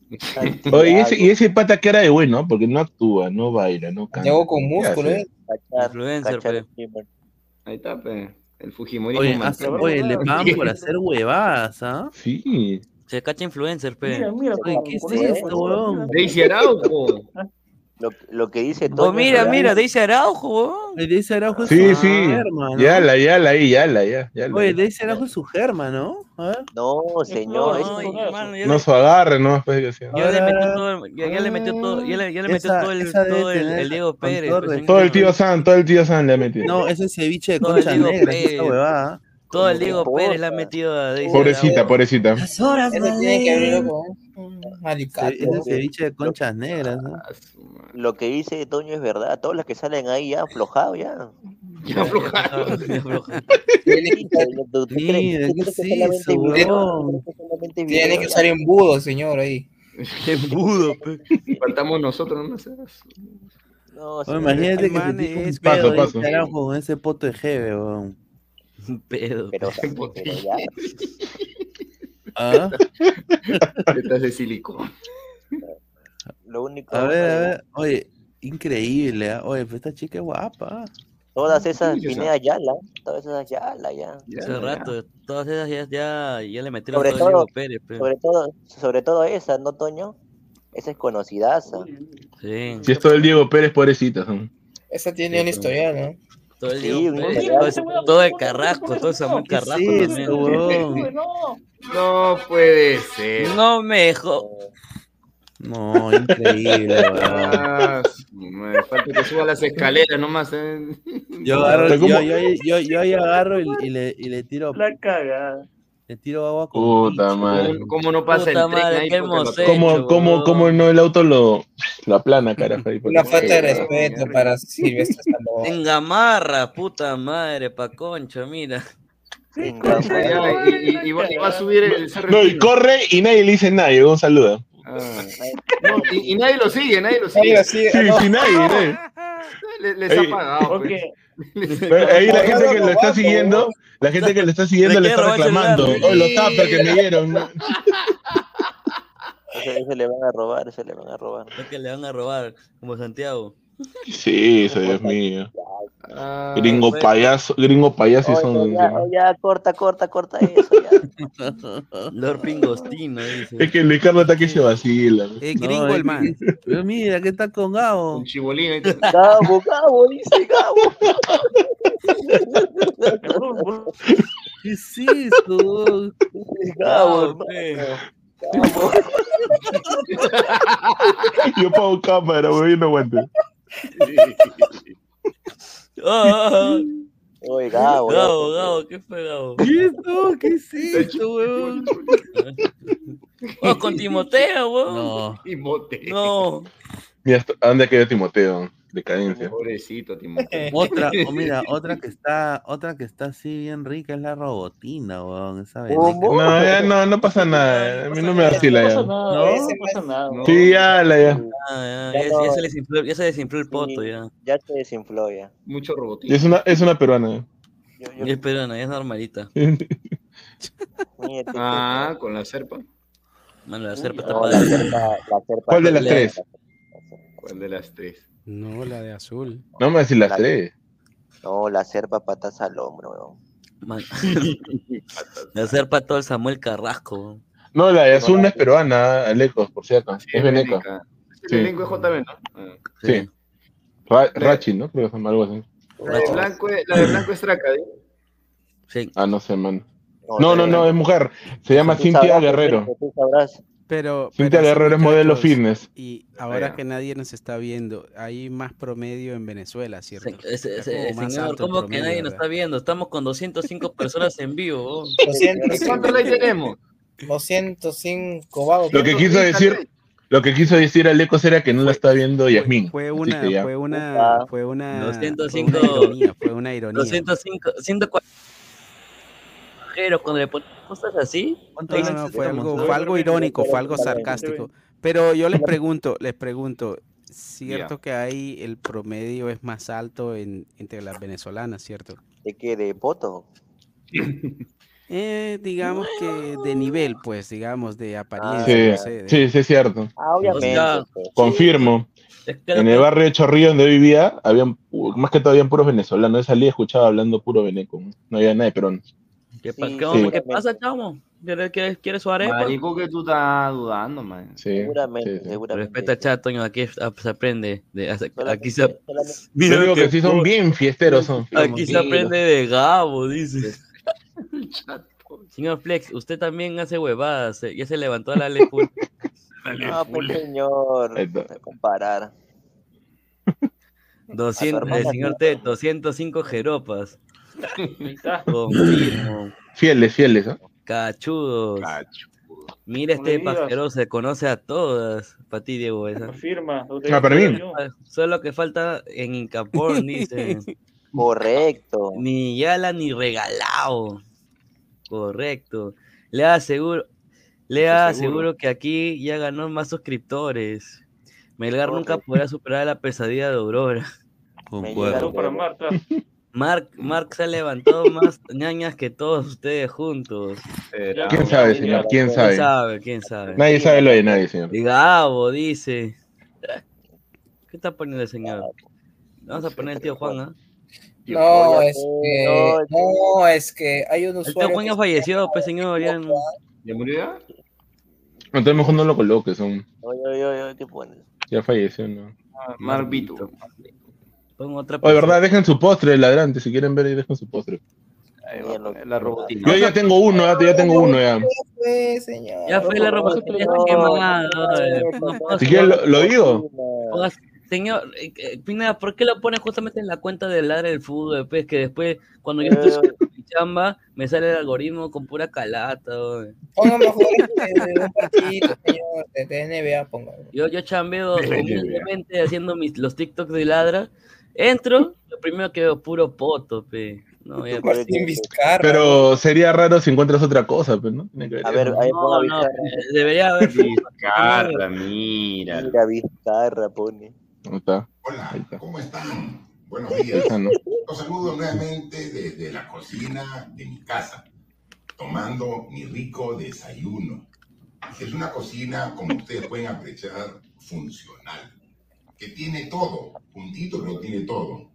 Oye, y ese, y ese pata que era de bueno, porque no actúa, no baila, no canta. Llegó con ¿Qué músculo? ¿eh? Influencer, pe. Ahí está, pe. El Fujimorismo. Oye, hace- oye, le pagan por hacer huevadas, ¿ah? Sí. Se cacha influencer, pe. Mira, mira, ¿qué es esto, fuerza, huevón? Daisy Araujo. Lo, lo que dice Toño Oh, mira, mira, dice Araujo. Oye, Daisy Araujo es Sí, su sí. germa, ¿no? Ya la, ya la ahí, ya la, ya. ya la. Oye, Daisy Araujo es su germa, ¿no? A ver. No, señor. No, es- ya No se agarre, no, después de que sea. ya le metió todo, ya, ya le metió todo, ya le, ya le metió Esa- todo el, todo Diego Pérez. todo pues, Todo el tío San, todo el tío San le ha metido. No, ese ceviche de Todo Diego negras, esa Pérez. huevada. Todo el ¿Qué Diego? Pérez le ha metido a Pobrecita, Araujo. pobrecita. Tiene que abrirlo con un alicate. Ese ceviche de conchas negras, ¿no? Ah. Lo que dice Toño es verdad. Todos los que salen ahí ya aflojados ya. Ya aflojaron. Ya afloja. Tiene que usar- embudo, señor, ahí. Embudo, pe. Faltamos nosotros, no sé. No, señor. imagínate que man un es- pedo Paso, carajo, con ese poto de jeve, weón. Un pedo. Pero, pero ya. ¿Ah? Tetas de silicón. Lo único. A ver, a ver. Oye, increíble, ¿ah? Oye, pero esta chica es guapa. Todas esas. Pineda Yala. Todas esas Yala ya. Ya, Hace ya. rato, todas esas ya, ya, ya le metieron Sobre todo Pérez, pe. Sobre todo, sobre todo esa, ¿no, Toño? Esa es conocidaza. Sí, Si es todo el Diego Pérez, pobrecita. Esa tiene un historial, ¿no? Todo el Sí, historial. todo, todo el Carrasco, todo Samuel ¿Qué es Carrasco también. weón? No, No puede ser. No me jo... No, increíble, weón. Ah, madre, falta que suba las escaleras nomás. eh. Yo agarro, yo, yo, yo, yo ahí agarro y, y le, y le tiro, la cagada. Le tiro agua con Puta madre. ¿Cómo, cómo no pasa Puta el madre, ahí? qué lo- hermoso. ¿Cómo, no el auto lo. La plana, carajo. Una falta de respeto para Silvestre. En gamarra, puta madre, pa' concha, mira. Y, y- y va, y va a subir el Cerro No, y corre y nadie le dice nada. y Un saludo. Ah. No, y, y nadie lo sigue, nadie lo sigue. así, Sí, no, sí, nadie. nadie. Le- Les, Ey. ha pagado. Pues. Ahí la gente que lo está siguiendo, la gente que lo está siguiendo le está reclamando. Oh, los tappers que me dieron. ese le van a robar, ese le van a robar. Es que le van a robar, como Santiago. Sí, eso, Dios mío. Ah, Gringo bueno. payaso, gringo payaso Oye, son. ya, ya, corta, corta, corta eso ya. Lord Pingostino, dice. Es que Luis Carlos está que se vacila. Es No, gringo el man. pero mira, que está con Gabo. Un chibolín. Gabo, Gabo, dice Gabo. ¿Qué es esto? Gabo. Gabo. Yo pago cámara, güey, no aguanto. Ah, Oye. Gabo. Gabo, Gabo, ¿qué fue Gabo? ¿Qué es esto? ¿Qué es esto, weón? Oh, con Timoteo, weón. No. Timoteo. No. Mira, hasta- ¿a dónde quedó Timoteo? Decadencia. Pobrecito, Timoteo. Otra, o mira, otra que está, otra que está así bien rica es la robotina, weón. Esa. No, ya no, no pasa nada. A mí no me vacila ya. ¿No? pasa nada. No. Sí, ya, la ya. Ah, Ya se desinfló, ya se desinfló el poto, ya. Ya se desinfló ya. Mucho robotín. Y es una, es una peruana. Yo, Ya yo, es peruana, ya es normalita. Ah, con la serpa. Mano, la serpa está No, la serpa, la serpa. ¿Cuál de las tres? ¿Cuál de las tres? No, la de azul. No me decir las La- tres. No, la serpa patas al hombro, weón. Man- La serpa todo el Samuel Carrasco. No, la de azul no es peruana, Alecos, por. Sí, Es veneca. Es Sí. el elenco de JB, ¿no? Sí. Ra- Rachi, ¿no? Creo que algo así. La de blanco, es- la de blanco es Tracadí. Sí. Ah, no sé, man. No, no, no, es mujer. Se llama Cintia Guerrero. Tú sabrás. Pero, Cintia pero Guerrero es modelo muchachos, fitness. Y ahora que nadie nos está viendo, hay más promedio en Venezuela, ¿cierto? Más señor, ¿cómo que nadie nos está viendo? Estamos con 205 personas en vivo. oh. 205. ¿Cuántos likes tenemos? 205 vagos. Lo que quiso decir, lo que quiso decir Alecos era que no la está viendo Yasmín. Fue una, fue una, fue una, 205. fue una ironía, fue una ironía. 205, 140 pasajeros cuando le ponen cosas así. No, no, no, fue algo, fue algo irónico, fue algo sarcástico. Pero yo les pregunto, les pregunto, ¿cierto que hay el promedio es más alto en, entre las venezolanas, cierto? ¿De qué? ¿De poto? Eh, digamos que de nivel, pues, digamos, de apariencia, Sí, no sé. de- sí, sí, es cierto. Ah, obviamente. pues. Confirmo. Es que En el barrio de Chorrillo donde vivía, habían, pu- más que todo habían puros venezolanos. Y escuchaba hablando puro veneco. No había nada de peruanos. ¿Qué, pa- Sí, qué. ¿Qué pasa, chamo? ¿Quieres, quieres, quieres su arepa? Marico, que tú estás dudando, man. Sí, Seguramente, sí, sí. seguramente. Respeta, chat, Toño, aquí se aprende. de- aquí se, Mira Yo digo que sí son bien fiesteros. Son. Aquí se aprende de Gabo, dice. Señor Flex, usted también hace huevadas. eh, Ya se levantó a la ley. Ah, pues señor. A comparar. 200, A tu el señor. T, 205 jeropas. Ahí está. Confirmo. Fieles, fieles. ¿ah? Cachudos. Mira No este pajero, se conoce a todas. Para ti, Diego, esa. Firma. lo Ah, para mí. yo. Solo que falta en Incaporn, dice. Correcto. Ni Yala ni regalado. Correcto. Le aseguro, le aseguro que aquí ya ganó más suscriptores. Melgar nunca podrá superar la pesadilla de Aurora. Llegaron para Marta. Mark, Mark se ha levantado más ñañas que todos ustedes juntos. Será. ¿Quién sabe, señor? ¿Quién ¿Quién sabe? sabe? ¿Quién sabe? Nadie sabe lo de nadie, señor. Y Gabo dice. ¿Qué está poniendo el señor? Vamos a poner el tío Juan, ¿ah? No, es No, que, es que- no, es que hay un El tío usuario Juan ya falleció, pues señor. Ya no- ¿Ya murió ya? Entonces mejor no lo coloques. Son... Oye, oye, oye, ¿qué pones? Ya falleció, ¿no? Marbito. Pon otra Oye, verdad, dejen su postre, ladrante. Si quieren ver, dejen su postre. Ahí va la robotina. Yo ya tengo uno, ya, ya tengo uno ya. fue, señor. Ya fue la ya está quemada. Si quieres, lo, lo digo. Señor, eh, eh, Pineda, ¿por qué lo pone justamente en la cuenta del ladre del fútbol? Después que después, cuando yo estoy Eh. en mi chamba, me sale el algoritmo con pura calata. mejor este, un partido, señor, de, de NBA. Yo, yo chambeo humildemente haciendo mis, los TikToks de ladra. Entro, lo primero que veo, puro poto, pe. No, ya, Vizcarra. Pero sería raro si encuentras otra cosa, pues, ¿no? Tiene que ver A ver, ahí no, no, debería haber. Vizcarra, mira. Mira, Vizcarra pone. Ahí está. Ahí Hola, está. ¿cómo están? Buenos Ahí días. está, ¿no? Los saludo nuevamente desde la cocina de mi casa, tomando mi rico desayuno. Es una cocina, como ustedes pueden apreciar, funcional, que tiene todo, puntito, pero tiene todo.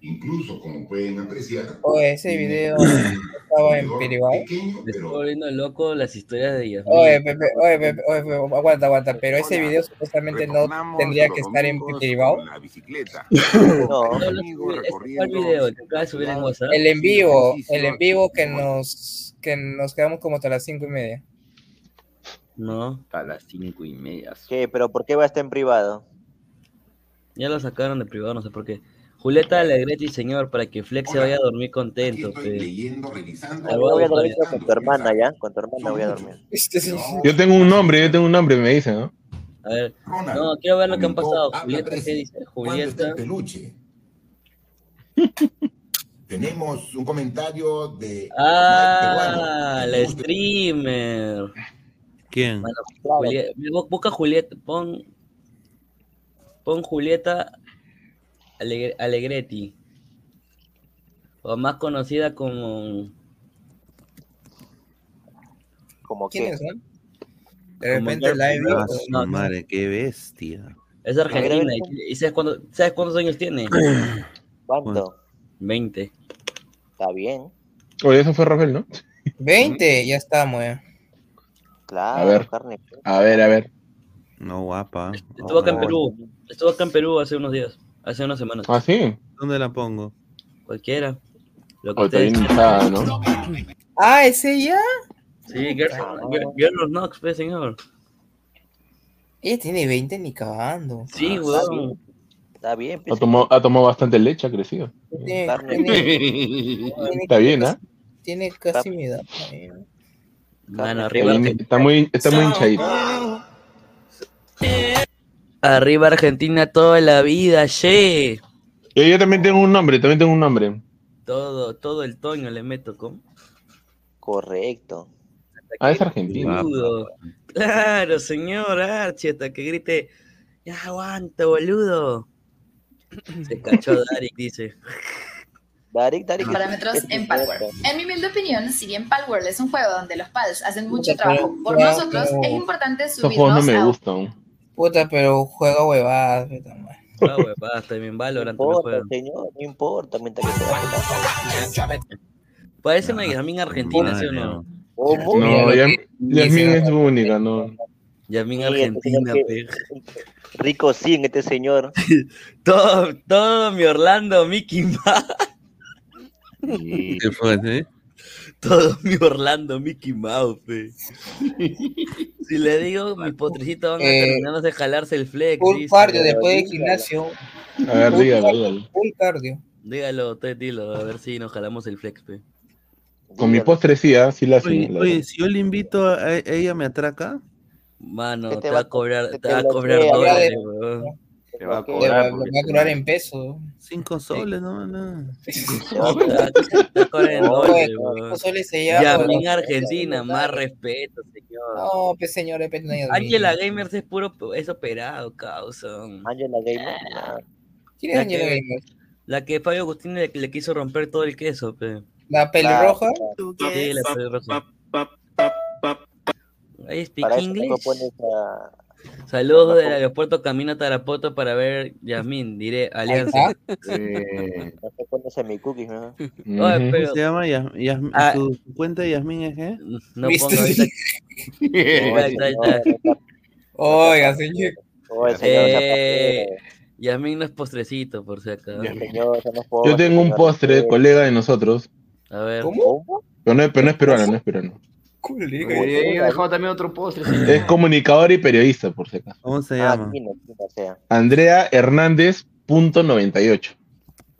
Incluso, como pueden apreciar, Oye, ese tiene video estaba en pequeño, Me estoy pero volviendo loco las historias de ellas. Oye, Pepe, oye, Pepe, oye, Pepe, aguanta, aguanta, pero ese video supuestamente no tendría que estar en con la bicicleta. No, Este fue el video que acaba de subir en WhatsApp. El en vivo, el en vivo que nos, que nos quedamos como hasta las cinco y media. No, A las cinco y media. ¿Qué? ¿Pero por qué va a estar en privado? Ya lo sacaron de privado, no sé por qué. Julieta Alegretti, señor, para que Flex se vaya a dormir contento. estoy pe. leyendo, revisando. Yo voy a dormir con tu hermana. ¿ya? Con tu hermana voy a dormir. Yo tengo un nombre, yo tengo un nombre, me dicen, ¿no? A ver, Ronald no, quiero ver lo que han pasado. Julieta, ¿qué dice? ¿Cuándo está el Julieta. peluche? Tenemos un comentario de Ah, la streamer. ¿Quién? Bueno, Julieta, bu- busca Julieta, pon, pon Julieta Alegre- Alegretti, o más conocida como ¿Cómo qué? ¿Quiénes son? De Como repente la he Ah, visto. no, no. madre, qué bestia. es argentina. ¿Y, y sabes, cuándo- sabes cuántos años tiene? ¿Cuánto? 20. Está bien. Oye, eso fue Rafael, ¿no? 20, ya estamos, ya. Claro, A ver. carne. A ver, a ver. No, guapa. Estuvo acá en Perú. Estuvo acá en Perú hace unos días, hace unas semanas. Ah, sí. ¿Dónde la pongo? Cualquiera. Lo que O está ustedes bien quieran. hinchada, ¿no? Ah, ese ya. Sí, Girls, Girl- of Knox, pues, señor. Ella tiene 20 ni cagando. Sí, Ah, weón. Está bien. Bien, Ha pues, tomado, ha tomado bastante leche, ha crecido. Tiene, Carne. tiene- tiene- Está bien, ¿ah? Tiene casi mi edad. Mano, arriba, Argentina. está muy, está muy hinchadito. Arriba Argentina toda la vida, che. Yo, yo también tengo un nombre, también tengo un nombre. Todo, todo el toño le meto, ¿cómo? Correcto. Ah, es argentino. Boludo. Claro, señor Archie, hasta que grite, ya aguanta, boludo. Se cachó Darik, dice. Darik, Darik. Parámetros en Palworld. En mi humilde opinión, si bien Palworld es un juego donde los pals hacen mucho trabajo por nosotros, es importante juegos no subirnos me a gustan. Puta, pero juega huevadas. puta madre. Ah, huevada, también No Valorant me importa, juega. señor, no importa. Mientras que Parece una Yasmin argentina, ¿sí o no? ¿Cómo? No, Yasmin es única, no. Yasmin argentina. Rico sí en este señor. Todo, todo mi Orlando, Mickey Mouse. ¿Qué fue, eh? Todo mi Orlando, Mickey Mouse, pe. Si le digo, mis potrecitos van a Eh, terminar de jalarse el flex. Full dice. cardio después del gimnasio. A ver, Full dígalo, cardio, dígalo. Full cardio. Dígalo, usted dilo, a ver si nos jalamos el flex, pe. Con mi postre sí, ¿ah? sí la hacen. Oye, la- oye, si yo le invito a a ella, ¿me atraca? Mano, ¿Qué te, te va a cobrar, te te va a cobrar dólares, weón. Te va a cobrar le porque va a cobrar en peso. Cinco soles, no, no. Te va a cobrar- te va a cobrar en No, dólares, Bueno, weón. cinco soles se llama. Yasmin Argentina, más respeto, señor. No, pues señor, es no hay Ángela Gamers es puro, es operado, causa. Angela Gamer. nada. ¿Quién es La Angela que- Gamer? La que Fabio Agustín le, le quiso romper todo el queso, pe. ¿La pelirroja? Sí, la pelirroja. Ahí speak English. te pones a... Saludos del aeropuerto Camino a Tarapoto para ver Yasmín, diré Alianza. Eh, No te pones a mi cookies, ¿no? Oye, Ujú. pero ¿Cómo se llama? Yas- Yas- Ah. ¿Su su cuenta de Yasmin es qué? no ¿Viste? pongo ahorita. Señor, Oiga, señor. Eh, Yasmín no es postrecito, por si acaso. Yo tengo un postre, colega de nosotros, A ver. ¿Cómo? ¿Cómo? pero no, es- pero no es peruano, no es peruano. Colega. Oye, yo he dejado también otro postre, señor. Es comunicador y periodista, por si acaso. ¿Cómo se Ah, llama? aquí no, aquí no sea. Andrea Hernández, punto 98.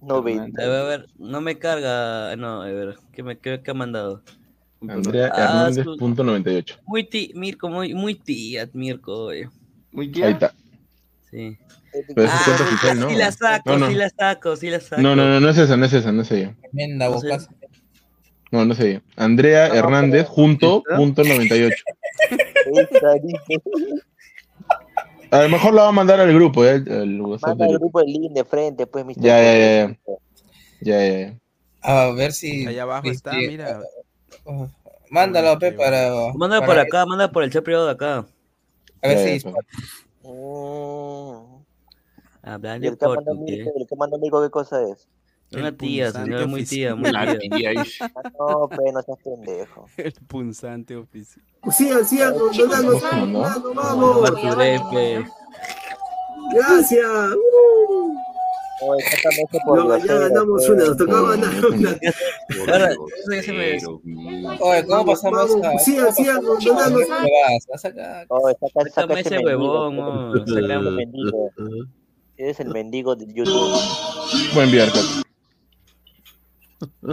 No, A ver, a ver, no me carga. No, a ver, ¿qué, me, qué, qué ha mandado? Andrea Ah, Hernández, su- punto 98. Muy ti, Mirko, muy, muy tía, Mirko, oye. Muy Ahí tía. está. Sí. Pero esa es cuenta Ah, oficial, ¿no? sí la saco, No, no. sí la saco, sí la saco. No, no, no, no es esa, no es esa, no es ella. Tremenda No sé. No, no ella. Andrea Hernández, junto, ¿Está? punto 98. Esa, dice. A lo mejor la va a mandar al grupo, ¿eh? Al WhatsApp el grupo. el link de frente, pues, Mr. Ya, ya, ya, ya. Ya. A ver si. Allá abajo está, este, mira. uh, Mándalo, pe, para. Para- por acá, manda por el chat privado de acá. A ver Ya, si. ya, Mm. ¿Y Hablando manda Mirko, qué cosa es? Una tía, señor, muy tía, muy tía. no, pero no seas pendejo. El punzante oficial. Sigan, sigan vamos. Pe. Gracias. No, por ya ganamos pues. una, nos tocaba ganar una. Ahora. Oye, ¿cómo Vamos, pasamos vamos, a.? saca, saca ese huevón, ese mendigo. Eres el mendigo de YouTube. Enviar, Kat.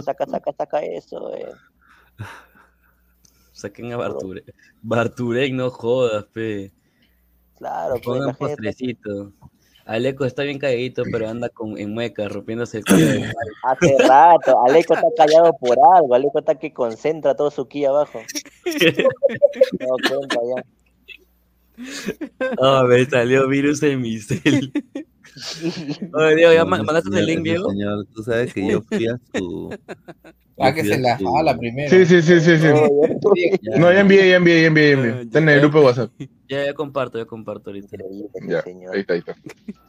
Saca, saca, saca eso, eh. Saquen a Barturé. Barturé, no jodas, pe. Claro, pues Pongan gente. postrecito. Aleco está bien calladito, pero anda con, en mueca, rompiéndose el cuello. Hace rato, Aleco está callado por algo, Aleco está que concentra todo su ki abajo. Doy cuenta ya. Ah, me salió virus en mi cel. Oye, Diego, ¿ya ma- mandaste el link, Diego? Señor, tú sabes que yo fui a su. Ah, que fui se a la su- jala primero. Sí, sí, sí, sí, sí. No, ya envié, ya envié, ya envié, ya envié. Está en el grupo de WhatsApp. Ya, ya comparto, ya comparto ahorita. Ya, señor. ahí está, ahí está.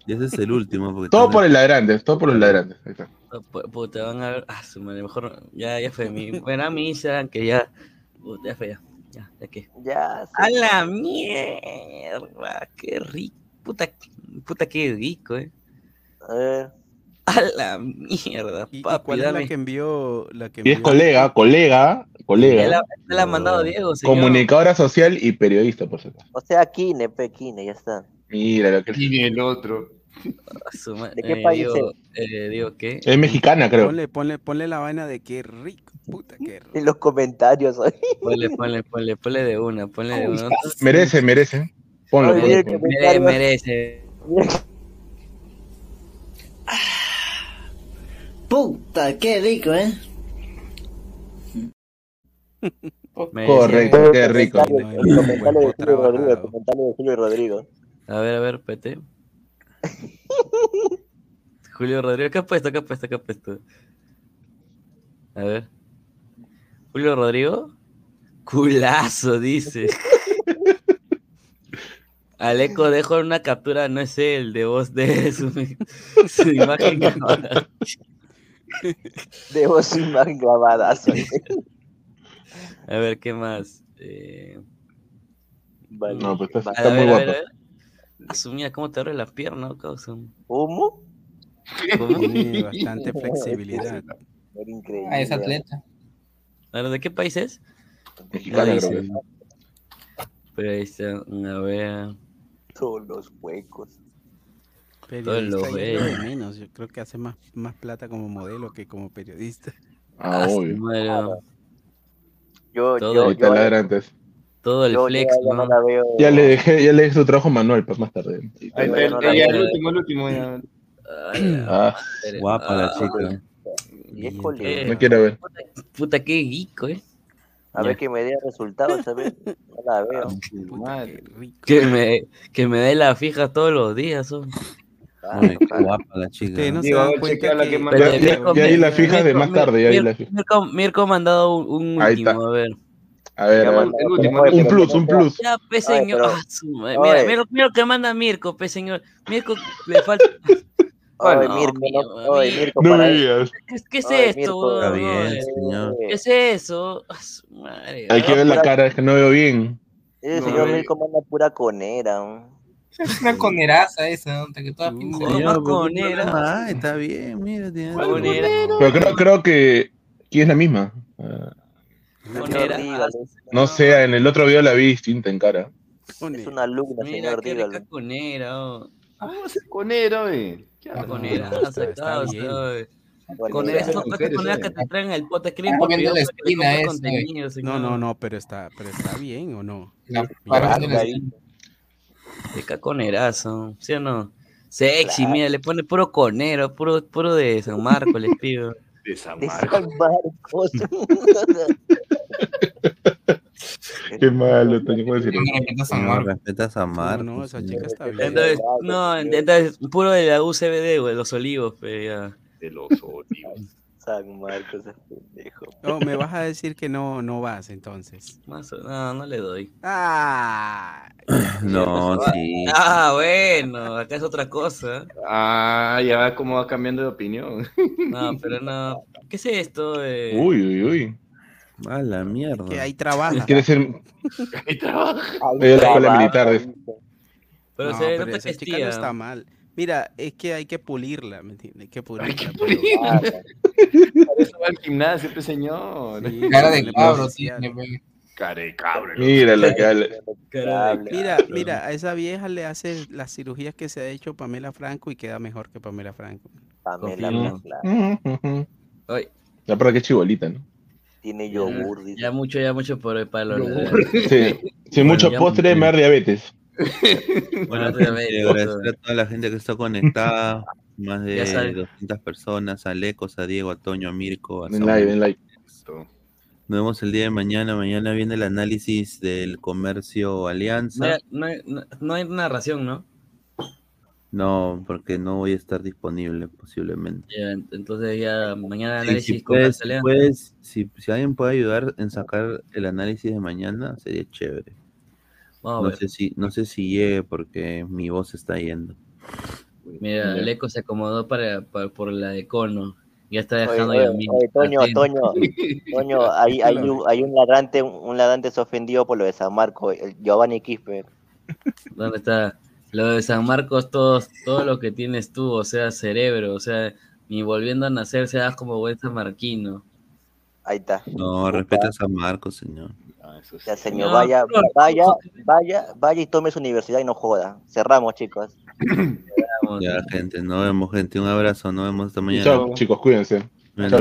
Y ese es el último. Porque Todo por el ladrante, todo por los ladrantes. Ahí está. Ah, pu- Puta, van a ver. Ah, su madre, mejor. Ya, ya fue. Mi, bueno, a mí Instagram que ya. Puta, ya fue ya. Ya, ya que. Ya, sí. ¡A la mierda! ¡Qué rico! Puta, puta, qué rico, eh. A ver. ¡A la mierda, ¿Y, y papi! cuál es la dame. que envió? La que Y es envió- colega, colega, colega. Ya la, ha mandado Diego, señor. Comunicadora social y periodista, por supuesto. O sea, Kine, pe, Kine, ya está. Mira lo que Y el otro. ¿De qué eh, país Diego, eh, Diego, ¿qué? Es mexicana, creo. Ponle, ponle, ponle la vaina de qué rico, puta, qué rico. En los comentarios. oye. Ponle, ponle, ponle, ponle de una, ponle de una. Merece, merece. Ponlo, Oye, ponlo, mira ponlo. que- Mere- merece. Puta, qué rico, ¿eh? merece. Correcto, qué rico. El comentario de Julio Rodrigo, el comentario de Julio Rodrigo. A ver, a ver, pete. Julio Rodrigo, ¿qué ha puesto? ¿Qué ha puesto? ¿Qué ha puesto? A ver. Julio Rodrigo. Culazo, dice. Aleco dejo una captura, no es él, de voz de su, su imagen grabada. Debo su imagen grabada. A ver, ¿qué más? Eh, Vale. No, pues está, está a muy ver, a ver, guapo. a ver. Asumía, ¿cómo te abres las piernas, causa? ¿Cómo? Bastante flexibilidad. Era increíble. Ah, es atleta. A ver, ¿de qué país es? Mexicana, No es. Pero ahí está, a ver. Todos los huecos. Todos los Periodista de menos. Yo creo que hace más, más plata como modelo que como periodista. Ah, su obvio. Yo, Todo yo, yo, antes. Todo el flex, ya no veo. Ya le dejé, ya le dejé su trabajo manual, pues más tarde. Ahí está, Yo el, no el último, el último. ya. Ay, Ah. Guapa la Ah, chica. No quiero ver. Puta, qué guico, eh. A ver que me dé resultados, ¿sabes? No la veo. Madre. Que me, que me dé la fija todos los días. oh. Ay, qué guapa la chica. No Digo, cuenta que... que manda. Ya, Pero ya, Mirko, ya ahí la Mirko, fijas de más tarde, ya ahí la Mirko, fijas. Mirko, Mirko ha mandado un, último, a ver. A ver, a último, Un plus, un plus. Ya, pe Oye, señor. pero- Ah, su. Mira, mira, mira lo que manda Mirko, pe señor. Mirko le falta. Oye, No, Mirko, no, oye. Mirko, No me digas. ¿Qué, qué es esto, Está bien, Oye, señor. ¿Qué es eso? Ah, madre. Hay que ver la cara, es que no veo bien. Ese No, señor eh. Mirko manda pura conera. ¿no? Es una coneraza esa, ¿no? que toda qué conera. hay, está bien, mira, tiene Conera. Pero creo, creo que aquí es la misma. Ah, Conera. No sé, en el otro video la vi distinta en cara. Es una alumna, Mira, señor, rica conera. oh. ¿Cómo va a ser conera, eh? ¿Qué Qué bien. ¿sabes? Bueno, Con esto, Las que eh. te traen el pote ese. contenido, señor. No, no, no, pero está, pero está bien o no. La Mira, para Claro, ahí. Rica conerazo, ¿sí o no? Sexy, mira, le pone puro conero, puro, puro de San Marcos, les pido. De San De Marcos. San Marcos. Qué malo, Toño, ¿cómo decir No eso? respeta a San No, esa chica está bien. Entonces, no, entonces, puro de la UCBD, güey, los olivos, pero ya. De los olivos. San Marcos es pendejo. No, me vas a decir que no, no vas entonces. Más o- no, no le doy. Ah, No, sí. Ah, bueno, acá es otra cosa. Ah, ya va como va cambiando de opinión. No, pero no. ¿Qué es esto? eh? Uy, uy, uy. A la mierda. que ahí trabaja. Quiere ser Ahí trabaja. Ahí la escuela militar. dice. Pero no, se pero esa que chica no tía. está mal. Mira, es que hay que pulirla, ¿me entiendes? Hay que pulirla. que pero- pulirla. Claro. Por eso va al gimnasio, pues señor. Sí, Cara de cabro, social. Cara de cabro. Mira lo que de Mira, mira, a esa vieja le hace las cirugías que se ha hecho Pamela Franco y queda mejor que Pamela Franco. Pamela. Ay, La para que chibolita, ¿no? Tiene ya, yogur, dice. ya mucho, ya mucho por para los. Sí. Sin mucho ya- postre me da diabetes. Bueno, agradecer a toda la gente que está conectada. Más de 200 personas. A Lecos, a Diego, a Toño, a Mirko, a like, like. Nos vemos el día de mañana. Mañana viene el análisis del comercio Alianza. No hay, no, hay, no- no hay narración, ¿no? No, porque no voy a estar disponible posiblemente. Entonces ya mañana Sí, análisis si, con puedes, puedes- si, si alguien puede ayudar en sacar el análisis de mañana, sería chévere. Vamos a No ver. sé si, no sé si llegue porque mi voz está yendo. Mira, el eco se acomodó para, para- por la de cono. Ya está Oye, dejando oye, ya mil. oye, Toño. Toño, Toño, hay, hay, un, hay un ladrante, un ladrante se ofendió por lo de San Marco, el Giovanni Quispe. ¿Dónde está? Lo de San Marcos, todo, todo lo que tienes tú, o sea, cerebro, o sea, ni volviendo a nacer seas como buen sanmarquino. Ahí está. No, respeta a San Marcos, señor. Ya, señor, No, vaya, no, vaya, vaya, vaya y tome su universidad y no joda. Cerramos, chicos. Ya, gente, nos vemos, gente. Un abrazo, nos vemos esta mañana. Chao, chicos, cuídense. Chao.